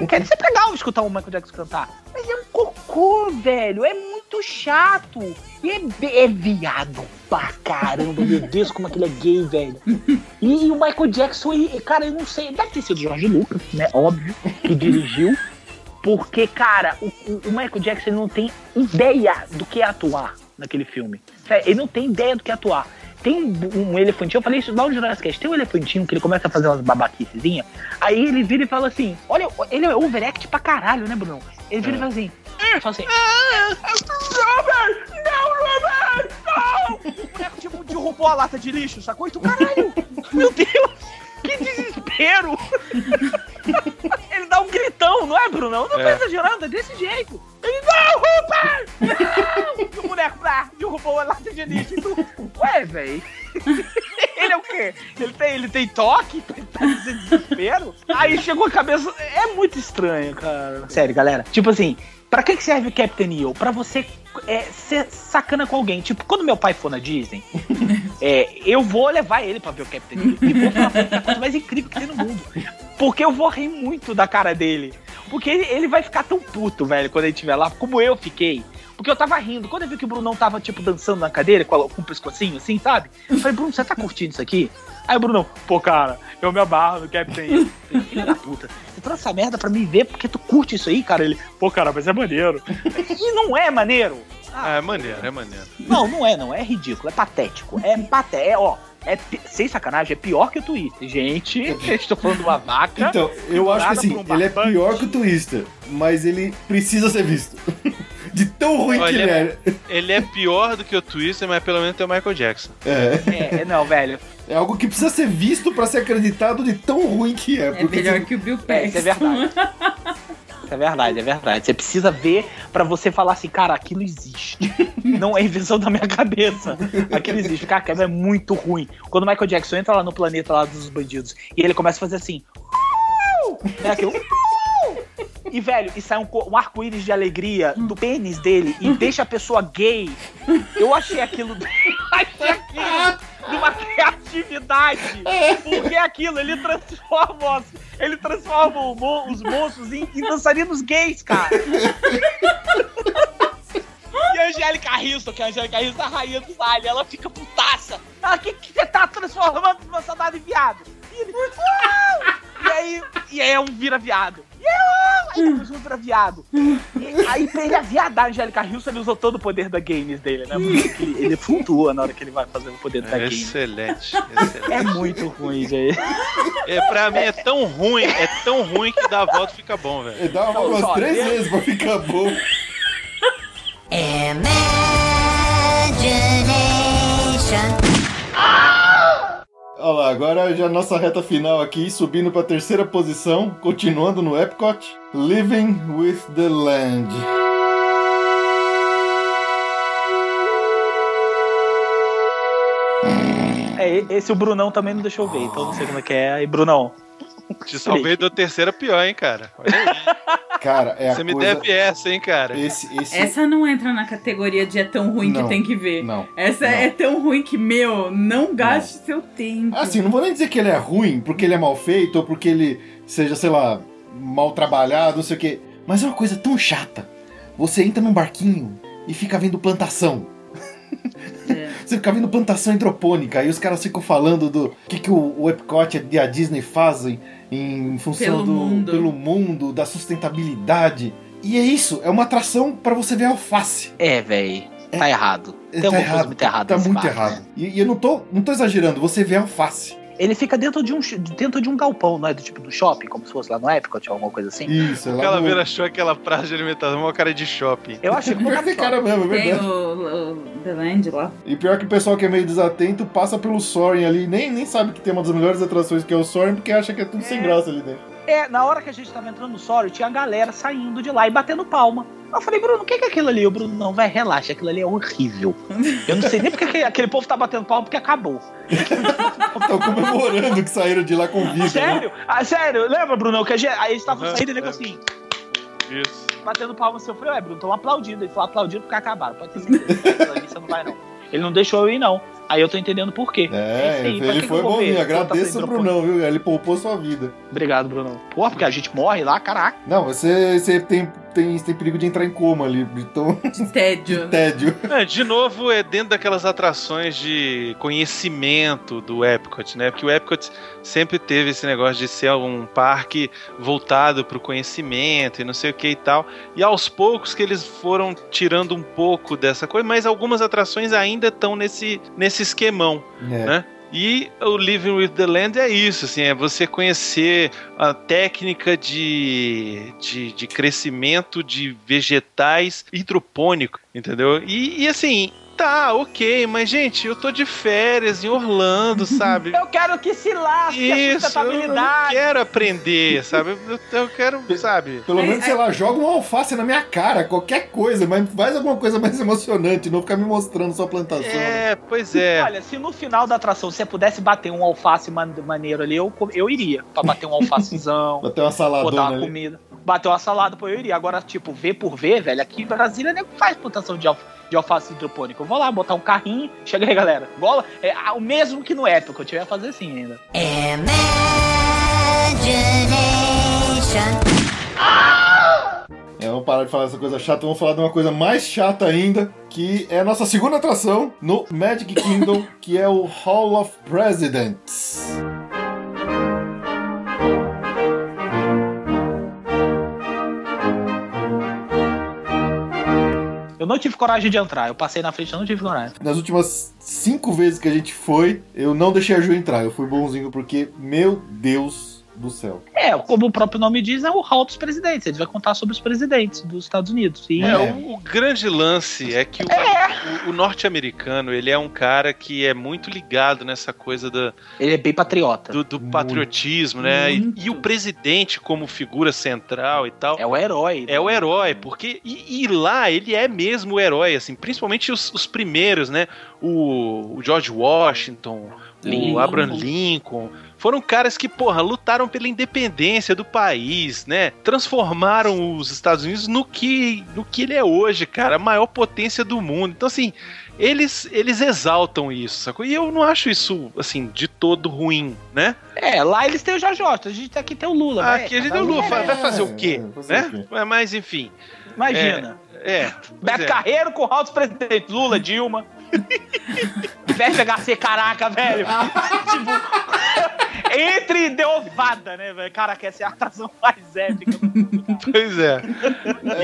Quer dizer, é legal escutar o Michael Jackson cantar. Mas é um cocô, velho. É muito chato. E é, é viado pra caramba. Meu Deus, como aquele é gay, velho. E, e o Michael Jackson, e, cara, eu não sei. Deve ter sido o Jorge Lucas, né? Óbvio, que dirigiu. Porque, cara, o, o- Michael Jackson não tem ideia do que é atuar naquele filme. Ele não tem ideia do que é atuar. Tem um, elefantinho, eu falei isso lá no Jurassic Cast, tem um elefantinho que ele começa a fazer umas babaquicezinhas, aí ele vira e fala assim, olha, ele é overact pra caralho, né, Bruno? Ele vira e fala assim, ele fala assim, Robert, não, Robert, não! O boneco tipo, derrubou a lata de lixo, sacou? E tu, caralho, meu Deus, que desespero! Ele dá um gritão, não é, Bruno? Eu não tô É. exagerando, é desse jeito. Ele, não, Rupert! Não! E o boneco, ah, derrubou a lata de lixo. E tu, ué, velho. Ele é o quê? Ele tem, ele tem toque? Tá tá em desespero? Aí chegou a cabeça. É muito estranho, cara. Sério, galera. Tipo assim, pra que que serve o Captain EO? Pra você é, ser sacana com alguém. Tipo, quando meu pai for na Disney, é, eu vou levar ele pra ver o Captain. E vou falar que é a coisa mais incrível que tem no mundo. Porque eu vou rir muito da cara dele. Porque ele, ele vai ficar tão puto, velho, quando ele estiver lá, como eu fiquei. Porque eu tava rindo. Quando eu vi que o Brunão tava, tipo, dançando na cadeira com, a- com o pescocinho, assim, sabe? Eu falei, Bruno, você tá curtindo isso aqui? Aí o Brunão, pô, cara, eu me amarro no Captain. Filho da puta, você trouxe essa merda pra mim ver porque tu curte isso aí, cara? Ele, pô, cara, mas é maneiro. E não é maneiro. Ah, é maneiro, é maneiro. Não, não é, não. É ridículo, é patético. É patético, é, ó. É, sem sacanagem, é pior que o Twitter. Gente, estou falando de uma vaca. Então, eu acho que assim, um ele é pior que o Twister, mas ele precisa ser visto. De tão ruim que Olha, ele é. Ele é pior do que o Twister, mas pelo menos tem o Michael Jackson. É. É, não, velho. É algo que precisa ser visto pra ser acreditado de tão ruim que é. É melhor se- que o Bill É, isso é Paxton. verdade. É verdade, é verdade. Você precisa ver pra você falar assim, cara, aquilo existe. Não é invenção da minha cabeça. Aquilo existe. Cara, aquilo é muito ruim. Quando o Michael Jackson entra lá no planeta lá dos bandidos e ele começa a fazer assim. Né, aquilo. E, velho, e sai um, um arco-íris de alegria do pênis dele e deixa a pessoa gay. Eu achei aquilo. achei aquilo de uma criatividade. Porque aquilo, ele transforma, os- ele transforma os moços em, em dançarinos gays, cara. E a Angélica Houston, que a Angélica é a rainha do baile, ela fica putaça. Ela, que que você tá transformando meu soldado em viado? E ele, "Uau!" E aí, e aí é um vira viado. Aí, depois um vira viado. E aí, pra ele aviadar a Angélica Houston, ele usou todo o poder da games dele, né? Porque ele, ele flutua na hora que ele vai fazer o poder da É games. excelente, excelente. É muito ruim, gente. É, pra mim é tão ruim, é tão ruim que dá a volta e fica bom, velho. Ele dá uma umas só, três eu- vezes pra ficar bom. Olha lá, agora já nossa reta final aqui, subindo pra terceira posição, continuando no Epcot, Living with the Land. É, e- esse o Brunão também não deixou ver, então não sei como é que é. Aí, Brunão. Te salvei da terceira pior, hein, cara. Olha aí. Cara, é a Você me coisa... deve essa, hein, cara. Esse, esse... Essa não entra na categoria de é tão ruim Não, que tem que ver. Não. Essa não. é tão ruim que, meu, não gaste seu tempo. Assim, não vou nem dizer que ele é ruim porque ele é mal feito ou porque ele seja, sei lá, mal trabalhado, não sei o quê. Mas é uma coisa tão chata. Você entra num barquinho e fica vendo plantação. É. Você fica vendo plantação hidropônica, aí os caras ficam falando do que, que o, o Epcot e a Disney fazem em função Pelo do mundo. pelo mundo, da sustentabilidade. E é isso, é uma atração pra você ver alface. É, velho. Tá errado. Tem tá errado, coisa muito errada Tá muito errado. E, e eu não tô, não tô exagerando, você vê alface. Ele fica dentro de um dentro de um galpão, não é? Do tipo do shopping, como se fosse lá no Epcot ou alguma coisa assim. Isso, é lá Aquela no- beira achou aquela praça de alimentação, uma cara de shopping. Eu achei que que cara mesmo, é Tem verdade. o, o The Land lá. E pior que o pessoal que é meio desatento passa pelo Soaring ali, nem, nem sabe que tem uma das melhores atrações que é o Soaring, porque acha que é tudo sem graça ali dentro. É, na hora que a gente tava entrando no Sorry, tinha a galera saindo de lá e batendo palma. Eu falei, Bruno, o que é aquilo ali? O Bruno, não, vai, relaxa, aquilo ali é horrível. Eu não sei nem porque aquele, aquele povo tá batendo palma, porque acabou. Estão comemorando que saíram de lá com vida. né? Sério? Ah, sério, lembra, Bruno, que a gente, aí eles estavam Aham, saindo e assim, Isso. batendo palma assim. Eu falei, ué, Bruno, estão aplaudindo. Ele falou, aplaudindo porque acabaram. Pode ali Você não vai, não. Ele não deixou eu ir, não. Aí eu tô entendendo por quê. É, isso aí, ele foi bonzinho. Planta Agradeça o? Brunão, viu? Ele poupou sua vida. Obrigado, Bruno. Porra, porque a gente morre lá, caraca. Não, você, você tem, tem, tem perigo de entrar em coma ali, então, De tédio. tédio. É, de novo, é dentro daquelas atrações de conhecimento do Epcot, né? Porque o Epcot sempre teve esse negócio de ser um parque voltado para o conhecimento e não sei o que e tal. E aos poucos que eles foram tirando um pouco dessa coisa, mas algumas atrações ainda estão nesse, nesse esquemão. É. Né? E o Living with the Land é isso, assim, é você conhecer a técnica de, de, de crescimento de vegetais hidropônico, entendeu? E, e assim, tá, ok, mas gente, eu tô de férias em Orlando, sabe? Eu quero que se lasque a Isso, eu não sustentabilidade. quero aprender, sabe? Eu, eu quero, sabe? Pelo menos, sei lá, joga um alface na minha cara, qualquer coisa, mas faz alguma coisa mais emocionante, não ficar me mostrando sua plantação. né? É, pois é. Olha, se no final da atração você pudesse bater um alface man- maneiro ali, eu, eu iria. Pra bater um alfacezão, Bater uma botar saladona uma ali. comida. Bater uma salada, pô, eu iria. Agora, tipo, ver por ver, velho, aqui em Brasília nem faz plantação de, alfa, de alface hidropônica. Eu vou lá, botar um carrinho, chega aí, galera. Bola, é o mesmo que no Epic, eu tiver fazer assim ainda. É, vamos parar de falar dessa coisa chata, vamos falar de uma coisa mais chata ainda, que é a nossa segunda atração no Magic Kingdom, que é o Hall of Presidents. Eu não tive coragem de entrar. Eu passei na frente, eu não tive coragem. Nas últimas cinco vezes que a gente foi, eu não deixei a Ju entrar. Eu fui bonzinho porque, meu Deus do céu. É, como o próprio nome diz, é o hall dos presidentes. Ele vai contar sobre os presidentes dos Estados Unidos. E É, o, o grande lance é que o, o- o norte-americano, ele é um cara que é muito ligado nessa coisa da, ele é bem patriota. do, do Muito. patriotismo, né? E, e o presidente como figura central e tal. É o herói. É o herói, porque. E, e lá ele é mesmo o herói, assim, principalmente os, os primeiros, né? O, o George Washington, Lincoln. o Abraham Lincoln. Foram caras que, porra, lutaram pela independência do país, né? Transformaram os Estados Unidos no que, no que ele é hoje, cara, a maior potência do mundo. Então, assim, eles, eles exaltam isso, sacou? E eu não acho isso, assim, de todo ruim, né? É, lá eles têm o Jorge. A gente aqui tem o Lula. Né? aqui a gente é o Lula, vai vai é, fazer o quê? fazer Né? Mas- Mas, enfim. Imagina. É. Beto é. Carreiro com dos presidentes. Lula, Dilma. FHC, caraca, velho. tipo, entre Deovada, né, velho? Caraca, essa é a atração mais épica. Pois é.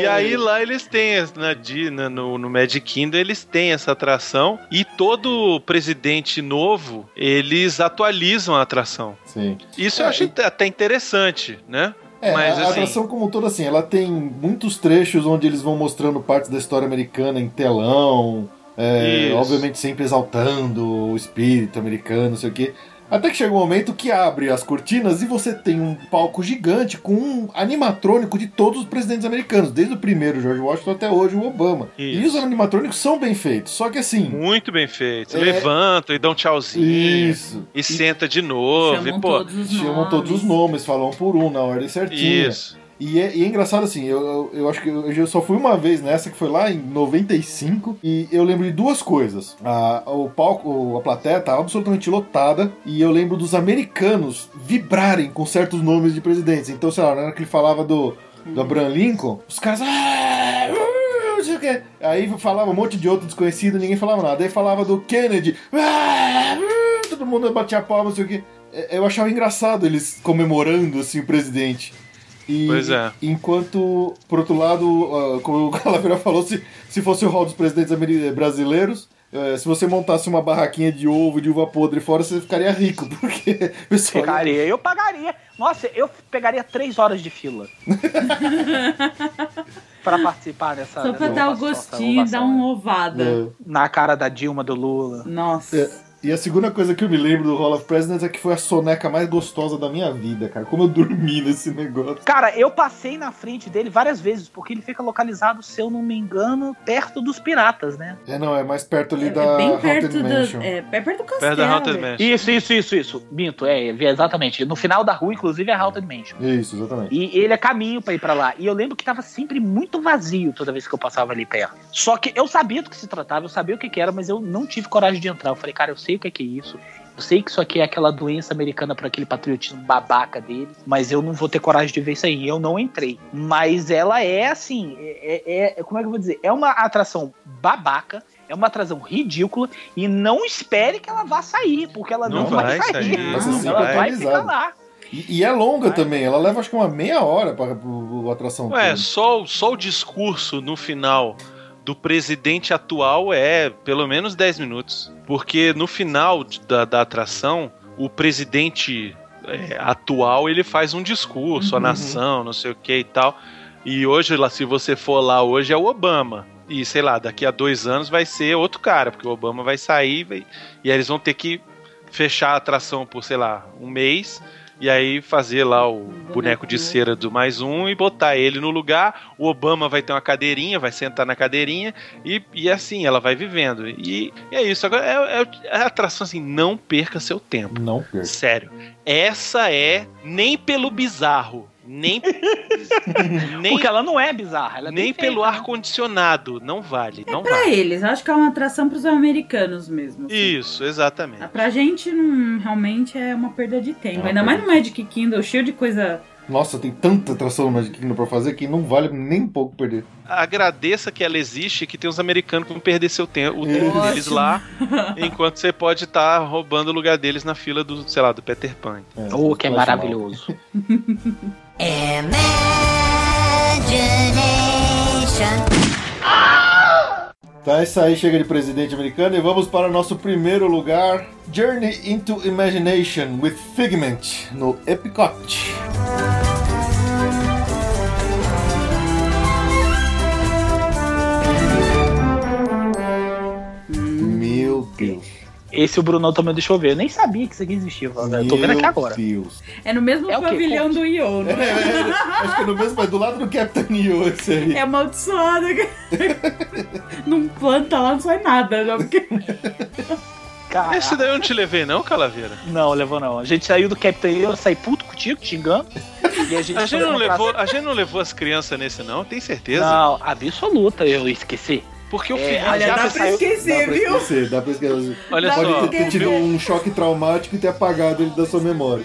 E aí lá eles têm, na, Di- na- no, no Magic Kingdom, eles têm essa atração. E todo presidente novo, eles atualizam a atração. Sim. Isso eu É, acho e- até interessante, né? É, Mas, a, a assim- atração como um todo, assim, ela tem muitos trechos onde eles vão mostrando partes da história americana em telão, é, obviamente sempre exaltando o espírito americano, não sei o quê. Até que chega um momento que abre as cortinas e você tem um palco gigante com um animatrônico de todos os presidentes americanos, desde o primeiro George Washington até hoje o Obama. E Isso. os animatrônicos são bem feitos, só que assim. Muito bem feito. É. Levantam e dão tchauzinho. Isso. E senta de novo. Chamam e, pô, todos os Chamam nomes. todos os nomes, falam um por um na ordem certinha. isso. E é, e é engraçado assim, eu, eu, eu acho que eu, eu só fui uma vez nessa, que foi lá em 95, e eu lembro de duas coisas. A, o palco, a plateia tava absolutamente lotada, e eu lembro dos americanos vibrarem com certos nomes de presidentes. Então, sei lá, na hora que ele falava do, do Abraham Lincoln, os caras. "Ah, uh", não sei o quê. Aí falava um monte de outro desconhecido, ninguém falava nada. Aí falava do Kennedy. "Ah, uh", todo mundo batia palma, não sei o quê. É, Eu achava engraçado eles comemorando assim o presidente. E, Pois é. Enquanto, por outro lado, ah, como o Calaveira falou, se, se fosse o hall dos presidentes ameri- brasileiros, eh, se você montasse uma barraquinha de ovo de uva podre fora, você ficaria rico, porque pessoal. Ficaria, eu pagaria. Nossa, eu pegaria três horas de fila. pra participar dessa. Só pra dar o gostinho e dar né? ovada. É. Na cara da Dilma, do Lula. Nossa. É, E a segunda coisa que eu me lembro do Hall of Presidents é que foi a soneca mais gostosa da minha vida, cara. Como eu dormi nesse negócio. Cara, eu passei na frente dele várias vezes, porque ele fica localizado, se eu não me engano, perto dos piratas, né? É, não, é mais perto ali É, da é bem Haunted perto. Mansion. É, é perto do castelo. Perto da Haunted velho. Mansion. Isso, isso, isso, isso. Minto, é, exatamente. No final da rua, inclusive, é Haunted Mansion. Isso, exatamente. E ele é caminho pra ir pra lá. E eu lembro que tava sempre muito vazio toda vez que eu passava ali perto. Só que eu sabia do que se tratava, eu sabia o que, que era, mas eu não tive coragem de entrar. Eu falei, cara, eu sei o que, que é isso. Eu sei que isso aqui é aquela doença americana por aquele patriotismo babaca dele, mas eu não vou ter coragem de ver isso aí. Eu não entrei. Mas ela é assim, é, é- é- como é que eu vou dizer? É uma atração babaca, é uma atração ridícula e não espere que ela vá sair, porque ela não, Não vai, vai sair. sair, Vai ela vai atualizado. ficar lá. E, e é longa Vai. também, ela leva acho que uma meia hora para a atração. Toda. só, só o discurso no final do presidente atual é pelo menos 10 minutos. Porque no final da, da atração, o presidente é, atual ele faz um discurso à Uhum. nação, não sei o que e tal. E hoje, lá, se você for lá hoje, é o Obama. E sei lá, daqui a dois anos vai ser outro cara, porque o Obama vai sair vai- e aí eles vão ter que fechar a atração por, sei lá, um mês. E aí fazer lá o boneco de cera do mais um e botar ele no lugar. O Obama vai ter uma cadeirinha, vai sentar na cadeirinha e, e assim ela vai vivendo. E, e é isso. Agora é, é, é atração assim, não perca seu tempo. Não perca. Sério. Essa é nem pelo bizarro, nem nem, Porque ela não é bizarra. Ela é nem pelo né? ar condicionado, não vale, não Pra vale. eles, acho que é uma atração pros americanos mesmo. assim. Isso, exatamente. Pra gente, não, realmente é uma perda de tempo. É Ainda mais no Magic Kingdom, cheio de coisa Nossa, tem tanta atração no Magic Kingdom pra fazer que não vale nem um pouco perder. Agradeça que ela existe e que tem uns americanos que vão perder seu tempo, o tempo deles lá, enquanto você pode estar roubando o lugar deles na fila do, sei lá, do Peter Pan. É, Oh, que é faz maravilhoso. Tá, isso aí chega de presidente americano e vamos para o nosso primeiro lugar: Journey into Imagination with Figment no Epcot. Meu Deus. Esse o Brunão também deixou ver. Eu nem sabia que isso aqui existia. Eu tô vendo aqui agora. Deus. É no mesmo É pavilhão do Io, É, né? é, acho que é no mesmo, mas do lado do Captain Neo esse aí. É amaldiçoado. não planta lá, não sai nada. Não, porque... Caraca. Esse daí eu não te levei, não, Calaveira? Não, levou não. A gente saiu do Captain e eu saí puto contigo, te xingando. E a gente, A gente, não levou, a gente não levou as crianças nesse, não? Tem certeza? Não, absoluta, eu esqueci. Porque o É, Felipe Olha, já dá pra saiu- esquecer, Dá pra viu? esquecer, dá pra esquecer. Olha Pode só, ter, tido um choque traumático e ter apagado ele da sua memória.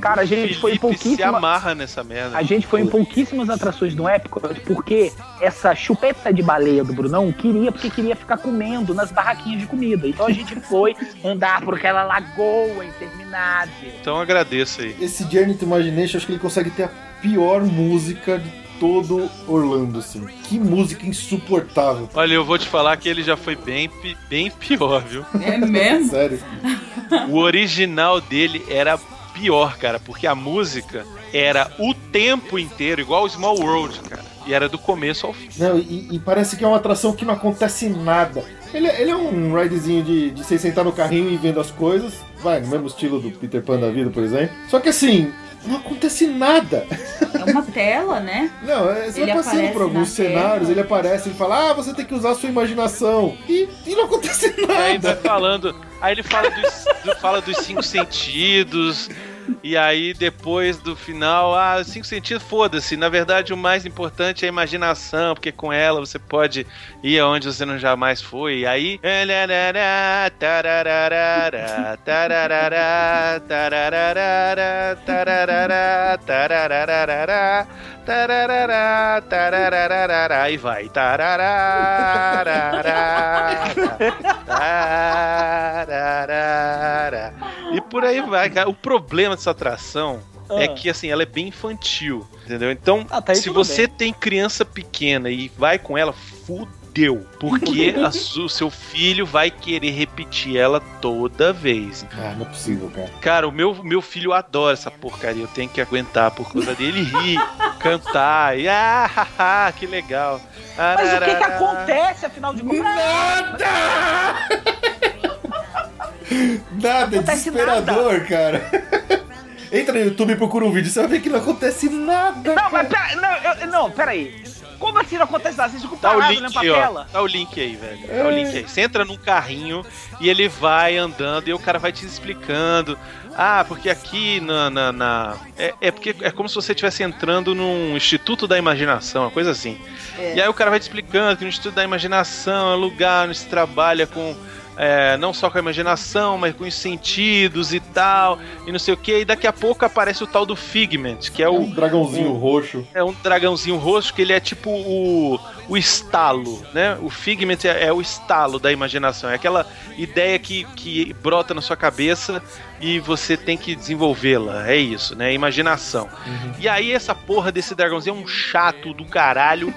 Cara, a gente foi em Felipe se pouquíssima... amarra nessa merda. A gente foi em pouquíssimas atrações do Epcot porque essa chupeta de baleia do Brunão queria, porque queria ficar comendo nas barraquinhas de comida. Então a gente foi andar por aquela lagoa interminável. Então agradeço aí. Esse Journey to Imagination, acho que ele consegue ter a pior música de todo Orlando, assim. Que música insuportável. Olha, eu vou te falar que ele já foi bem, bem pior, viu? É mesmo? Sério. O original dele era pior, cara, porque a música era o tempo inteiro, igual o Small World, cara. E era do começo ao fim. Não, e, e parece que é uma atração que não acontece nada. Ele, é- ele é um ridezinho de, de você sentar no carrinho e vendo as coisas. Vai, no mesmo estilo do Peter Pan da vida, por exemplo. Só que assim, não acontece nada. É uma tela, né? Não, é, você Ele vai passando aparece por alguns cenários, tela. ele aparece e fala, ah, você tem que usar a sua imaginação. E, e não acontece E aí vai nada. falando. Aí ele fala dos, do- fala dos cinco sentidos. E aí, depois do final, ah, cinco sentidos, foda-se. Na verdade, o mais importante é a imaginação, porque com ela você pode ir aonde você não jamais foi. E aí. Tararara, tararara, Aí vai. Tararara, tararara. E por aí vai, cara. O problema dessa atração é Ah. que, assim, ela é bem infantil, entendeu? Então, Ah, tá se você tem criança pequena e vai com ela, fudeu. Porque a su- o seu filho vai querer repetir ela toda vez. Ah, não é possível, cara. Cara, o meu, meu filho adora essa porcaria. Eu tenho que aguentar por causa dele rir, cantar. E, ah, haha, que legal. Mas o que que acontece, afinal de contas? Nada! Nada, é desesperador, cara. Entra no YouTube e procura um vídeo, você vai ver que não acontece nada. Não, cara. mas pera, não, eu, não, peraí. Como assim não acontece nada? Vocês ficam Tá o parados link olhando pra tela? Tá o link aí, velho. Tá o link aí. Você entra num carrinho e ele vai andando e o cara vai te explicando. Ah, porque aqui na. na, na- É, é porque é como se você estivesse entrando num Instituto da Imaginação, uma coisa assim. É. E aí o cara vai te explicando que no Instituto da Imaginação é um lugar onde se trabalha com. É, não só com a imaginação, mas com os sentidos e tal, e não sei o que, e daqui a pouco aparece o tal do Figment, que é É o, um dragãozinho roxo. é um dragãozinho roxo que ele é tipo o, o estalo, né? O figment é, é o estalo da imaginação. É aquela ideia que, que brota na sua cabeça e você tem que desenvolvê-la. É isso, né? Imaginação. E aí essa porra desse dragãozinho é um chato do caralho.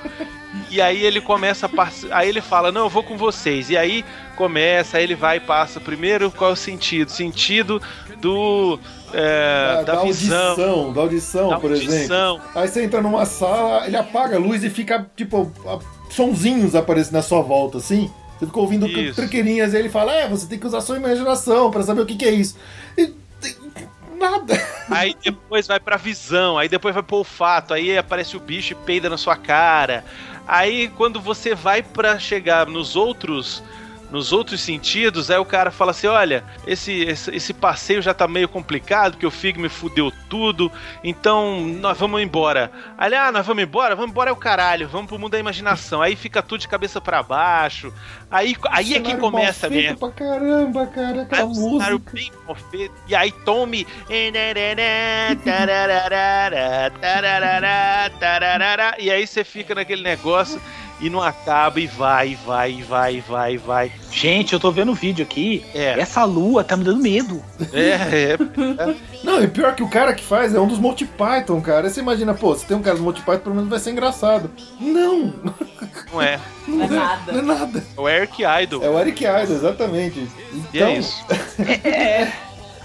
E aí ele começa a pass... Aí ele fala, não, eu vou com vocês. E aí começa, aí ele vai e passa. Primeiro, qual é o sentido? Sentido do. é, da, visão. audição, da audição, Da por exemplo. audição. Aí você entra numa sala, ele apaga a luz e fica, tipo, sonzinhos aparecendo na sua volta, assim. Você fica ouvindo Isso. e ele fala, é, você tem que usar sua imaginação pra saber o que, que é isso. E, nada. Aí depois vai pra visão, aí depois vai pro olfato, aí aparece o bicho e peida na sua cara. Aí quando você vai pra chegar nos outros nos outros sentidos, aí o cara fala assim: olha, esse, esse, esse passeio já tá meio complicado, porque o Fig me fudeu tudo, então nós vamos embora. Aí, ah, nós vamos embora? Vamos embora é o caralho, vamos pro mundo da imaginação. Aí fica tudo de cabeça para baixo. Aí, aí é que começa mesmo. pra caramba, cara, aquela É um cenário música. bem feito. E aí tome. E aí você fica naquele negócio e não acaba e vai, vai, vai, vai, vai. Gente, eu tô vendo o vídeo aqui. É, Essa lua tá me dando medo. é, é. Não, e pior que o cara que faz é um dos Monty Python, cara. Aí você imagina, pô, se tem um cara do Monty Python, pelo menos vai ser engraçado. Não, Não é. Não é nada. não é nada. É o Eric Idle. É o Eric Idle, exatamente. E Então, é isso.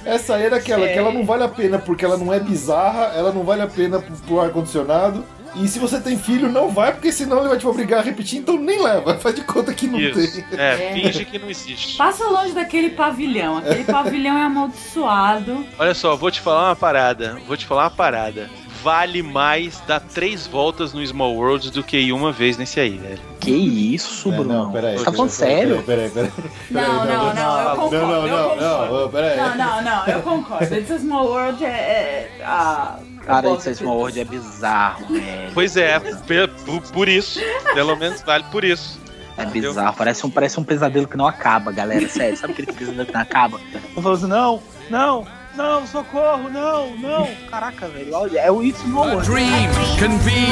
essa aí é daquela É. que ela não vale a pena porque ela não é bizarra, ela não vale a pena pro ar-condicionado. E se você tem filho, não vai, porque senão ele vai te obrigar a repetir, então nem leva. Faz de conta que não Isso. tem. É, finge que não existe. Passa longe daquele pavilhão. Aquele pavilhão é amaldiçoado. Olha só, vou te falar uma parada. Vou te falar uma parada. Vale mais dar três voltas no Small World do que ir uma vez nesse aí, velho. Que isso, É, Bruno? não, peraí. Você tá falando peraí, sério? Peraí, peraí, peraí. Não, não, não, eu concordo. Não, não, eu não, concordo. não, peraí. Não, não, não, eu concordo. It's a Small World é. é a- Cara, esse gosto Small World é bizarro, velho. Pois é, por, por isso. Pelo menos vale por isso. É bizarro, parece um, parece um pesadelo que não acaba, galera. Sério, sabe aquele pesadelo que não acaba? Eu falo assim, não, não, não, socorro, não, não. Caraca, velho, olha, é o It's Small A World. dream can be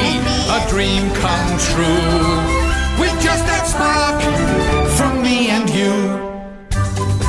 a dream come true. With just that spark from me and you.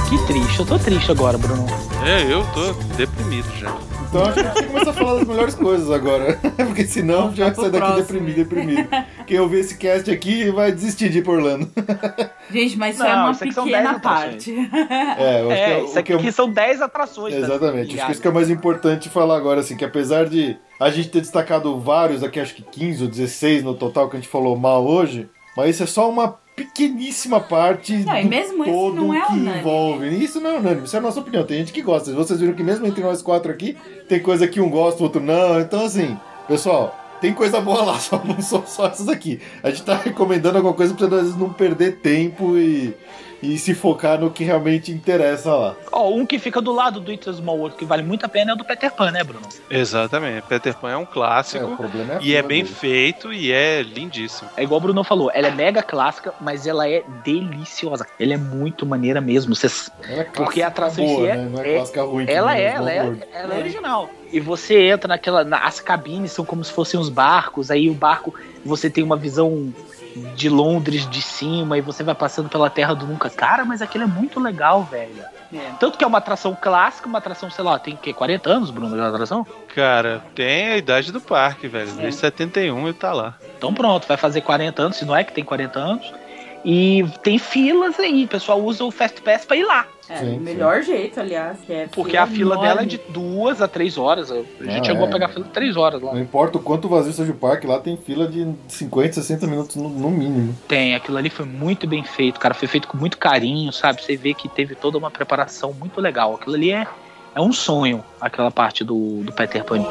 Que triste, eu tô triste agora, Bruno. É, eu tô deprimido já. Então acho que a gente tem que começar a falar das melhores coisas agora. Porque senão já vai sair daqui próximo. deprimido, deprimido. Quem ouvir esse cast aqui vai desistir de ir por Orlando. Gente, mas isso Não, é uma isso aqui pequena 10 atrações. parte. É, eu acho que É, é isso o que eu- aqui são 10 atrações. tá Exatamente, acho que isso que é mais importante falar agora, assim, que apesar de a gente ter destacado vários, aqui acho que 15 ou 16 no total que a gente falou mal hoje, mas isso é só uma pequeníssima parte Não, do todo não é que unânime. envolve. Isso não é unânime, isso é a nossa opinião, tem gente que gosta. Vocês viram que mesmo entre nós quatro aqui, tem coisa que um gosta, o outro não, então assim, pessoal... Tem coisa boa lá, só não são só essas aqui. A gente tá recomendando alguma coisa pra vezes não perder tempo e, e se focar no que realmente interessa lá. Ó, um que fica do lado do It's a Small World, que vale muito a pena, é o do Peter Pan, né, Bruno? Exatamente. Peter Pan é um É, o clássico. problema é E é bem dele. feito e é lindíssimo. É igual o Bruno falou, ela é mega clássica, mas ela é deliciosa. Ela é muito maneira mesmo. Vocês Ela é Porque a clássica atração boa, é- né? Não é, é- clássica ruim. que Ela é, ela é, snowboard. ela é original. E você entra naquela. na- as cabines são como se fossem os barcos, aí o barco você tem uma visão de Londres de cima e você vai passando pela Terra do Nunca. Cara, mas aquilo é muito legal, velho. É. Tanto que é uma atração clássica, uma atração, sei lá, tem o quê? 40 anos, Bruno, aquela atração? Cara, tem a idade do parque, velho. É. Desde 71 ele tá lá. Então pronto, vai fazer 40 anos, se não é que tem 40 anos. E tem filas aí, o pessoal usa o Fast Pass pra ir lá. É, Sim, o melhor jeito, aliás, que é Porque a fila enorme. dela é de duas a três horas. A gente Ah, chegou é. a pegar fila de três horas lá. Não importa o quanto vazio seja o parque, lá tem fila de 50, 60 minutos no, no mínimo. Tem, aquilo ali foi muito bem feito, cara. Foi feito com muito carinho, sabe? Você vê que teve toda uma preparação muito legal. Aquilo ali é, é um sonho, aquela parte do, do Peter Pan.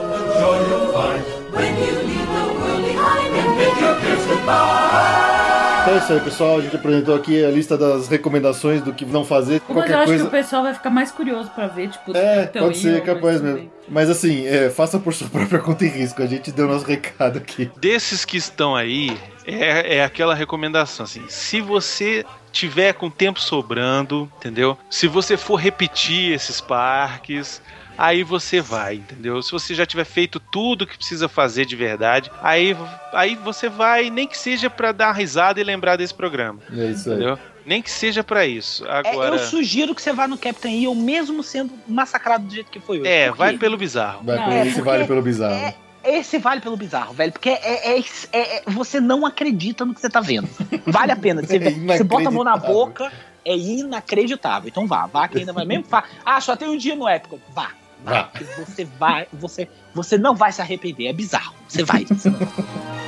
Então é isso aí, pessoal. A gente apresentou aqui a lista das recomendações do que não fazer. Mas eu Qualquer acho coisa. que o pessoal vai ficar mais curioso pra ver, tipo, É, então, pode ser, eu, capaz mesmo. bem. Mas assim, é, faça por sua própria conta e risco. A gente deu nosso recado aqui. Desses que estão aí, é, é aquela recomendação, assim, se você tiver com tempo sobrando, entendeu? Se você for repetir esses parques, aí você vai, entendeu? Se você já tiver feito tudo que precisa fazer de verdade, aí, aí você vai, nem que seja pra dar uma risada e lembrar desse programa, É isso aí. entendeu? Nem que seja pra isso. É, Agora, eu sugiro que você vá no Captain EO, mesmo sendo massacrado do jeito que foi hoje. é, Por vai pelo bizarro. Vai Não, pelo, é esse porque vale pelo bizarro. é- Esse vale pelo bizarro, velho. Porque é, é- é- é- você não acredita no que você tá vendo. Vale a pena. Você, É você bota a mão na inacreditável. boca, é inacreditável. Então vá, vá que ainda vai mesmo. Vá. Ah, só tem um dia no épico. Vá. Vá. Você vai, você, você não vai se arrepender. É bizarro. Você vai.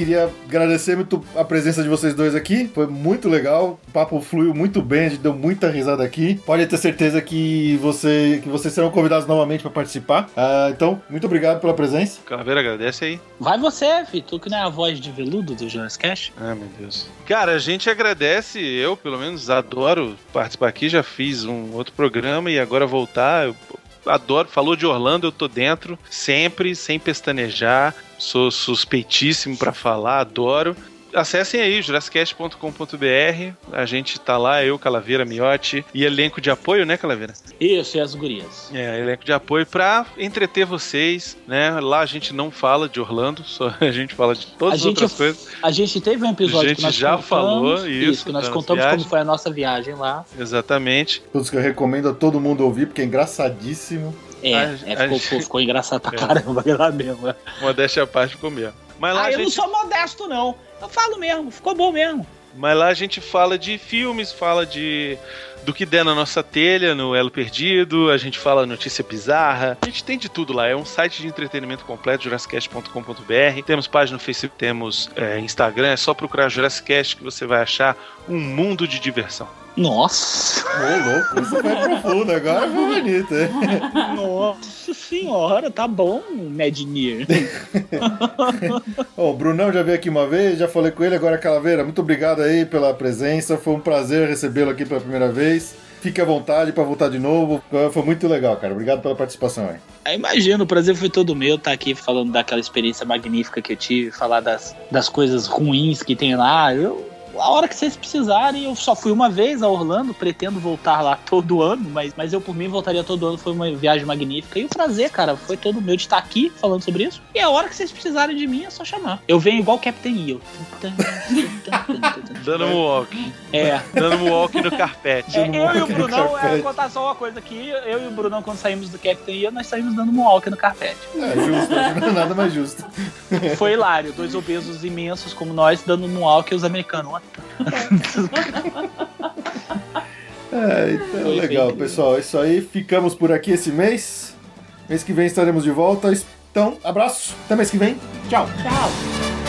queria agradecer muito a presença de vocês dois aqui. Foi muito legal. O papo fluiu muito bem, a gente deu muita risada aqui. Pode ter certeza que, você, que vocês serão convidados novamente para participar. Ah, então, muito obrigado pela presença. Calaveira, agradece aí. Vai você, Fih, tu que não é a voz de veludo do Jonas Cash. Ah, meu Deus. Cara, a gente agradece, eu pelo menos adoro participar aqui, já fiz um outro programa e agora voltar, eu adoro, falou de Orlando, eu tô dentro, sempre, sem pestanejar, sou suspeitíssimo pra falar, adoro. Acessem aí, jurassicast.com.br, a gente tá lá, eu, Calaveira, Miotti e elenco de apoio, né, Calaveira? Isso, e as gurias. É, elenco de apoio pra entreter vocês, né? Lá a gente não fala de Orlando, só a gente fala de todas A as gente, outras coisas. a gente teve um episódio A gente que nós já contamos, falou isso, que nós contamos viagem. como foi a nossa viagem lá. Exatamente. Todos que eu recomendo a todo mundo ouvir, porque é engraçadíssimo. É, A- é, a ficou, gente- ficou engraçado pra É. caramba, é lá mesmo. é. Modéstia à parte ficou mesmo. Mas lá, Ah, a eu não gente, sou modesto, não. Eu falo mesmo, ficou bom mesmo. mas lá a gente fala de filmes, fala de do que der na nossa telha, no Elo Perdido, a gente fala notícia bizarra, a gente tem de tudo lá. É um site de entretenimento completo, jurassicast.com.br. Temos página no Facebook, temos é, Instagram, é só procurar Jurassicast que você vai achar um mundo de diversão. Nossa! Ô, louco, isso foi profundo, agora foi bonito, hein? Nossa senhora, tá bom, Mednir. Ó, o Brunão já veio aqui uma vez, já falei com ele, agora Calaveira, muito obrigado aí pela presença, foi um prazer recebê-lo aqui pela primeira vez. Fique à vontade para voltar de novo, foi muito legal, cara. Obrigado pela participação aí. Eu imagino, o prazer foi todo meu estar aqui falando daquela experiência magnífica que eu tive, falar das, das coisas ruins que tem lá. Eu, a hora que vocês precisarem, eu só fui uma vez a Orlando, pretendo voltar lá todo ano, mas, mas eu por mim voltaria todo ano, foi uma viagem magnífica. E o prazer, cara, foi todo meu de estar aqui falando sobre isso. E a hora que vocês precisarem de mim é só chamar. Eu venho igual Captain EO. Dando um walk. É. Dando um walk no carpete. É, eu e o Brunão, é, vou contar só uma coisa aqui. Eu e o Brunão, quando saímos do Captain EO, nós saímos dando um walk no carpete. É justo, é nada mais justo. Foi hilário, dois obesos imensos como nós dando um walk e os americanos. "What É, então Foi legal, bem- pessoal. É isso aí, ficamos por aqui esse mês. Mês que vem estaremos de volta. Então, abraço, até mês que vem. Tchau. Tchau.